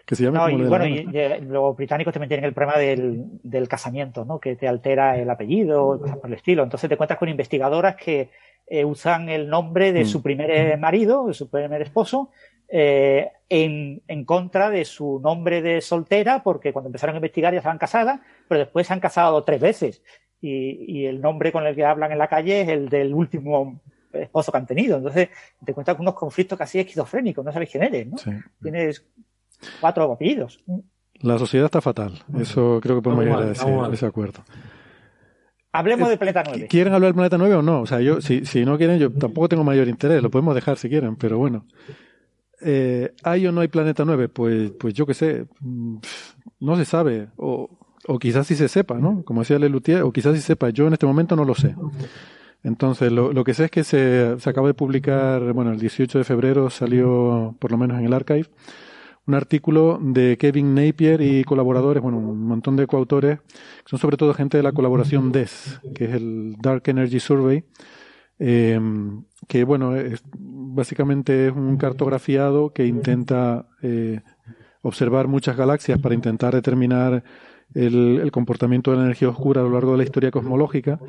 que se llame No, como y bueno, y, y los británicos también tienen el problema del, del casamiento, ¿no? Que te altera el apellido cosas por el estilo. Entonces te encuentras con investigadoras que eh, usan el nombre de Mm. su primer eh, marido, de su primer esposo, eh, en, en, contra de su nombre de soltera, porque cuando empezaron a investigar ya estaban casadas, pero después se han casado tres veces. Y, y, el nombre con el que hablan en la calle es el del último esposo que han tenido. Entonces, te cuentas con unos conflictos casi esquizofrénicos, no sabes quién eres, ¿no? Tienes cuatro apellidos. La sociedad está fatal. Eso creo que podemos llegar a ese, ese acuerdo. Hablemos de Planeta 9. ¿Quieren hablar del Planeta 9 o no? O sea, yo, si, si no quieren, yo tampoco tengo mayor interés. Lo podemos dejar si quieren, pero bueno. Eh, ¿Hay o no hay Planeta 9? Pues, pues yo qué sé. No se sabe. O, o quizás sí se sepa, ¿no? Como decía Lelutier, o quizás sí sepa. Yo en este momento no lo sé. Entonces, lo, lo que sé es que se, se acaba de publicar, bueno, el 18 de febrero salió, por lo menos en el archive, un artículo de Kevin Napier y colaboradores, bueno, un montón de coautores, que son sobre todo gente de la colaboración DES, que es el Dark Energy Survey, eh, que bueno, es, básicamente es un cartografiado que intenta eh, observar muchas galaxias para intentar determinar el, el, comportamiento de la energía oscura a lo largo de la historia cosmológica.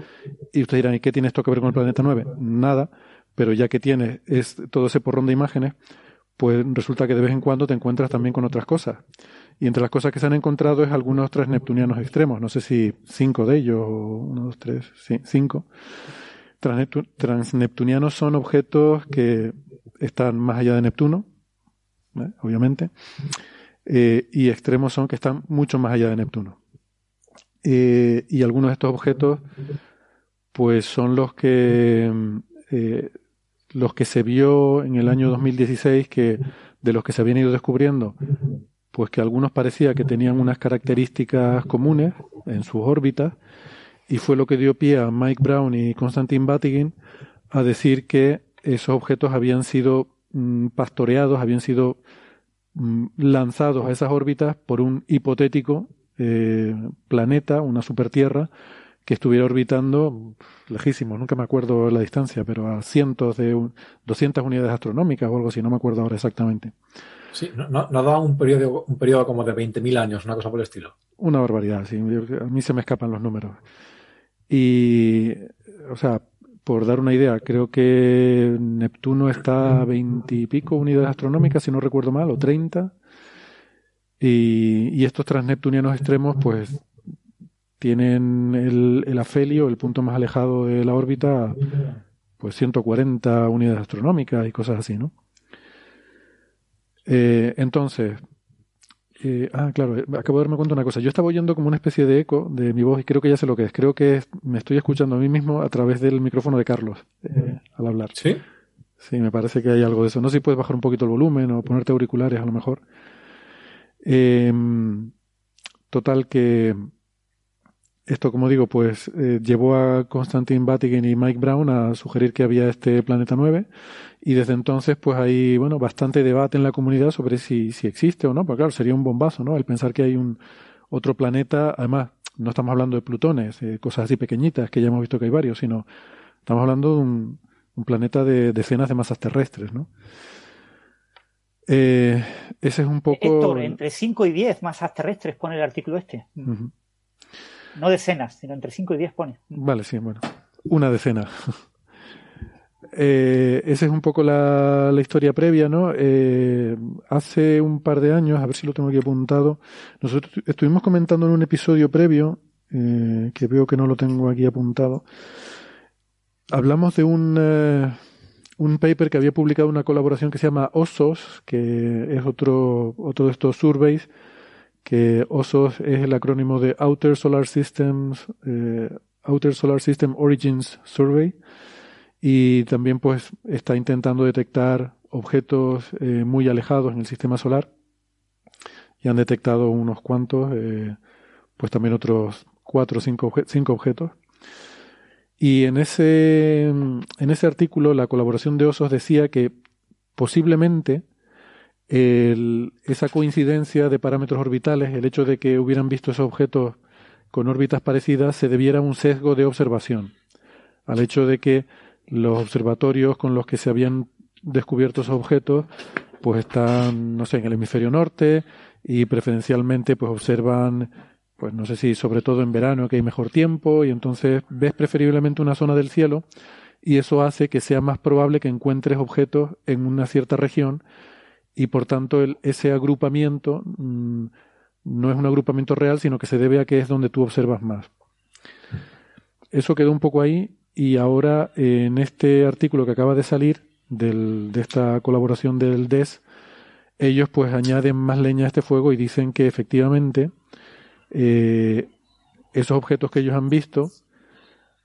Y ustedes dirán, ¿y qué tiene esto que ver con el planeta 9? Nada, pero ya que tiene es todo ese porrón de imágenes, pues resulta que de vez en cuando te encuentras también con otras cosas. Y entre las cosas que se han encontrado es algunos transneptunianos extremos, no sé si cinco de ellos, o uno, dos, tres, cinco. Transneptunianos son objetos que están más allá de Neptuno, ¿eh? obviamente, eh, y extremos son que están mucho más allá de Neptuno. Eh, y algunos de estos objetos, pues son los que los que se vio en el año 2016 que de los que se habían ido descubriendo, pues que algunos parecía que tenían unas características comunes en sus órbitas y fue lo que dio pie a Mike Brown y Konstantin Batygin a decir que esos objetos habían sido mm, pastoreados, habían sido mm, lanzados a esas órbitas por un hipotético eh, planeta, una supertierra, que estuviera orbitando lejísimo, nunca me acuerdo la distancia, pero a cientos de 200 unidades astronómicas o algo así, no me acuerdo ahora exactamente. Sí, no, no, no da un periodo, un periodo como de 20.000 años, una cosa por el estilo. Una barbaridad, sí, a mí se me escapan los números. Y, o sea, por dar una idea, creo que Neptuno está a 20 y pico unidades astronómicas, si no recuerdo mal, o 30. Y, y estos transneptunianos extremos, pues tienen el, el afelio, el punto más alejado de la órbita, pues 140 unidades astronómicas y cosas así, ¿no? Eh, entonces, eh, ah, claro, eh, acabo de darme cuenta de una cosa. Yo estaba oyendo como una especie de eco de mi voz y creo que ya sé lo que es. Creo que es, me estoy escuchando a mí mismo a través del micrófono de Carlos eh, al hablar. ¿Sí? Sí, me parece que hay algo de eso. No sé si puedes bajar un poquito el volumen o ponerte auriculares a lo mejor. Eh, total que esto, como digo, pues eh, llevó a Constantin Batygin y Mike Brown a sugerir que había este planeta 9 y desde entonces pues hay, bueno, bastante debate en la comunidad sobre si, si existe o no, porque claro, sería un bombazo, ¿no? El pensar que hay un otro planeta, además, no estamos hablando de plutones, eh, cosas así pequeñitas, que ya hemos visto que hay varios, sino estamos hablando de un, un planeta de decenas de masas terrestres, ¿no? Eh, ese es un poco... Héctor, entre 5 y 10 masas terrestres pone el artículo este. Uh -huh. No decenas, sino entre 5 y 10 pone. Vale, sí, bueno. Una decena. <laughs> eh, esa es un poco la, historia previa, ¿no? Eh, hace un par de años, a ver si lo tengo aquí apuntado, nosotros estuvimos comentando en un episodio previo, eh, que veo que no lo tengo aquí apuntado, hablamos de un, eh, un paper que había publicado una colaboración que se llama OSOS, que es otro, otro de estos surveys, que OSOS es el acrónimo de Outer Solar Systems, eh, Outer Solar System Origins Survey, y también pues está intentando detectar objetos eh, muy alejados en el sistema solar, y han detectado unos cuantos, eh, pues también otros cuatro o cinco, cinco objetos. Y en ese, en ese artículo la colaboración de OSOS decía que posiblemente el, esa coincidencia de parámetros orbitales, el hecho de que hubieran visto esos objetos con órbitas parecidas, se debiera a un sesgo de observación, al hecho de que los observatorios con los que se habían descubierto esos objetos, pues están, no sé, en el hemisferio norte y preferencialmente pues observan, pues no sé si sobre todo en verano que hay mejor tiempo y entonces ves preferiblemente una zona del cielo y eso hace que sea más probable que encuentres objetos en una cierta región y por tanto el, ese agrupamiento mm, no es un agrupamiento real, sino que se debe a que es donde tú observas más. Eso quedó un poco ahí y ahora en este artículo que acaba de salir de esta colaboración del DES, ellos pues añaden más leña a este fuego y dicen que efectivamente eh, esos objetos que ellos han visto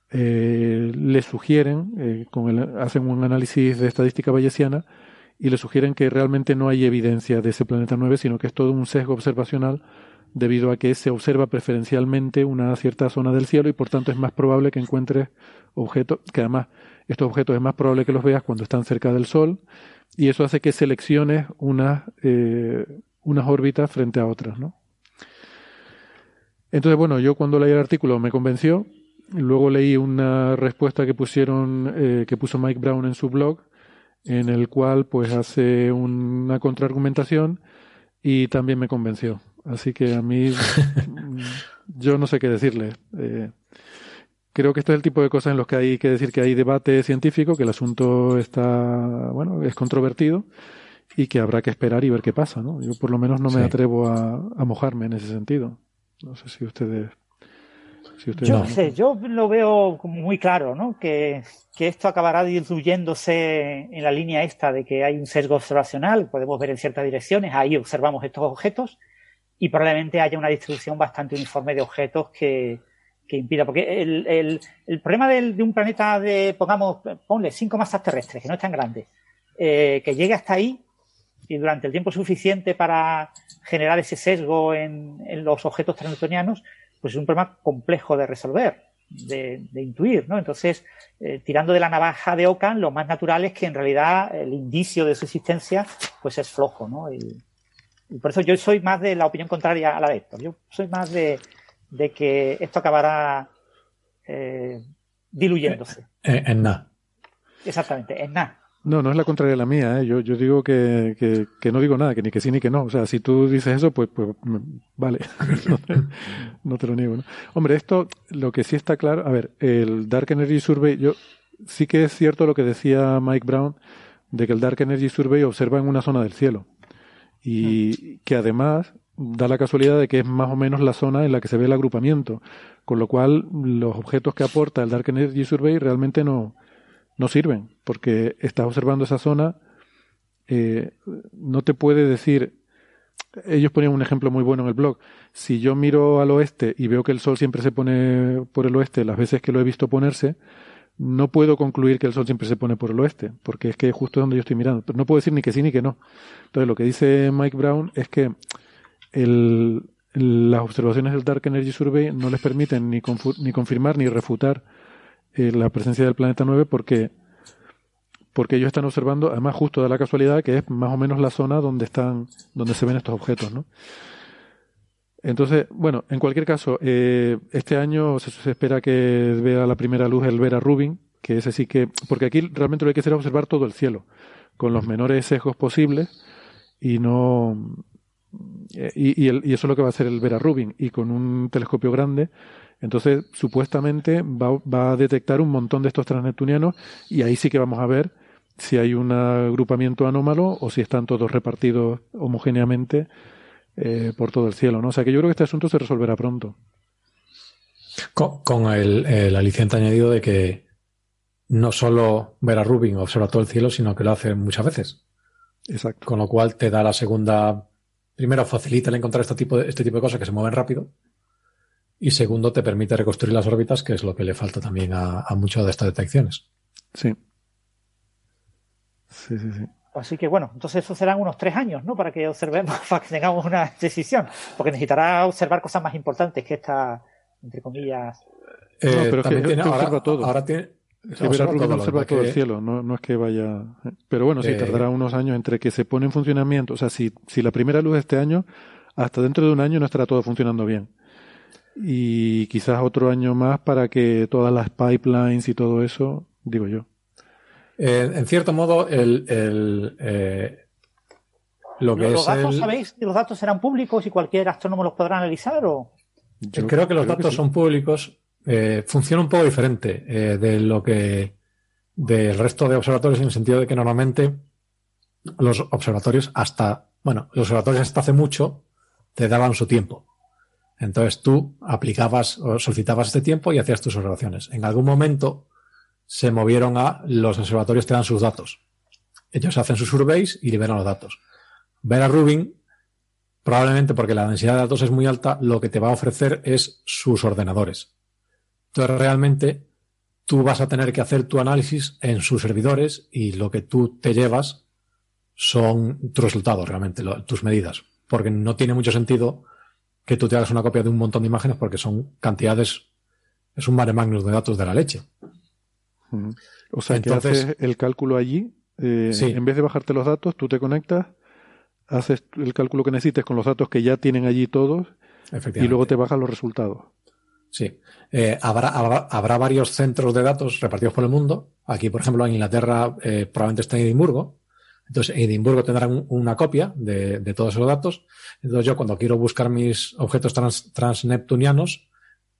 eh, les sugieren, eh, con hacen un análisis de estadística bayesiana y le sugieren que realmente no hay evidencia de ese planeta 9, sino que es todo un sesgo observacional debido a que se observa preferencialmente una cierta zona del cielo y por tanto es más probable que encuentres objetos, que además estos objetos es más probable que los veas cuando están cerca del Sol y eso hace que selecciones unas, eh, unas órbitas frente a otras, ¿no? Entonces, bueno, yo cuando leí el artículo me convenció, luego leí una respuesta que pusieron, eh, que puso Mike Brown en su blog, en el cual pues hace una contraargumentación y también me convenció. Así que a mí <laughs> yo no sé qué decirle. Eh, creo que este es el tipo de cosas en los que hay que decir que hay debate científico, que el asunto está, bueno, es controvertido y que habrá que esperar y ver qué pasa, ¿no? Yo por lo menos no me atrevo a, a mojarme en ese sentido. No sé si ustedes yo no sé, yo lo veo muy claro, ¿no? Que, que, esto acabará diluyéndose en la línea esta de que hay un sesgo observacional, podemos ver en ciertas direcciones, ahí observamos estos objetos y probablemente haya una distribución bastante uniforme de objetos que, que impida, porque el, el, el problema de, de, un planeta de, pongamos, ponle cinco masas terrestres, que no es tan grande, eh, que llegue hasta ahí y durante el tiempo suficiente para generar ese sesgo en, en los objetos transneptunianos, pues es un problema complejo de resolver, de, intuir, ¿no? Entonces, eh, tirando de la navaja de Ocan, lo más natural es que en realidad el indicio de su existencia, pues es flojo, ¿no? Y, por eso yo soy más de la opinión contraria a la de Héctor. Yo soy más de, que esto acabará eh, diluyéndose. En, en nada. Exactamente, en nada. No, no es la contraria de la mía. ¿eh? Yo, yo digo que, que, que, no digo nada, que ni que sí ni que no. O sea, si tú dices eso, pues, pues vale. <laughs> no, te, lo niego. ¿no? Hombre, esto, lo que sí está claro, a ver, el Dark Energy Survey, yo sí que es cierto lo que decía Mike Brown, de que el Dark Energy Survey observa en una zona del cielo. Y que además da la casualidad de que es más o menos la zona en la que se ve el agrupamiento. Con lo cual, los objetos que aporta el Dark Energy Survey realmente no, no sirven, porque estás observando esa zona, eh, no te puede decir, ellos ponían un ejemplo muy bueno en el blog, si yo miro al oeste y veo que el sol siempre se pone por el oeste las veces que lo he visto ponerse, no puedo concluir que el sol siempre se pone por el oeste, porque es que es justo donde yo estoy mirando. Pero no puedo decir ni que sí ni que no. Entonces lo que dice Mike Brown es que el, las observaciones del Dark Energy Survey no les permiten ni confirmar ni refutar eh, la presencia del planeta 9 porque, porque ellos están observando, además justo de la casualidad, que es más o menos la zona donde están, donde se ven estos objetos, ¿no? Entonces, bueno, en cualquier caso, eh, este año se, espera que vea la primera luz el Vera Rubin, que ese sí que, porque aquí realmente lo que hay que hacer es observar todo el cielo, con los menores sesgos posibles, y no, y, y, el, y, eso es lo que va a hacer el Vera Rubin, y con un telescopio grande entonces, supuestamente va, va, a detectar un montón de estos transneptunianos y ahí sí que vamos a ver si hay un agrupamiento anómalo o si están todos repartidos homogéneamente eh, por todo el cielo. ¿no? O sea que yo creo que este asunto se resolverá pronto. Con, con el, el, aliciente añadido de que no solo Vera Rubin observa todo el cielo, sino que lo hace muchas veces. Exacto. Con lo cual te da la segunda. Primero, facilita el encontrar este tipo de, este tipo de cosas que se mueven rápido y segundo te permite reconstruir las órbitas, que es lo que le falta también a, a muchas de estas detecciones. Sí. Sí, sí, sí. Así que bueno, entonces eso serán unos tres años, ¿no? Para que observemos, <laughs> para que tengamos una decisión. Porque necesitará observar cosas más importantes que esta, entre comillas. Eh, no, pero es que, tiene, ahora, observa todo. Ahora tiene, observa, todo, observa todo el cielo, no, no, es que vaya. Pero bueno, sí, eh, tardará unos años entre que se pone en funcionamiento. O sea, si, si la primera luz de este año, hasta dentro de un año no estará todo funcionando bien y quizás otro año más para que todas las pipelines y todo eso, digo yo. Eh, en cierto modo, el, el eh, lo que ¿Los es datos, el... sabéis que los datos serán públicos y cualquier astrónomo los podrá analizar? O? Yo creo que los creo datos que sí. son públicos. Eh, funciona un poco diferente eh, de lo que del resto de observatorios en el sentido de que normalmente los observatorios hasta, bueno, los observatorios hasta hace mucho te daban su tiempo. Entonces tú aplicabas o solicitabas este tiempo y hacías tus observaciones. En algún momento se movieron a los observatorios te dan sus datos. Ellos hacen sus surveys y liberan los datos. Vera Rubin, probablemente porque la densidad de datos es muy alta, lo que te va a ofrecer es sus ordenadores. Entonces realmente tú vas a tener que hacer tu análisis en sus servidores y lo que tú te llevas son tus resultados realmente, tus medidas. Porque no tiene mucho sentido que tú te hagas una copia de un montón de imágenes porque son cantidades, es un mare magnus de datos de la leche. O sea, Entonces, que haces el cálculo allí, eh, en vez de bajarte los datos, tú te conectas, haces el cálculo que necesites con los datos que ya tienen allí todos y luego te bajan los resultados. Sí. Eh, habrá, habrá, varios centros de datos repartidos por el mundo. Aquí, por ejemplo, en Inglaterra eh, probablemente está en Edimburgo. Entonces, en Edimburgo tendrán una copia de, todos esos datos. Entonces, yo cuando quiero buscar mis objetos transneptunianos,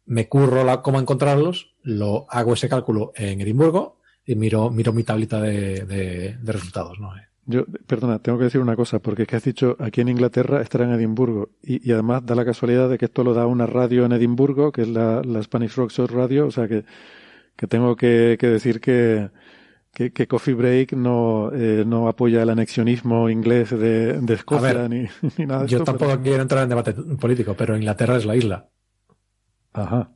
me curro la, cómo encontrarlos, lo hago ese cálculo en Edimburgo y miro, miro mi tablita de, de, de resultados. ¿no? Yo, perdona, tengo que decir una cosa, porque es que has dicho aquí en Inglaterra estará en Edimburgo, y, además da la casualidad de que esto lo da una radio en Edimburgo, que es la, Spanish Rock Show Radio, o sea que, que tengo que, decir que, que, Coffee Break no, eh, no apoya el anexionismo inglés de, de Escocia <laughs> ni, nada de Yo tampoco quiero entrar en debate político, pero Inglaterra es la isla. Ajá.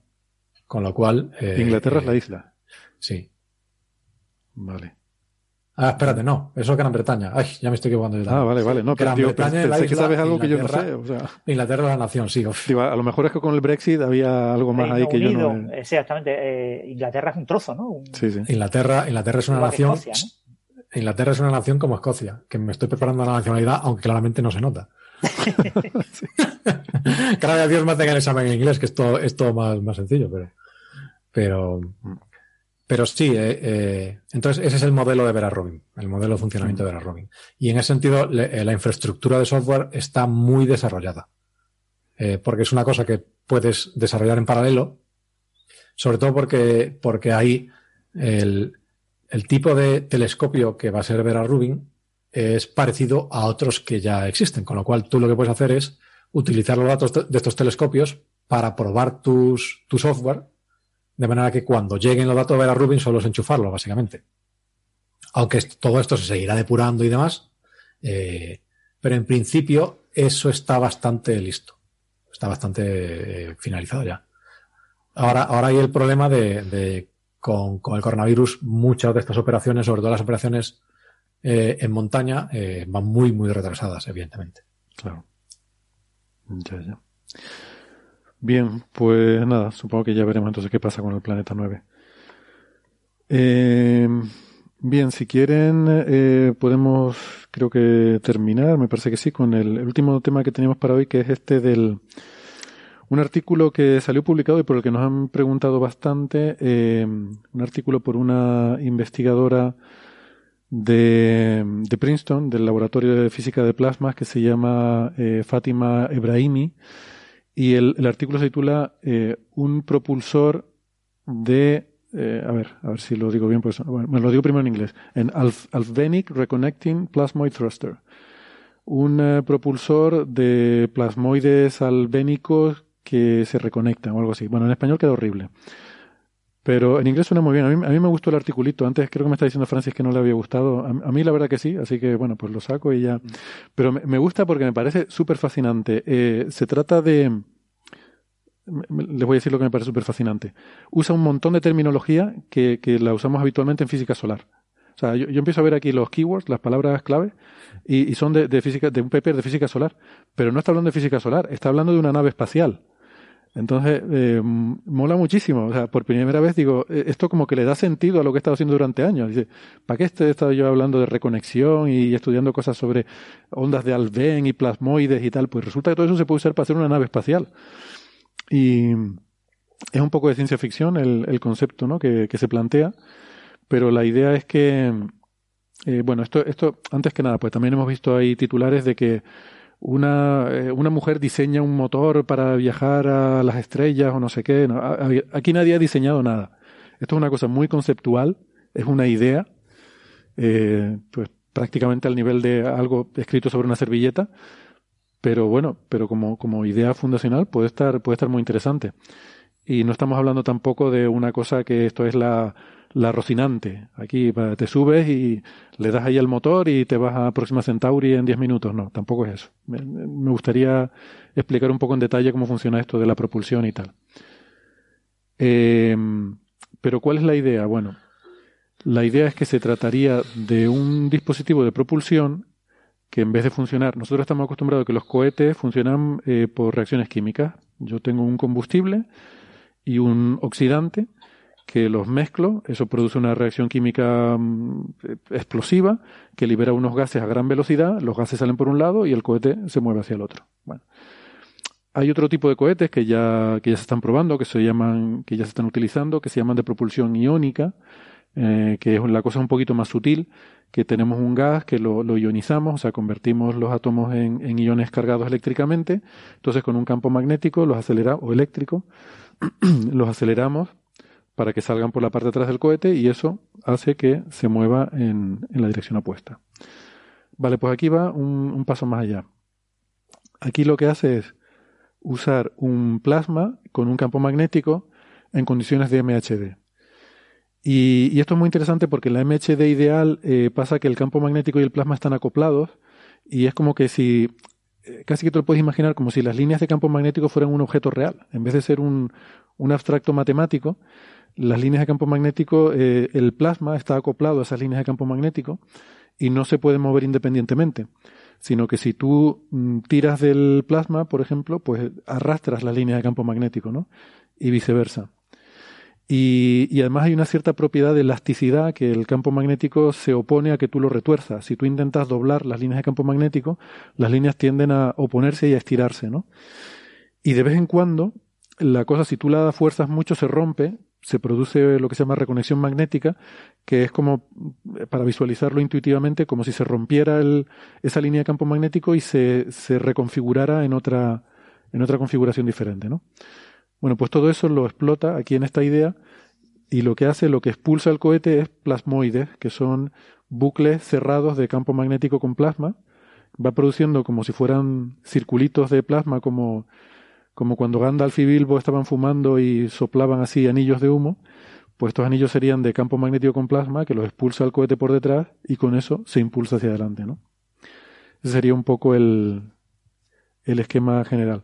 Con lo cual. Eh, Inglaterra es la isla. Sí. Vale. Ah, espérate, no, eso es Gran Bretaña. Ay, ya me estoy equivocando. Ah, vale, vale. No, Gran Bretaña pensé que sabes algo que yo no sé. O sea. Inglaterra es la nación, sí. a lo mejor es que con el Brexit había algo más ahí que yo no. Exactamente. Eh, Inglaterra es un trozo, ¿no? Sí, sí. Inglaterra, Inglaterra es una nación. Inglaterra es una nación como Escocia, que me estoy preparando a la nacionalidad, aunque claramente no se nota. <laughs> Cada vez Dios me hace el examen en inglés, que es todo, es todo más, más sencillo, pero. Pero. Pero sí, eh, eh, entonces ese es el modelo de Vera Robin, el modelo de funcionamiento de Vera Robin. Y en ese sentido, eh, la infraestructura de software está muy desarrollada. porque es una cosa que puedes desarrollar en paralelo, sobre todo porque, porque hay el, el tipo de telescopio que va a ser Vera Rubin es parecido a otros que ya existen, con lo cual tú lo que puedes hacer es utilizar los datos de estos telescopios para probar tus, tu software de manera que cuando lleguen los datos de Vera Rubin solo es enchufarlo, básicamente. Aunque todo esto se seguirá depurando y demás. Eh, pero en principio eso está bastante listo. Está bastante eh, finalizado ya. Ahora, ahora hay el problema de, con, el coronavirus, muchas de estas operaciones, sobre todo las operaciones eh, en montaña, van muy, muy retrasadas, evidentemente. Claro. Ya. Bien, pues nada, supongo que ya veremos entonces qué pasa con el planeta 9. Eh, bien, si quieren, eh, podemos, creo que terminar, me parece que sí, con el, último tema que teníamos para hoy, que es este del, un artículo que salió publicado y por el que nos han preguntado bastante, eh, un artículo por una investigadora de, de, Princeton, del Laboratorio de Física de Plasmas, que se llama Fátima Ebrahimi, y el, el artículo se titula eh, Un propulsor de. Eh, a ver, a ver si lo digo bien, pues bueno, me lo digo primero en inglés. En Alfvenic Reconnecting Plasmoid Thruster. Un eh, propulsor de plasmoides albénicos que se reconectan o algo así. Bueno, en español queda horrible. Pero en inglés suena muy bien. A mí, a mí, me gustó el articulito. Antes creo que me está diciendo Francis que no le había gustado. A, mí la verdad que sí, así que bueno, pues lo saco y ya. Pero me, gusta porque me parece súper fascinante. Eh, se trata de... Les voy a decir lo que me parece súper fascinante. Usa un montón de terminología que, que, la usamos habitualmente en física solar. O sea, yo, empiezo a ver aquí los keywords, las palabras clave, y, y son de, de, física, de un paper de física solar. Pero no está hablando de física solar, está hablando de una nave espacial. Entonces, eh, mola muchísimo. O sea, por primera vez digo, eh, esto como que le da sentido a lo que he estado haciendo durante años. Dice, ¿para qué he estado yo hablando de reconexión y estudiando cosas sobre ondas de Alben y plasmoides y tal? Pues resulta que todo eso se puede usar para hacer una nave espacial. Y es un poco de ciencia ficción el, el concepto ¿no? que, que se plantea, pero la idea es que, eh, bueno, esto, esto, antes que nada, pues también hemos visto ahí titulares de que una, eh, una mujer diseña un motor para viajar a las estrellas o no sé qué. aquí nadie ha diseñado nada. Esto es una cosa muy conceptual, es una idea, eh, pues prácticamente al nivel de algo escrito sobre una servilleta, pero bueno, pero como, como idea fundacional puede estar, puede estar muy interesante. Y no estamos hablando tampoco de una cosa que esto es la, la Rocinante. Aquí te subes y le das ahí al motor y te vas a Próxima Centauri en 10 minutos. No, tampoco es eso. Me, gustaría explicar un poco en detalle cómo funciona esto de la propulsión y tal. Eh, pero ¿cuál es la idea? Bueno, la idea es que se trataría de un dispositivo de propulsión que en vez de funcionar, nosotros estamos acostumbrados a que los cohetes funcionan eh, por reacciones químicas. Yo tengo un combustible y un oxidante que los mezclo, eso produce una reacción química mm, explosiva que libera unos gases a gran velocidad, los gases salen por un lado y el cohete se mueve hacia el otro. Bueno, hay otro tipo de cohetes que ya, que ya se están probando, que se llaman, que ya se están utilizando, que se llaman de propulsión iónica, eh, que es la cosa un poquito más sutil, que tenemos un gas que lo, lo ionizamos, o sea, convertimos los átomos en, en, iones cargados eléctricamente, entonces con un campo magnético los acelera, o eléctrico, <clears throat> los aceleramos para que salgan por la parte de atrás del cohete y eso hace que se mueva en, en la dirección opuesta. Vale, pues aquí va un, paso más allá. Aquí lo que hace es usar un plasma con un campo magnético en condiciones de MHD. Y, y, esto es muy interesante porque en la MHD ideal eh, pasa que el campo magnético y el plasma están acoplados y es como que si, eh, casi que te lo puedes imaginar como si las líneas de campo magnético fueran un objeto real. En vez de ser un, un abstracto matemático, las líneas de campo magnético, eh, el plasma está acoplado a esas líneas de campo magnético y no se puede mover independientemente sino que si tú mm, tiras del plasma, por ejemplo, pues arrastras la línea de campo magnético, ¿no? Y viceversa. Y, además hay una cierta propiedad de elasticidad que el campo magnético se opone a que tú lo retuerzas. Si tú intentas doblar las líneas de campo magnético, las líneas tienden a oponerse y a estirarse, ¿no? Y de vez en cuando, la cosa, si tú la fuerzas mucho, se rompe se produce lo que se llama reconexión magnética, que es como, para visualizarlo intuitivamente, como si se rompiera el, esa línea de campo magnético y se, se reconfigurara en otra, en otra configuración diferente, ¿no? Bueno, pues todo eso lo explota aquí en esta idea y lo que hace, lo que expulsa el cohete es plasmoides, que son bucles cerrados de campo magnético con plasma. Va produciendo como si fueran circulitos de plasma, como como cuando Gandalf y Bilbo estaban fumando y soplaban así anillos de humo, pues estos anillos serían de campo magnético con plasma que los expulsa el cohete por detrás y con eso se impulsa hacia adelante, ¿no? Ese sería un poco el, el esquema general.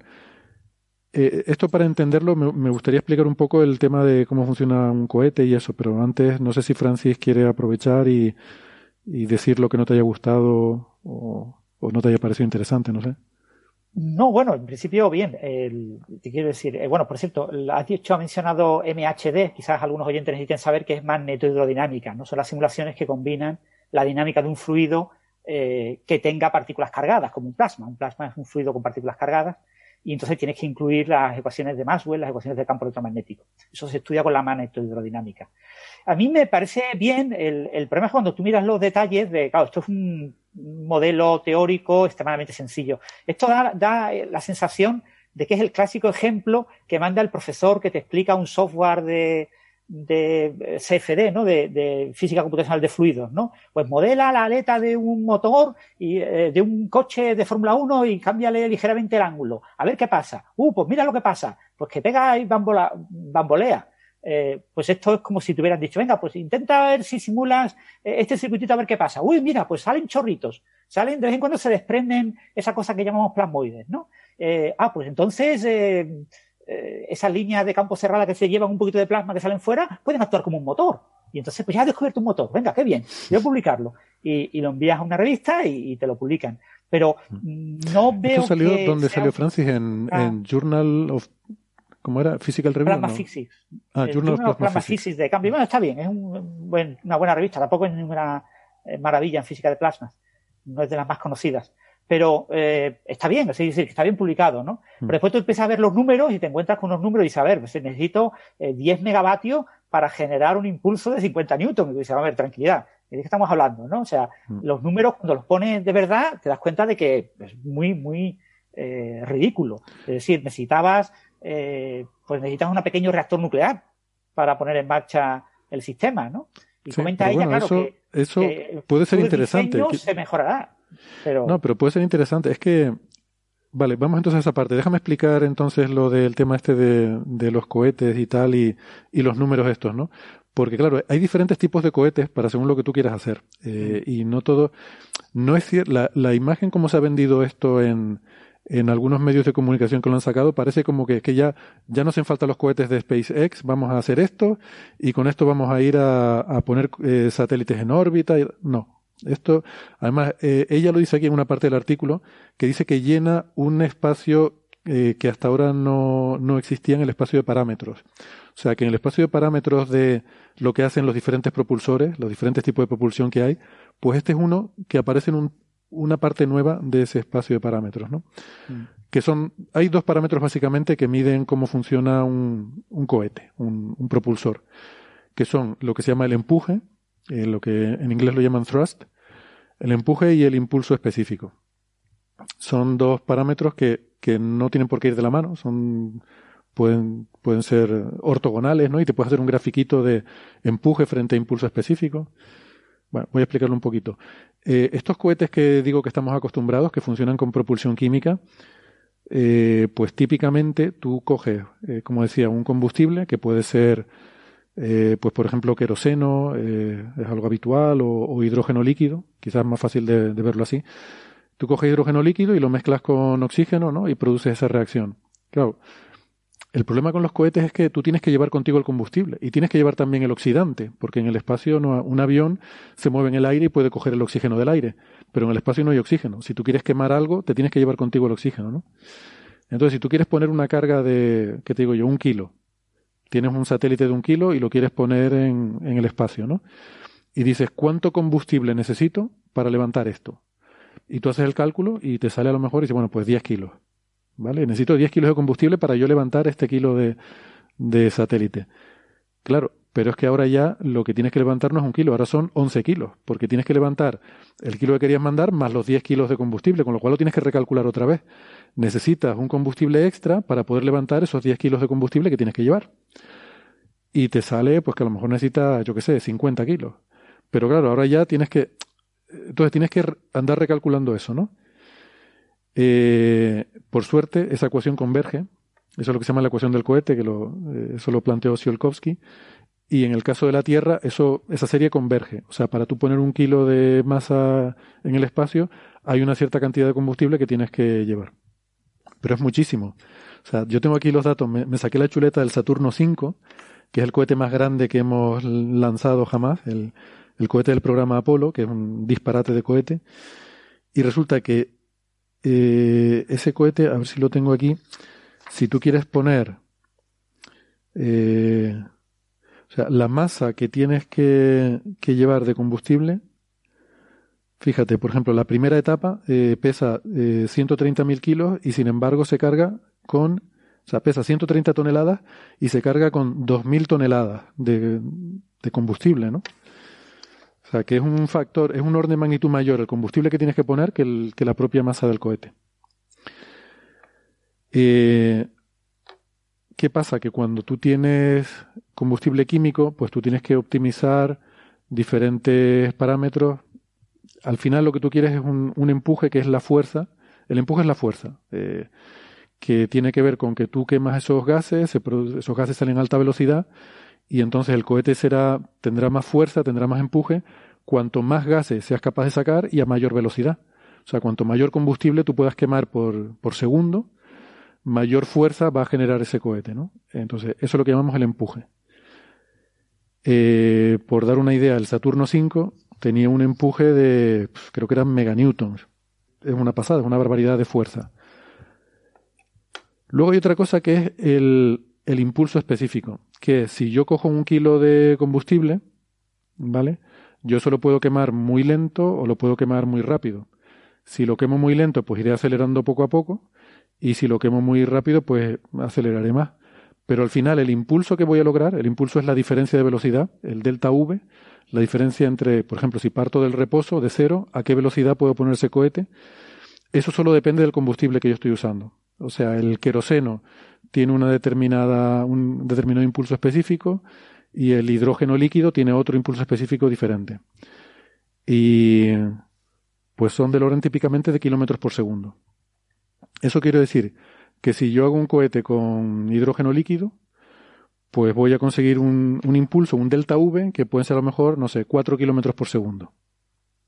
Eh, esto para entenderlo me, me, gustaría explicar un poco el tema de cómo funciona un cohete y eso, pero antes no sé si Francis quiere aprovechar y, y decir lo que no te haya gustado o, o no te haya parecido interesante, no sé. No, bueno, en principio bien. El, te quiero decir, eh, bueno, por cierto, has dicho, ha mencionado MHD, quizás algunos oyentes necesiten saber que es magnetohidrodinámica, ¿no? Son las simulaciones que combinan la dinámica de un fluido eh, que tenga partículas cargadas, como un plasma. Un plasma es un fluido con partículas cargadas y entonces tienes que incluir las ecuaciones de Maxwell, las ecuaciones del campo electromagnético. Eso se estudia con la magnetohidrodinámica. A mí me parece bien, el, el problema es cuando tú miras los detalles de, claro, esto es un modelo teórico extremadamente sencillo. Esto da, da, la sensación de que es el clásico ejemplo que manda el profesor que te explica un software de, de CFD, ¿no? De, de, física computacional de fluidos, ¿no? Pues modela la aleta de un motor y eh, de un coche de Fórmula 1 y cámbiale ligeramente el ángulo. A ver qué pasa. Uh, pues mira lo que pasa. Pues que pega y bambola, bambolea. Eh, pues esto es como si te hubieran dicho, venga, pues intenta ver si simulas eh, este circuitito a ver qué pasa. Uy, mira, pues salen chorritos, salen, de vez en cuando se desprenden esa cosa que llamamos plasmoides, ¿no? Eh, ah, pues entonces eh, eh, esa línea de campo cerrada que se llevan un poquito de plasma que salen fuera, pueden actuar como un motor. Y entonces, pues ya has descubierto un motor, venga, qué bien, voy a publicarlo. Y, y lo envías a una revista y, y, te lo publican. Pero no veo. ¿Eso salió que donde salió Francis? En, ah. en Journal of ¿Cómo era? Physical Review. Plasma no? Physics. Ah, el Journal of Plasma, Plasma Physics. Physics de cambio. Bueno, está bien, es un buen, una buena revista, tampoco es ninguna eh, maravilla en física de plasmas, no es de las más conocidas. Pero eh, está bien, es decir, que está bien publicado, ¿no? Mm. Pero después tú empiezas a ver los números y te encuentras con unos números y dices, a ver, pues necesito eh, 10 megavatios para generar un impulso de 50 newton. Y tú dices, a ver, tranquilidad, ¿de qué estamos hablando, no? O sea, Mm. los números, cuando los pones de verdad, te das cuenta de que es muy, muy eh, ridículo. Es decir, necesitabas eh, pues necesitas un pequeño reactor nuclear para poner en marcha el sistema, ¿no? Y comenta ella, claro, eso, que, eso puede ser interesante. se mejorará. Pero... No, pero puede ser interesante. Es que, vale, vamos entonces a esa parte. Déjame explicar entonces lo del tema este de, de los cohetes y tal y, y los números estos, ¿no? Porque claro, hay diferentes tipos de cohetes para según lo que tú quieras hacer. Eh, y no todo, no es cierto, la, la imagen como se ha vendido esto en, en algunos medios de comunicación que lo han sacado, parece como que, que ya, ya no hacen falta los cohetes de SpaceX, vamos a hacer esto y con esto vamos a ir a, a poner eh, satélites en órbita. Y, no, esto, además, eh, ella lo dice aquí en una parte del artículo, que dice que llena un espacio eh, que hasta ahora no, no existía en el espacio de parámetros. O sea, que en el espacio de parámetros de lo que hacen los diferentes propulsores, los diferentes tipos de propulsión que hay, pues este es uno que aparece en un, una parte nueva de ese espacio de parámetros, ¿no? Mm. Que son, hay dos parámetros básicamente que miden cómo funciona un, un cohete, un, un, propulsor, que son lo que se llama el empuje, eh, lo que en inglés lo llaman thrust, el empuje y el impulso específico. Son dos parámetros que, que no tienen por qué ir de la mano, son pueden, pueden ser ortogonales, ¿no? Y te puedes hacer un grafiquito de empuje frente a impulso específico. Bueno, voy a explicarlo un poquito. Eh, estos cohetes que digo que estamos acostumbrados, que funcionan con propulsión química, eh, pues típicamente tú coges, eh, como decía, un combustible que puede ser, eh, pues por ejemplo, queroseno, eh, es algo habitual, o, o, hidrógeno líquido, quizás más fácil de, de, verlo así. Tú coges hidrógeno líquido y lo mezclas con oxígeno, ¿no? Y produces esa reacción. Claro, el problema con los cohetes es que tú tienes que llevar contigo el combustible y tienes que llevar también el oxidante, porque en el espacio no, un avión se mueve en el aire y puede coger el oxígeno del aire, pero en el espacio no hay oxígeno. Si tú quieres quemar algo, te tienes que llevar contigo el oxígeno, ¿no? Entonces, si tú quieres poner una carga de, ¿qué te digo yo? Un kilo. Tienes un satélite de un kilo y lo quieres poner en, en el espacio, ¿no? Y dices, ¿cuánto combustible necesito para levantar esto? Y tú haces el cálculo y te sale a lo mejor y dices, bueno, pues 10 kilos. ¿vale? Necesito 10 kilos de combustible para yo levantar este kilo de, de satélite. Claro, pero es que ahora ya lo que tienes que levantar no es un kilo, ahora son 11 kilos, porque tienes que levantar el kilo que querías mandar más los 10 kilos de combustible, con lo cual lo tienes que recalcular otra vez. Necesitas un combustible extra para poder levantar esos 10 kilos de combustible que tienes que llevar. Y te sale, pues que a lo mejor necesitas, yo qué sé, 50 kilos. Pero claro, ahora ya tienes que, entonces tienes que andar recalculando eso, ¿no? Eh, por suerte, esa ecuación converge. Eso es lo que se llama la ecuación del cohete, que lo, eh, eso lo planteó Tsiolkovsky. Y en el caso de la Tierra, eso, esa serie converge. O sea, para tú poner un kilo de masa en el espacio, hay una cierta cantidad de combustible que tienes que llevar. Pero es muchísimo. O sea, yo tengo aquí los datos, me, me saqué la chuleta del Saturno 5, que es el cohete más grande que hemos lanzado jamás, el, cohete del programa Apolo, que es un disparate de cohete. Y resulta que eh, ese cohete, a ver si lo tengo aquí, si tú quieres poner eh, o sea, la masa que tienes que, llevar de combustible, fíjate, por ejemplo, la primera etapa eh, pesa eh, 130.000 kilos y sin embargo se carga con, o sea, pesa 130 toneladas y se carga con 2.000 toneladas de, de combustible, ¿no? O sea, que es un factor, es un orden de magnitud mayor el combustible que tienes que poner que, la propia masa del cohete. Eh, ¿Qué pasa? Que cuando tú tienes combustible químico, pues tú tienes que optimizar diferentes parámetros. Al final lo que tú quieres es un, un empuje que es la fuerza. El empuje es la fuerza, eh, que tiene que ver con que tú quemas esos gases, se esos gases salen a alta velocidad y entonces el cohete será, tendrá más fuerza, tendrá más empuje, cuanto más gases seas capaz de sacar y a mayor velocidad. O sea, cuanto mayor combustible tú puedas quemar por, por segundo, mayor fuerza va a generar ese cohete, ¿no? Entonces, eso es lo que llamamos el empuje. Eh, por dar una idea, el Saturno 5 tenía un empuje de, pues, creo que eran meganewtons. Es una pasada, es una barbaridad de fuerza. Luego hay otra cosa que es el, el impulso específico, que si yo cojo un kilo de combustible, ¿vale? Yo eso lo puedo quemar muy lento o lo puedo quemar muy rápido. Si lo quemo muy lento, pues iré acelerando poco a poco, y si lo quemo muy rápido, pues aceleraré más. Pero al final el impulso que voy a lograr, el impulso es la diferencia de velocidad, el delta V, la diferencia entre, por ejemplo, si parto del reposo de cero, a qué velocidad puedo poner ese cohete. Eso solo depende del combustible que yo estoy usando. O sea, el queroseno tiene una determinada, un determinado impulso específico y el hidrógeno líquido tiene otro impulso específico diferente. Y pues son del orden típicamente de kilómetros por segundo. Eso quiere decir que si yo hago un cohete con hidrógeno líquido, pues voy a conseguir un, un impulso, un delta V, que puede ser a lo mejor, no sé, 4 kilómetros por segundo.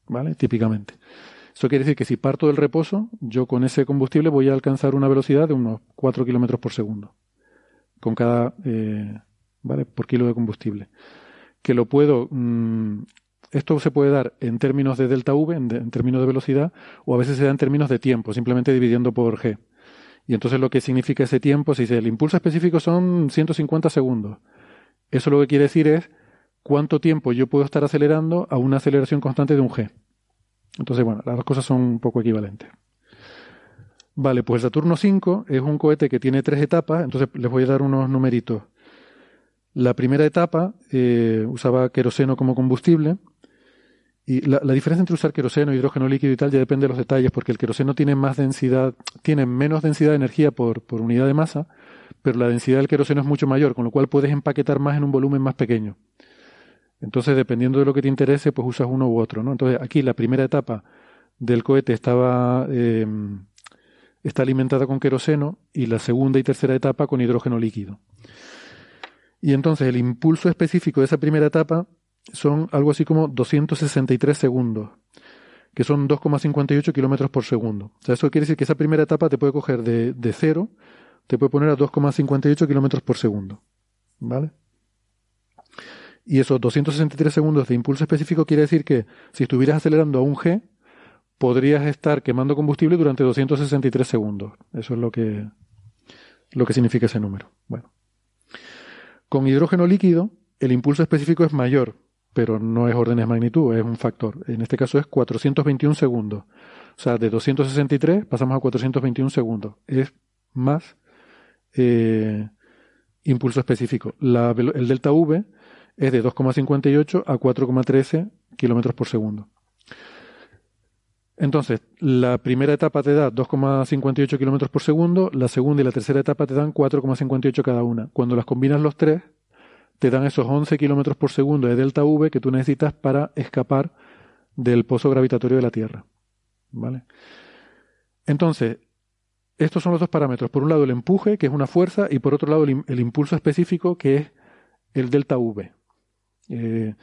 ¿Vale? Típicamente. Eso quiere decir que si parto del reposo, yo con ese combustible voy a alcanzar una velocidad de unos 4 kilómetros por segundo. Con cada, eh, ¿vale? Por kilo de combustible. Que lo puedo, mm, esto se puede dar en términos de delta V, en, términos de velocidad, o a veces se da en términos de tiempo, simplemente dividiendo por G. Y entonces lo que significa ese tiempo, si dice el impulso específico son 150 segundos. Eso lo que quiere decir es cuánto tiempo yo puedo estar acelerando a una aceleración constante de un G. Entonces, bueno, las dos cosas son un poco equivalentes. Vale, pues Saturno 5 es un cohete que tiene tres etapas, entonces les voy a dar unos numeritos. La primera etapa eh, usaba queroseno como combustible, y la, diferencia entre usar queroseno, hidrógeno líquido y tal ya depende de los detalles, porque el queroseno tiene más densidad, tiene menos densidad de energía por, por unidad de masa, pero la densidad del queroseno es mucho mayor, con lo cual puedes empaquetar más en un volumen más pequeño. Entonces, dependiendo de lo que te interese, pues usas uno u otro, ¿no? Entonces, aquí la primera etapa del cohete estaba eh, está alimentada con queroseno y la segunda y tercera etapa con hidrógeno líquido. Y entonces el impulso específico de esa primera etapa son algo así como 263 segundos, que son 2,58 kilómetros por segundo. O sea, eso quiere decir que esa primera etapa te puede coger de, de cero, te puede poner a 2,58 kilómetros por segundo. ¿Vale? Y esos 263 segundos de impulso específico quiere decir que si estuvieras acelerando a un G, podrías estar quemando combustible durante 263 segundos. Eso es lo que, lo que significa ese número. Bueno. Con hidrógeno líquido, el impulso específico es mayor, pero no es órdenes de magnitud, es un factor. En este caso es 421 segundos. O sea, de 263 pasamos a 421 segundos. Es más eh, impulso específico. el delta V es de 2,58 a 4,13 kilómetros por segundo. Entonces, la primera etapa te da 2,58 kilómetros por segundo, la segunda y la tercera etapa te dan 4,58 cada una. Cuando las combinas los tres, te dan esos 11 kilómetros por segundo de delta V que tú necesitas para escapar del pozo gravitatorio de la Tierra. ¿Vale? Entonces, estos son los dos parámetros. Por un lado el empuje, que es una fuerza, y por otro lado el, impulso específico, que es el delta V. Eh,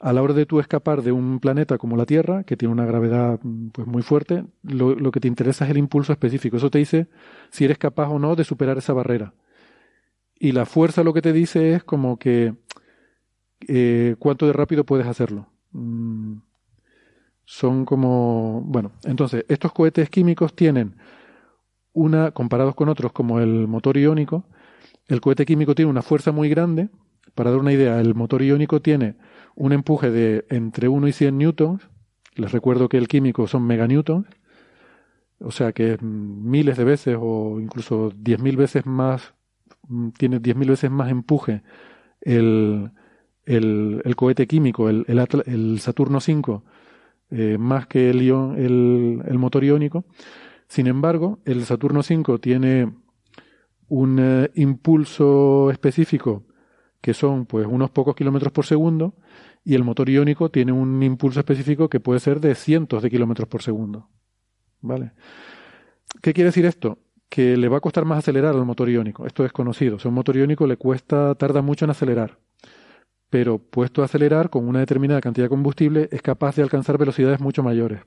a la hora de tú escapar de un planeta como la Tierra, que tiene una gravedad pues, muy fuerte, lo, lo, que te interesa es el impulso específico. Eso te dice si eres capaz o no de superar esa barrera. Y la fuerza lo que te dice es como que eh, cuánto de rápido puedes hacerlo. Mm, son como, bueno, entonces, estos cohetes químicos tienen una, comparados con otros como el motor iónico, el cohete químico tiene una fuerza muy grande. Para dar una idea, el motor iónico tiene un empuje de entre 1 y 100 newtons. Les recuerdo que el químico son meganewtons. O sea que es miles de veces o incluso 10.000 veces más Mm, tiene 10.000 veces más empuje el, el, cohete químico, el, el, Saturno 5, eh, más que el, ion, el, motor iónico. Sin embargo, el Saturno 5 tiene un eh, impulso específico que son pues unos pocos kilómetros por segundo y el motor iónico tiene un impulso específico que puede ser de cientos de kilómetros por segundo. ¿Vale? ¿Qué quiere decir esto? que le va a costar más acelerar al motor iónico. Esto es conocido. O un motor iónico le cuesta, tarda mucho en acelerar. Pero puesto a acelerar con una determinada cantidad de combustible, es capaz de alcanzar velocidades mucho mayores.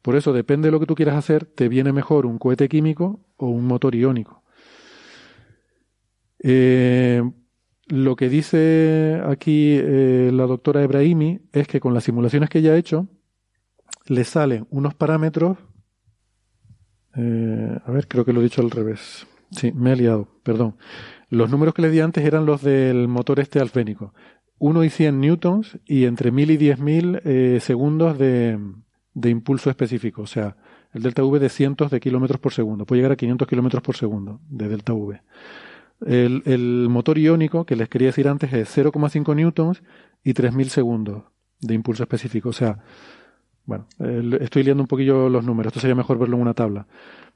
Por eso, depende de lo que tú quieras hacer, te viene mejor un cohete químico o un motor iónico. Eh, lo que dice aquí eh, la doctora Ebrahimi es que con las simulaciones que ella ha hecho, le salen unos parámetros eh, a ver, creo que lo he dicho al revés. Sí, me he liado, perdón. Los números que le di antes eran los del motor este alfénico. 1 y 100 newtons y entre 1000 y 10000 eh, segundos de, de, impulso específico. O sea, el delta V de cientos de kilómetros por segundo. Puede llegar a 500 kilómetros por segundo de delta V. El, motor iónico, que les quería decir antes, es 0,5 newtons y 3000 segundos de impulso específico. O sea, bueno, estoy liando un poquillo los números, esto sería mejor verlo en una tabla.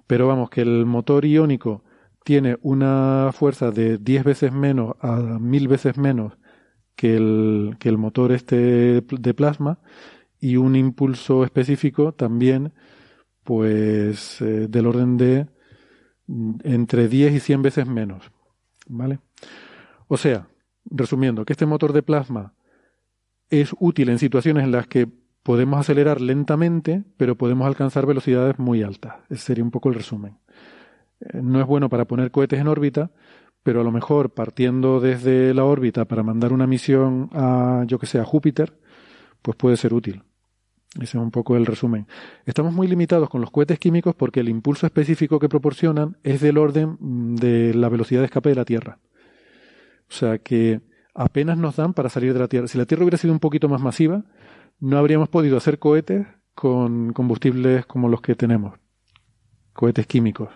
Pero vamos, que el motor iónico tiene una fuerza de 10 veces menos a 1000 veces menos que el, que el motor este de plasma y un impulso específico también pues eh, del orden de mm, entre 10 y 100 veces menos. ¿Vale? O sea, resumiendo, que este motor de plasma es útil en situaciones en las que podemos acelerar lentamente, pero podemos alcanzar velocidades muy altas. Ese sería un poco el resumen. Eh, no es bueno para poner cohetes en órbita, pero a lo mejor partiendo desde la órbita para mandar una misión a, yo que sé, a Júpiter, pues puede ser útil. Ese es un poco el resumen. Estamos muy limitados con los cohetes químicos porque el impulso específico que proporcionan es del orden mm, de la velocidad de escape de la Tierra. O sea que apenas nos dan para salir de la Tierra. Si la Tierra hubiera sido un poquito más masiva, no habríamos podido hacer cohetes con combustibles como los que tenemos. Cohetes químicos.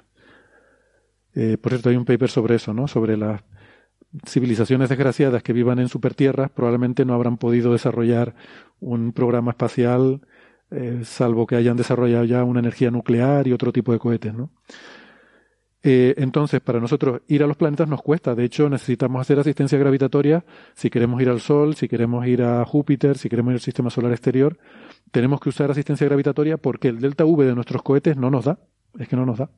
Eh, por cierto, hay un paper sobre eso, ¿no? Sobre las civilizaciones desgraciadas que vivan en supertierras probablemente no habrán podido desarrollar un programa espacial eh, salvo que hayan desarrollado ya una energía nuclear y otro tipo de cohetes, ¿no? Eh, entonces, para nosotros ir a los planetas nos cuesta. De hecho, necesitamos hacer asistencia gravitatoria si queremos ir al Sol, si queremos ir a Júpiter, si queremos ir al sistema solar exterior. Tenemos que usar asistencia gravitatoria porque el delta V de nuestros cohetes no nos da. Es que no nos da.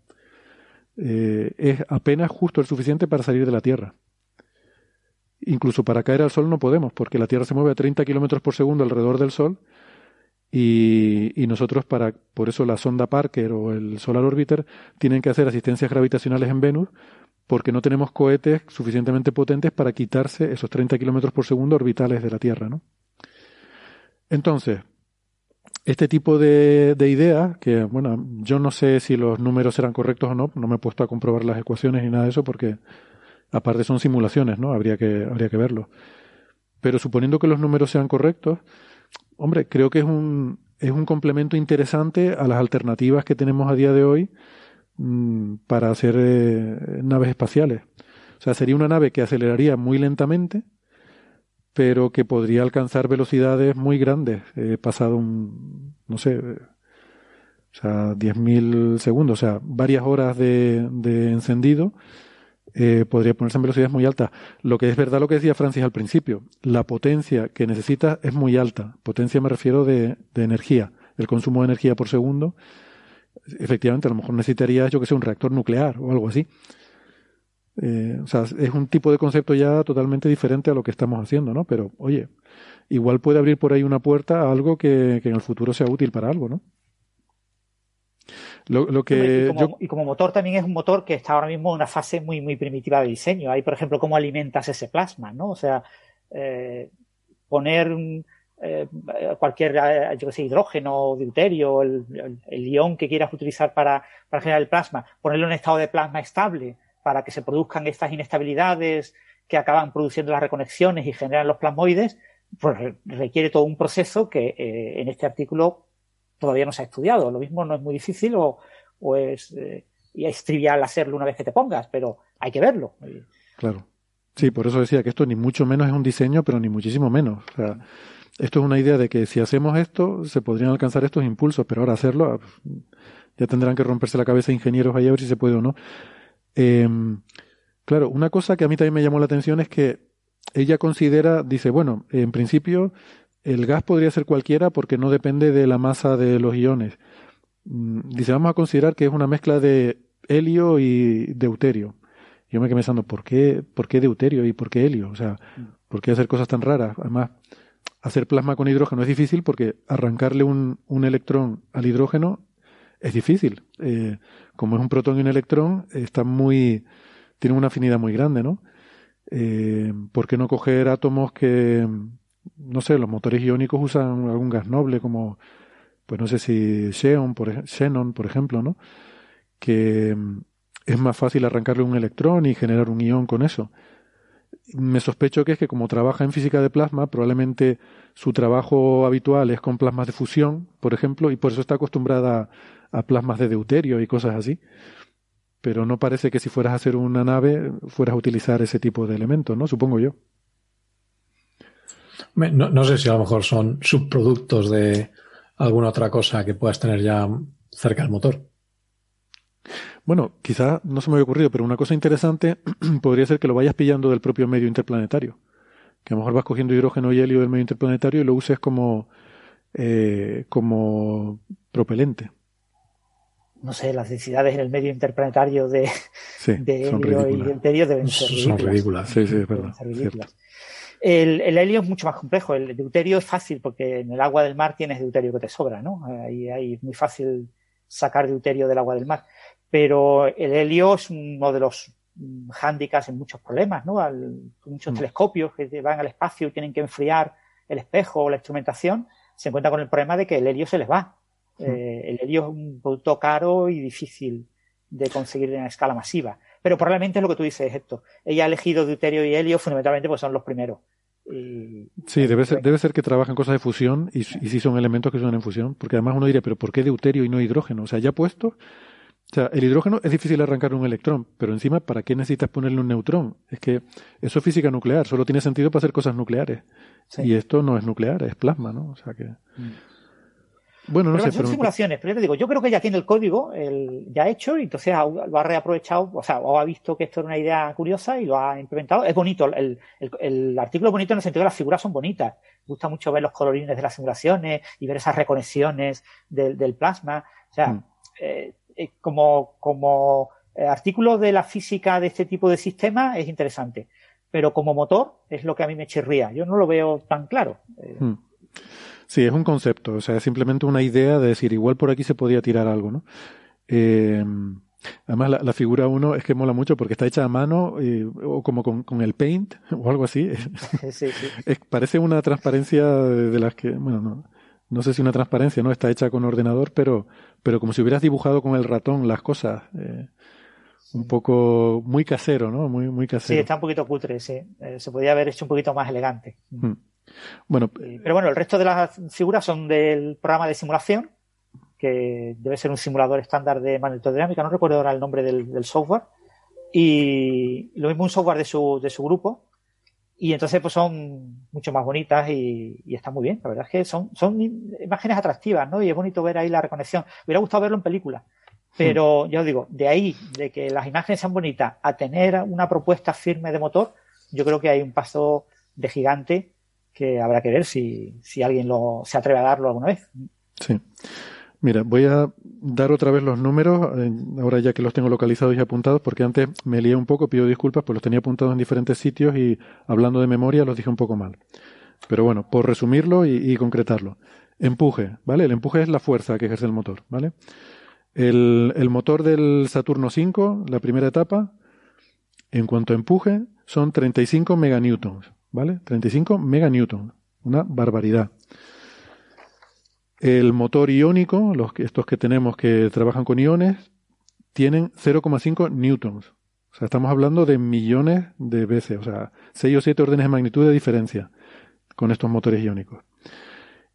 Eh, es apenas justo el suficiente para salir de la Tierra. Incluso para caer al Sol no podemos, porque la Tierra se mueve a 30 kilómetros por segundo alrededor del Sol y, y, nosotros para por eso la sonda Parker o el Solar Orbiter tienen que hacer asistencias gravitacionales en Venus porque no tenemos cohetes suficientemente potentes para quitarse esos 30 kilómetros por segundo orbitales de la Tierra, ¿no? Entonces, este tipo de, de ideas, que bueno, yo no sé si los números eran correctos o no, no me he puesto a comprobar las ecuaciones ni nada de eso porque aparte son simulaciones, ¿no? Habría que, habría que verlo. Pero suponiendo que los números sean correctos, hombre, creo que es un, es un complemento interesante a las alternativas que tenemos a día de hoy mmm, para hacer eh, naves espaciales. O sea, sería una nave que aceleraría muy lentamente, pero que podría alcanzar velocidades muy grandes, eh, pasado un, no sé, o sea, 10.000 segundos, o sea, varias horas de, de encendido, eh, podría ponerse en velocidades muy altas. Lo que es verdad lo que decía Francis al principio, la potencia que necesita es muy alta. Potencia me refiero de, de energía, el consumo de energía por segundo. Efectivamente, a lo mejor necesitaría, yo que sé, un reactor nuclear o algo así. Eh, o sea, es un tipo de concepto ya totalmente diferente a lo que estamos haciendo, ¿no? Pero, oye, igual puede abrir por ahí una puerta a algo que, que en el futuro sea útil para algo, ¿no? Lo, lo que y, como, yo... y, como, motor también es un motor que está ahora mismo en una fase muy, muy primitiva de diseño. Hay, por ejemplo, cómo alimentas ese plasma, ¿no? O sea, eh, poner eh, cualquier, eh, yo sé, hidrógeno, deuterio, el, el, el, ion que quieras utilizar para, para generar el plasma, ponerlo en estado de plasma estable para que se produzcan estas inestabilidades que acaban produciendo las reconexiones y generan los plasmoides, pues requiere todo un proceso que eh, en este artículo todavía no se ha estudiado. Lo mismo no es muy difícil o, es, eh, y es trivial hacerlo una vez que te pongas, pero hay que verlo. Claro. Sí, por eso decía que esto ni mucho menos es un diseño, pero ni muchísimo menos. O sea, esto es una idea de que si hacemos esto, se podrían alcanzar estos impulsos, pero ahora hacerlo, ya tendrán que romperse la cabeza ingenieros ahí a ver si se puede o no. Eh, claro, una cosa que a mí también me llamó la atención es que ella considera, dice, bueno, en principio el gas podría ser cualquiera porque no depende de la masa de los iones. Mm, dice, vamos a considerar que es una mezcla de helio y deuterio. Yo me quedé pensando, ¿por qué, ¿por qué deuterio y por qué helio? O sea, ¿por qué hacer cosas tan raras? Además, hacer plasma con hidrógeno es difícil porque arrancarle un, un electrón al hidrógeno es difícil. Eh, como es un protón y un electrón, están muy, tienen una afinidad muy grande, ¿no? Eh, ¿Por qué no coger átomos que, no sé, los motores iónicos usan algún gas noble como, pues no sé si xenon, por, xenon, por ejemplo, ¿no? Que es más fácil arrancarle un electrón y generar un ión con eso. Me sospecho que es que como trabaja en física de plasma, probablemente su trabajo habitual es con plasmas de fusión, por ejemplo, y por eso está acostumbrada a plasmas de deuterio y cosas así. Pero no parece que si fueras a hacer una nave fueras a utilizar ese tipo de elementos, ¿no? Supongo yo. No, no sé si a lo mejor son subproductos de alguna otra cosa que puedas tener ya cerca del motor. Bueno, quizás no se me había ocurrido, pero una cosa interesante <clears throat> podría ser que lo vayas pillando del propio medio interplanetario. Que a lo mejor vas cogiendo hidrógeno y helio del medio interplanetario y lo uses como, eh, como propelente. No sé, las densidades en el medio interplanetario de, de helio y deuterio deben ser ridículas. Son ridículas, sí, sí, es verdad. El, el, helio es mucho más complejo. El deuterio es fácil porque en el agua del mar tienes deuterio que te sobra, ¿no? Ahí, ahí es muy fácil sacar deuterio del agua del mar. Pero el helio es uno de los hándicaps en muchos problemas, ¿no? Al, muchos mm. telescopios que van al espacio y tienen que enfriar el espejo o la instrumentación, se encuentran con el problema de que el helio se les va. Mm. Eh, el helio es un producto caro y difícil de conseguir en escala masiva. Pero probablemente es lo que tú dices, esto. Ella ha elegido deuterio y helio fundamentalmente porque son los primeros. Sí, debe ser, debe ser que trabajan cosas de fusión y, y sí son elementos que son en fusión, porque además uno diría, pero ¿por qué deuterio y no hidrógeno? O sea, ya puesto, o sea, el hidrógeno es difícil arrancar un electrón, pero encima, ¿para qué necesitas ponerle un neutrón? Es que eso es física nuclear, solo tiene sentido para hacer cosas nucleares. Y esto no es nuclear, es plasma, ¿no? O sea que. Mm. Bueno, no sé. Son simulaciones, pero yo te digo, yo creo que ya tiene el código el, ya hecho y entonces lo ha reaprovechado, o sea, o ha visto que esto era una idea curiosa y lo ha implementado. Es bonito, el, el, artículo es bonito en el sentido de que las figuras son bonitas. Me gusta mucho ver los colorines de las simulaciones y ver esas reconexiones del, del plasma. O sea, mm. eh, eh, como, como eh, artículo de la física de este tipo de sistemas es interesante. Pero como motor es lo que a mí me chirría. Yo no lo veo tan claro. Hmm. Sí, es un concepto, o sea, es simplemente una idea de decir, igual por aquí se podía tirar algo, ¿no? además, la, figura 1 es que mola mucho porque está hecha a mano o como con, el paint <laughs> o algo así. Sí, sí. <laughs> parece una transparencia de las que, bueno, no, no sé si una transparencia, ¿no? Está hecha con ordenador, pero, pero como si hubieras dibujado con el ratón las cosas. Eh, un poco muy casero, ¿no? Muy, muy casero. Sí, está un poquito cutre, sí. Eh, se podría haber hecho un poquito más elegante. Hmm. Bueno, pero bueno, el resto de las figuras son del programa de simulación, que debe ser un simulador estándar de magnetodinámica, no recuerdo ahora el nombre del, del software. Y lo mismo un software de su, de su grupo, y entonces pues son mucho más bonitas y, y están muy bien. La verdad es que son, son imágenes atractivas, ¿no? Y es bonito ver ahí la reconexión. Me hubiera gustado verlo en película. Pero ya os digo, de ahí, de que las imágenes sean bonitas a tener una propuesta firme de motor, yo creo que hay un paso de gigante que habrá que ver si, si alguien lo, se atreve a darlo alguna vez. Sí. Mira, voy a dar otra vez los números, eh, ahora ya que los tengo localizados y apuntados, porque antes me lié un poco, pido disculpas, pues los tenía apuntados en diferentes sitios y hablando de memoria los dije un poco mal. Pero bueno, por resumirlo y, concretarlo. Empuje, ¿vale? El empuje es la fuerza que ejerce el motor, ¿vale? El, el motor del Saturno 5, la primera etapa, en cuanto a empuje, son 35 meganewtons, ¿vale? 35 meganewtons, una barbaridad. El motor iónico, estos que tenemos que trabajan con iones, tienen 0,5 newtons. O sea, estamos hablando de millones de veces, o sea, 6 o 7 órdenes de magnitud de diferencia con estos motores iónicos.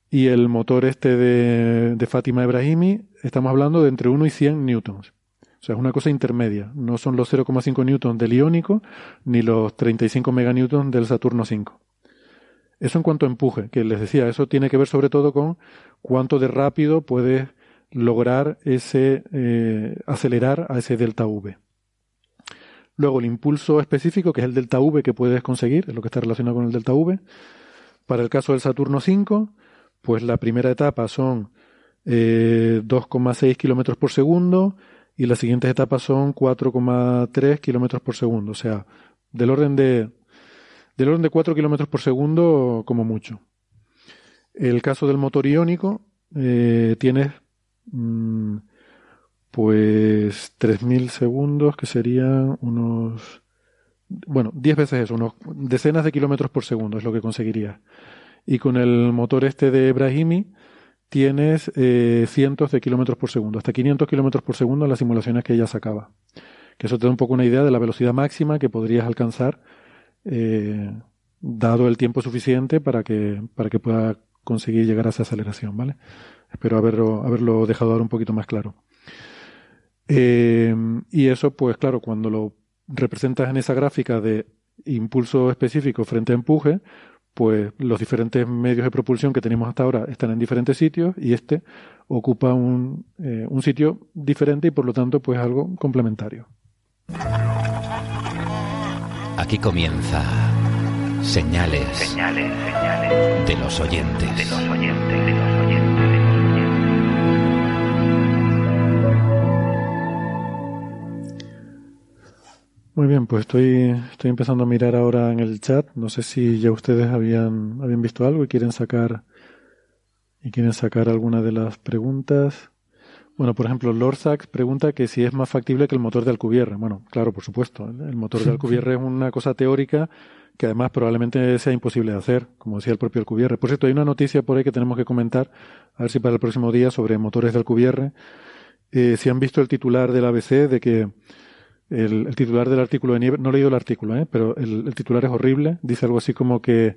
Y el motor este de, de Fátima Ibrahimi, estamos hablando de entre 1 y 100 newtons. O sea, es una cosa intermedia. No son los 0,5 newtons del iónico ni los 35 meganewtons del Saturno 5. Eso en cuanto a empuje, que les decía, eso tiene que ver sobre todo con cuánto de rápido puedes lograr ese eh, acelerar a ese delta V. Luego el impulso específico, que es el delta V que puedes conseguir, es lo que está relacionado con el delta V. Para el caso del Saturno 5, pues la primera etapa son 2,6 eh, kilómetros por segundo y las siguientes etapas son 4,3 kilómetros por segundo. O sea, del orden de del orden de 4 kilómetros por segundo como mucho. El caso del motor iónico eh, tiene mm, pues 3.000 segundos, que serían unos, bueno, 10 veces eso, unos decenas de kilómetros por segundo es lo que conseguiría. Y con el motor este de Brahimi tienes eh, cientos de kilómetros por segundo, hasta 500 kilómetros por segundo en las simulaciones que ella sacaba. Que eso te da un poco una idea de la velocidad máxima que podrías alcanzar eh, dado el tiempo suficiente para que, para que pueda conseguir llegar a esa aceleración, ¿vale? Espero haberlo, haberlo dejado ahora un poquito más claro. Eh, y eso, pues claro, cuando lo representas en esa gráfica de impulso específico frente a empuje, pues los diferentes medios de propulsión que tenemos hasta ahora están en diferentes sitios y este ocupa un, eh, un sitio diferente y por lo tanto pues algo complementario. Aquí comienza señales, señales, señales de los oyentes. De los oyentes, de los oyentes. Muy bien, pues estoy, estoy empezando a mirar ahora en el chat. No sé si ya ustedes habían, habían visto algo y quieren sacar y quieren sacar alguna de las preguntas. Bueno, por ejemplo, Lord Sachs pregunta que si es más factible que el motor de Alcubierre. Bueno, claro, por supuesto. El motor de Alcubierre es una cosa teórica que además probablemente sea imposible de hacer, como decía el propio Alcubierre. Por cierto, hay una noticia por ahí que tenemos que comentar, a ver si para el próximo día, sobre motores de Alcubierre. Eh, si han visto el titular del ABC de que el, titular del artículo de Nieve, no he leído el artículo, ¿eh? pero el, titular es horrible. Dice algo así como que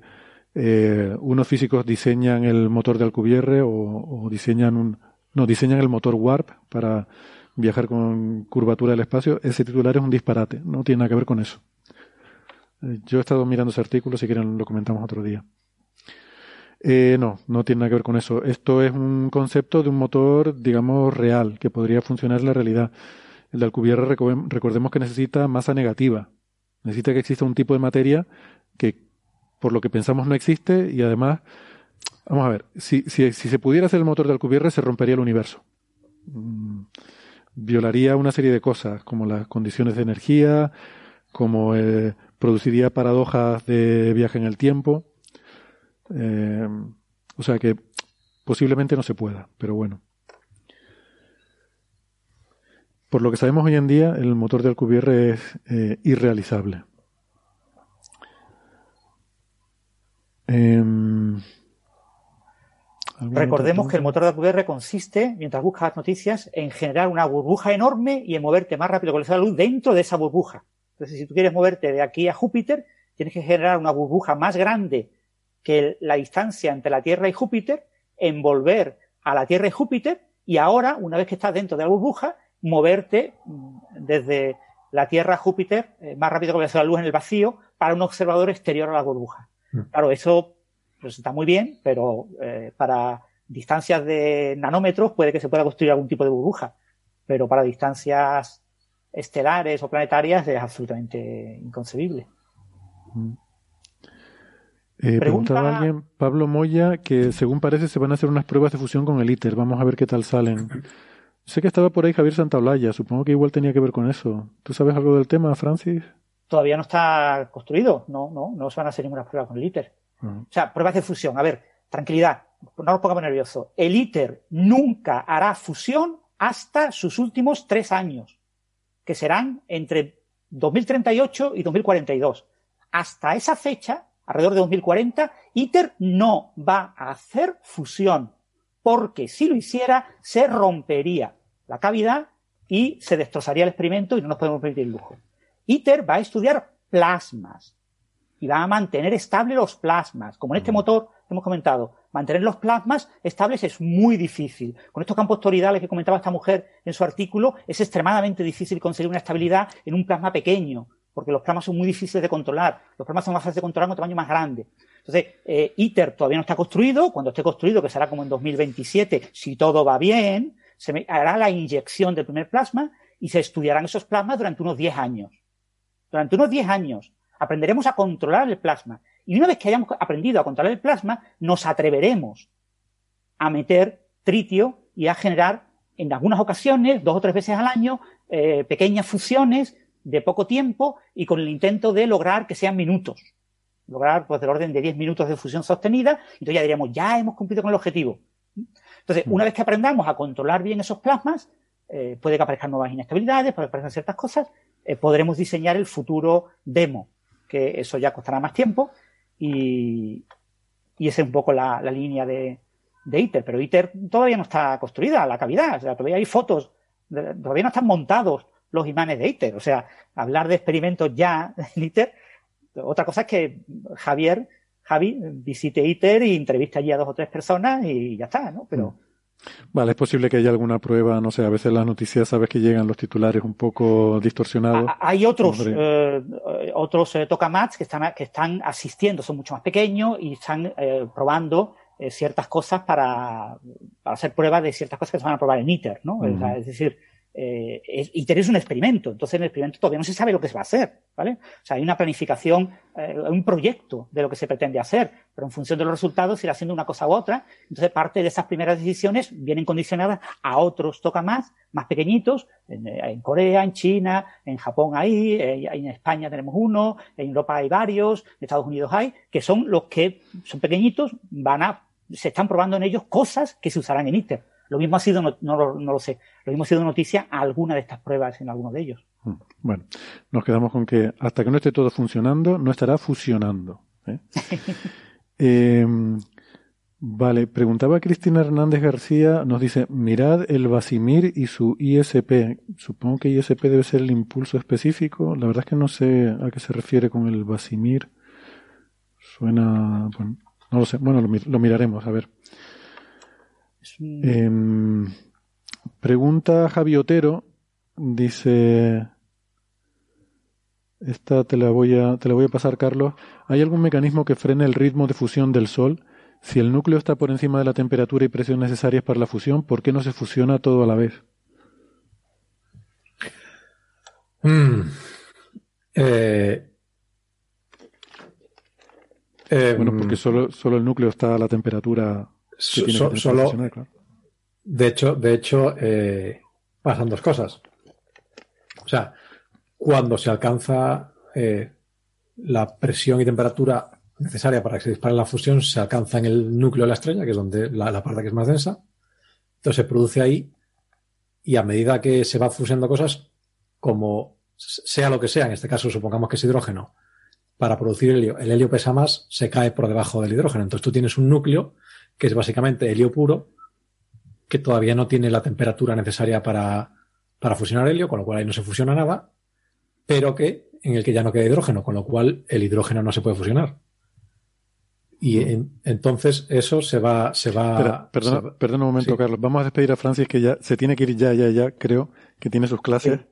eh, unos físicos diseñan el motor de Alcubierre o, diseñan un, no, diseñan el motor Warp para viajar con curvatura del espacio. Ese titular es un disparate, no tiene nada que ver con eso. Eh, yo he estado mirando ese artículo, si quieren lo comentamos otro día. Eh, no, no tiene nada que ver con eso. Esto es un concepto de un motor, digamos, real, que podría funcionar en la realidad. El de Alcubierre recordemos que necesita masa negativa. Necesita que exista un tipo de materia que por lo que pensamos no existe y además, vamos a ver, si, si, se pudiera hacer el motor de Alcubierre se rompería el universo. Mm, violaría una serie de cosas como las condiciones de energía, como eh, produciría paradojas de viaje en el tiempo. Eh, o sea que posiblemente no se pueda, pero bueno. Por lo que sabemos hoy en día, el motor de Alcubierre es eh, irrealizable. Em, Recordemos que el motor de Alcubierre consiste, mientras buscas noticias, en generar una burbuja enorme y en moverte más rápido que la luz dentro de esa burbuja. Entonces, si tú quieres moverte de aquí a Júpiter, tienes que generar una burbuja más grande que la distancia entre la Tierra y Júpiter, envolver a la Tierra y Júpiter, y ahora, una vez que estás dentro de la burbuja, moverte desde la Tierra a Júpiter eh, más rápido que la luz en el vacío para un observador exterior a la burbuja. Mm. Claro, eso pues, está muy bien, pero eh, para distancias de nanómetros puede que se pueda construir algún tipo de burbuja, pero para distancias estelares o planetarias es absolutamente inconcebible. Mm. Eh, preguntaba alguien, Pablo Moya, que según parece se van a hacer unas pruebas de fusión con el ITER. Vamos a ver qué tal salen. Sé que estaba por ahí Javier Santaolalla, supongo que igual tenía que ver con eso. ¿Tú sabes algo del tema, Francis? Todavía no está construido, no, no, no se van a hacer ninguna prueba con el ITER. Ah. O sea, pruebas de fusión. A ver, tranquilidad, no nos pongamos nerviosos. El ITER nunca hará fusión hasta sus últimos tres años, que serán entre 2038 y 2042. Hasta esa fecha, alrededor de 2040, ITER no va a hacer fusión porque si lo hiciera se rompería la cavidad y se destrozaría el experimento y no nos podemos permitir el lujo. ITER va a estudiar plasmas y va a mantener estables los plasmas. Como en este motor hemos comentado, mantener los plasmas estables es muy difícil. Con estos campos toroidales que comentaba esta mujer en su artículo, es extremadamente difícil conseguir una estabilidad en un plasma pequeño, porque los plasmas son muy difíciles de controlar. Los plasmas son más fáciles de controlar en un tamaño más grande. Entonces, eh, ITER todavía no está construido. Cuando esté construido, que será como en 2027, si todo va bien, se hará la inyección del primer plasma y se estudiarán esos plasmas durante unos 10 años. Durante unos 10 años aprenderemos a controlar el plasma. Y una vez que hayamos aprendido a controlar el plasma, nos atreveremos a meter tritio y a generar en algunas ocasiones, dos o tres veces al año, eh, pequeñas fusiones de poco tiempo y con el intento de lograr que sean minutos lograr pues del orden de 10 minutos de fusión sostenida, entonces ya diríamos, ya hemos cumplido con el objetivo. Entonces, una vez que aprendamos a controlar bien esos plasmas, eh, puede que aparezcan nuevas inestabilidades, puede que aparezcan ciertas cosas, eh, podremos diseñar el futuro demo, que eso ya costará más tiempo y, y esa es un poco la, línea de, ITER, pero ITER todavía no está construida, la cavidad, o sea, todavía hay fotos, todavía no están montados los imanes de ITER, o sea, hablar de experimentos ya en ITER otra cosa es que Javier, Javi, visite ITER y entrevista allí a dos o tres personas y ya está, ¿no? Pero. Vale, es posible que haya alguna prueba, no sé, a veces las noticias sabes que llegan los titulares un poco distorsionados. Hay otros, eh, otros eh, tokamats que están, que están asistiendo, son mucho más pequeños y están eh, probando eh, ciertas cosas para, para, hacer pruebas de ciertas cosas que se van a probar en ITER, ¿no? Uh -huh. es decir, eh, es, ITER es un experimento, entonces en el experimento todavía no se sabe lo que se va a hacer, ¿vale? O sea, hay una planificación, eh, un proyecto de lo que se pretende hacer, pero en función de los resultados se irá haciendo una cosa u otra, entonces parte de esas primeras decisiones vienen condicionadas a otros tokamats más pequeñitos, en, en, Corea, en China, en Japón hay, en España tenemos uno, en Europa hay varios, en Estados Unidos hay, que son los que son pequeñitos, van a, se están probando en ellos cosas que se usarán en ITER lo mismo ha sido, no, no, no, lo sé, lo mismo ha sido noticia a alguna de estas pruebas en alguno de ellos. Mm, bueno, nos quedamos con que hasta que no esté todo funcionando, no estará fusionando. ¿eh? <laughs> eh, vale, preguntaba Cristina Hernández García, nos dice, mirad el Basimir y su ISP. Supongo que ISP debe ser el impulso específico. La verdad es que no sé a qué se refiere con el Basimir. Suena, bueno, no lo sé. Bueno, lo, lo miraremos, a ver. Eh, pregunta Javi Otero, dice, esta te la voy a, te la voy a pasar, Carlos. ¿Hay algún mecanismo que frene el ritmo de fusión del Sol? Si el núcleo está por encima de la temperatura y presión necesarias para la fusión, ¿por qué no se fusiona todo a la vez? Mm. Eh, eh, bueno, porque solo, solo el núcleo está a la temperatura So, so, solo, claro. De hecho, de hecho eh, pasan dos cosas. O sea, cuando se alcanza eh, la presión y temperatura necesaria para que se dispare la fusión, se alcanza en el núcleo de la estrella, que es donde la, la parte que es más densa. Entonces se produce ahí y a medida que se va fusionando cosas, como sea lo que sea, en este caso supongamos que es hidrógeno, para producir helio, el helio pesa más, se cae por debajo del hidrógeno. Entonces tú tienes un núcleo que es básicamente helio puro, que todavía no tiene la temperatura necesaria para, para fusionar helio, con lo cual ahí no se fusiona nada, pero que en el que ya no queda hidrógeno, con lo cual el hidrógeno no se puede fusionar. Y en, entonces eso se va, se va. Espera, perdona, se va, perdona un momento, sí. Carlos. Vamos a despedir a Francis que ya se tiene que ir ya, ya, ya, creo que tiene sus clases. Sí.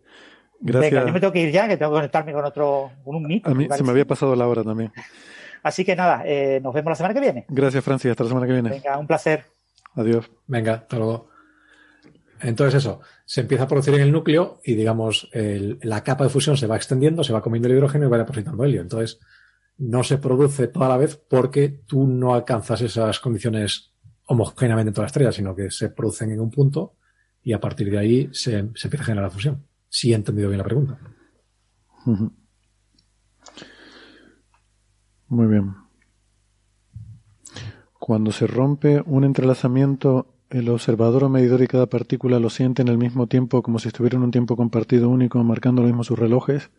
Gracias. Venga, yo me tengo que ir ya, que tengo que conectarme con otro, con un meet. A mí se me había pasado la hora también. <laughs> Así que nada, eh, nos vemos la semana que viene. Gracias, Francis. Hasta la semana que viene. Venga, un placer. Adiós. Venga, hasta luego. Entonces eso, se empieza a producir en el núcleo y digamos el, la capa de fusión se va extendiendo, se va comiendo el hidrógeno y va depositando helio. Entonces no se produce toda la vez porque tú no alcanzas esas condiciones homogéneamente en toda la estrella, sino que se producen en un punto y a partir de ahí se, se empieza a generar la fusión. Si he entendido bien la pregunta. Muy bien. Cuando se rompe un entrelazamiento, el observador o medidor y cada partícula lo sienten al mismo tiempo como si estuvieran en un tiempo compartido único, marcando lo mismo sus relojes.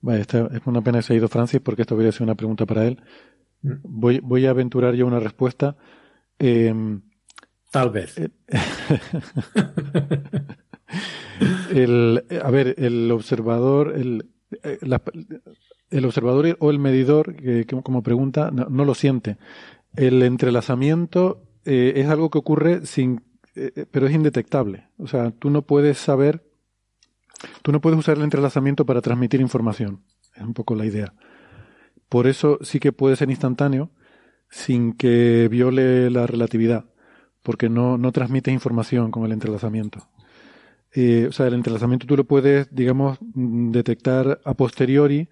Vale, esta es una pena que se ha ido Francis porque esto hubiera sido una pregunta para él. Voy, voy a aventurar yo una respuesta. Eh, Tal vez. <laughs> <laughs> El, a ver, el observador, el, eh, el observador o el medidor, que, como pregunta, no, lo siente. El entrelazamiento eh, es algo que ocurre sin, eh, pero es indetectable. O sea, tú no puedes saber, tú no puedes usar el entrelazamiento para transmitir información. Es un poco la idea. Por eso sí que puede ser instantáneo sin que viole la relatividad, porque no, no información con el entrelazamiento. Eh, o sea, el entrelazamiento tú lo puedes, digamos, detectar a posteriori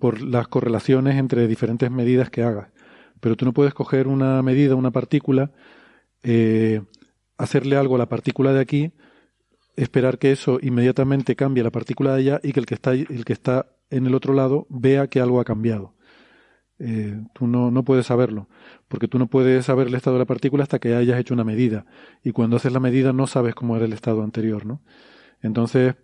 por las correlaciones entre diferentes medidas que hagas. Pero tú no puedes coger una medida, una partícula, eh, hacerle algo a la partícula de aquí, esperar que eso inmediatamente cambie la partícula de allá y que el que está, el que está en el otro lado vea que algo ha cambiado. Eh, tú no, no puedes saberlo, porque tú no puedes saber el estado de la partícula hasta que hayas hecho una medida. Y cuando haces la medida no sabes cómo era el estado anterior, ¿no? Entonces,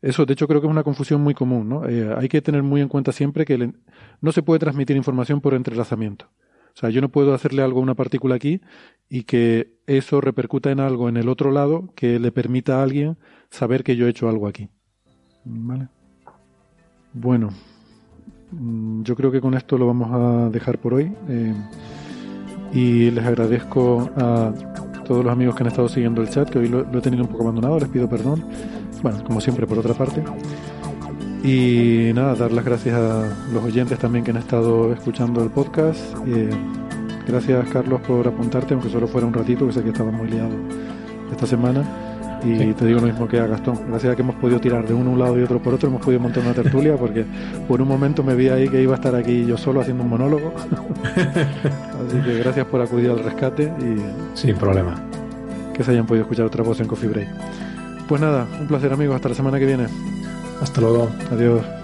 eso de hecho creo que es una confusión muy común, ¿no? Eh, hay que tener muy en cuenta siempre que no se puede transmitir información por entrelazamiento. O sea, yo no puedo hacerle algo a una partícula aquí y que eso repercuta en algo en el otro lado que le permita a alguien saber que yo he hecho algo aquí. ¿Vale? Bueno, yo creo que con esto lo vamos a dejar por hoy. Eh, y les agradezco a todos los amigos que han estado siguiendo el chat, que hoy lo, he tenido un poco abandonado, les pido perdón. Bueno, como siempre, por otra parte. Y nada, dar las gracias a los oyentes también que han estado escuchando el podcast. Eh, gracias, Carlos, por apuntarte, aunque solo fuera un ratito, que sé que estaba muy liado esta semana. Y te digo lo mismo que a Gastón. Gracias a que hemos podido tirar de uno un lado y otro por otro, hemos podido montar una tertulia porque por un momento me vi ahí que iba a estar aquí yo solo haciendo un monólogo. <laughs> Así que gracias por acudir al rescate y. Sin problema. Que se hayan podido escuchar otra voz en Coffee Break. Pues nada, un placer amigos, hasta la semana que viene. Hasta luego. Adiós.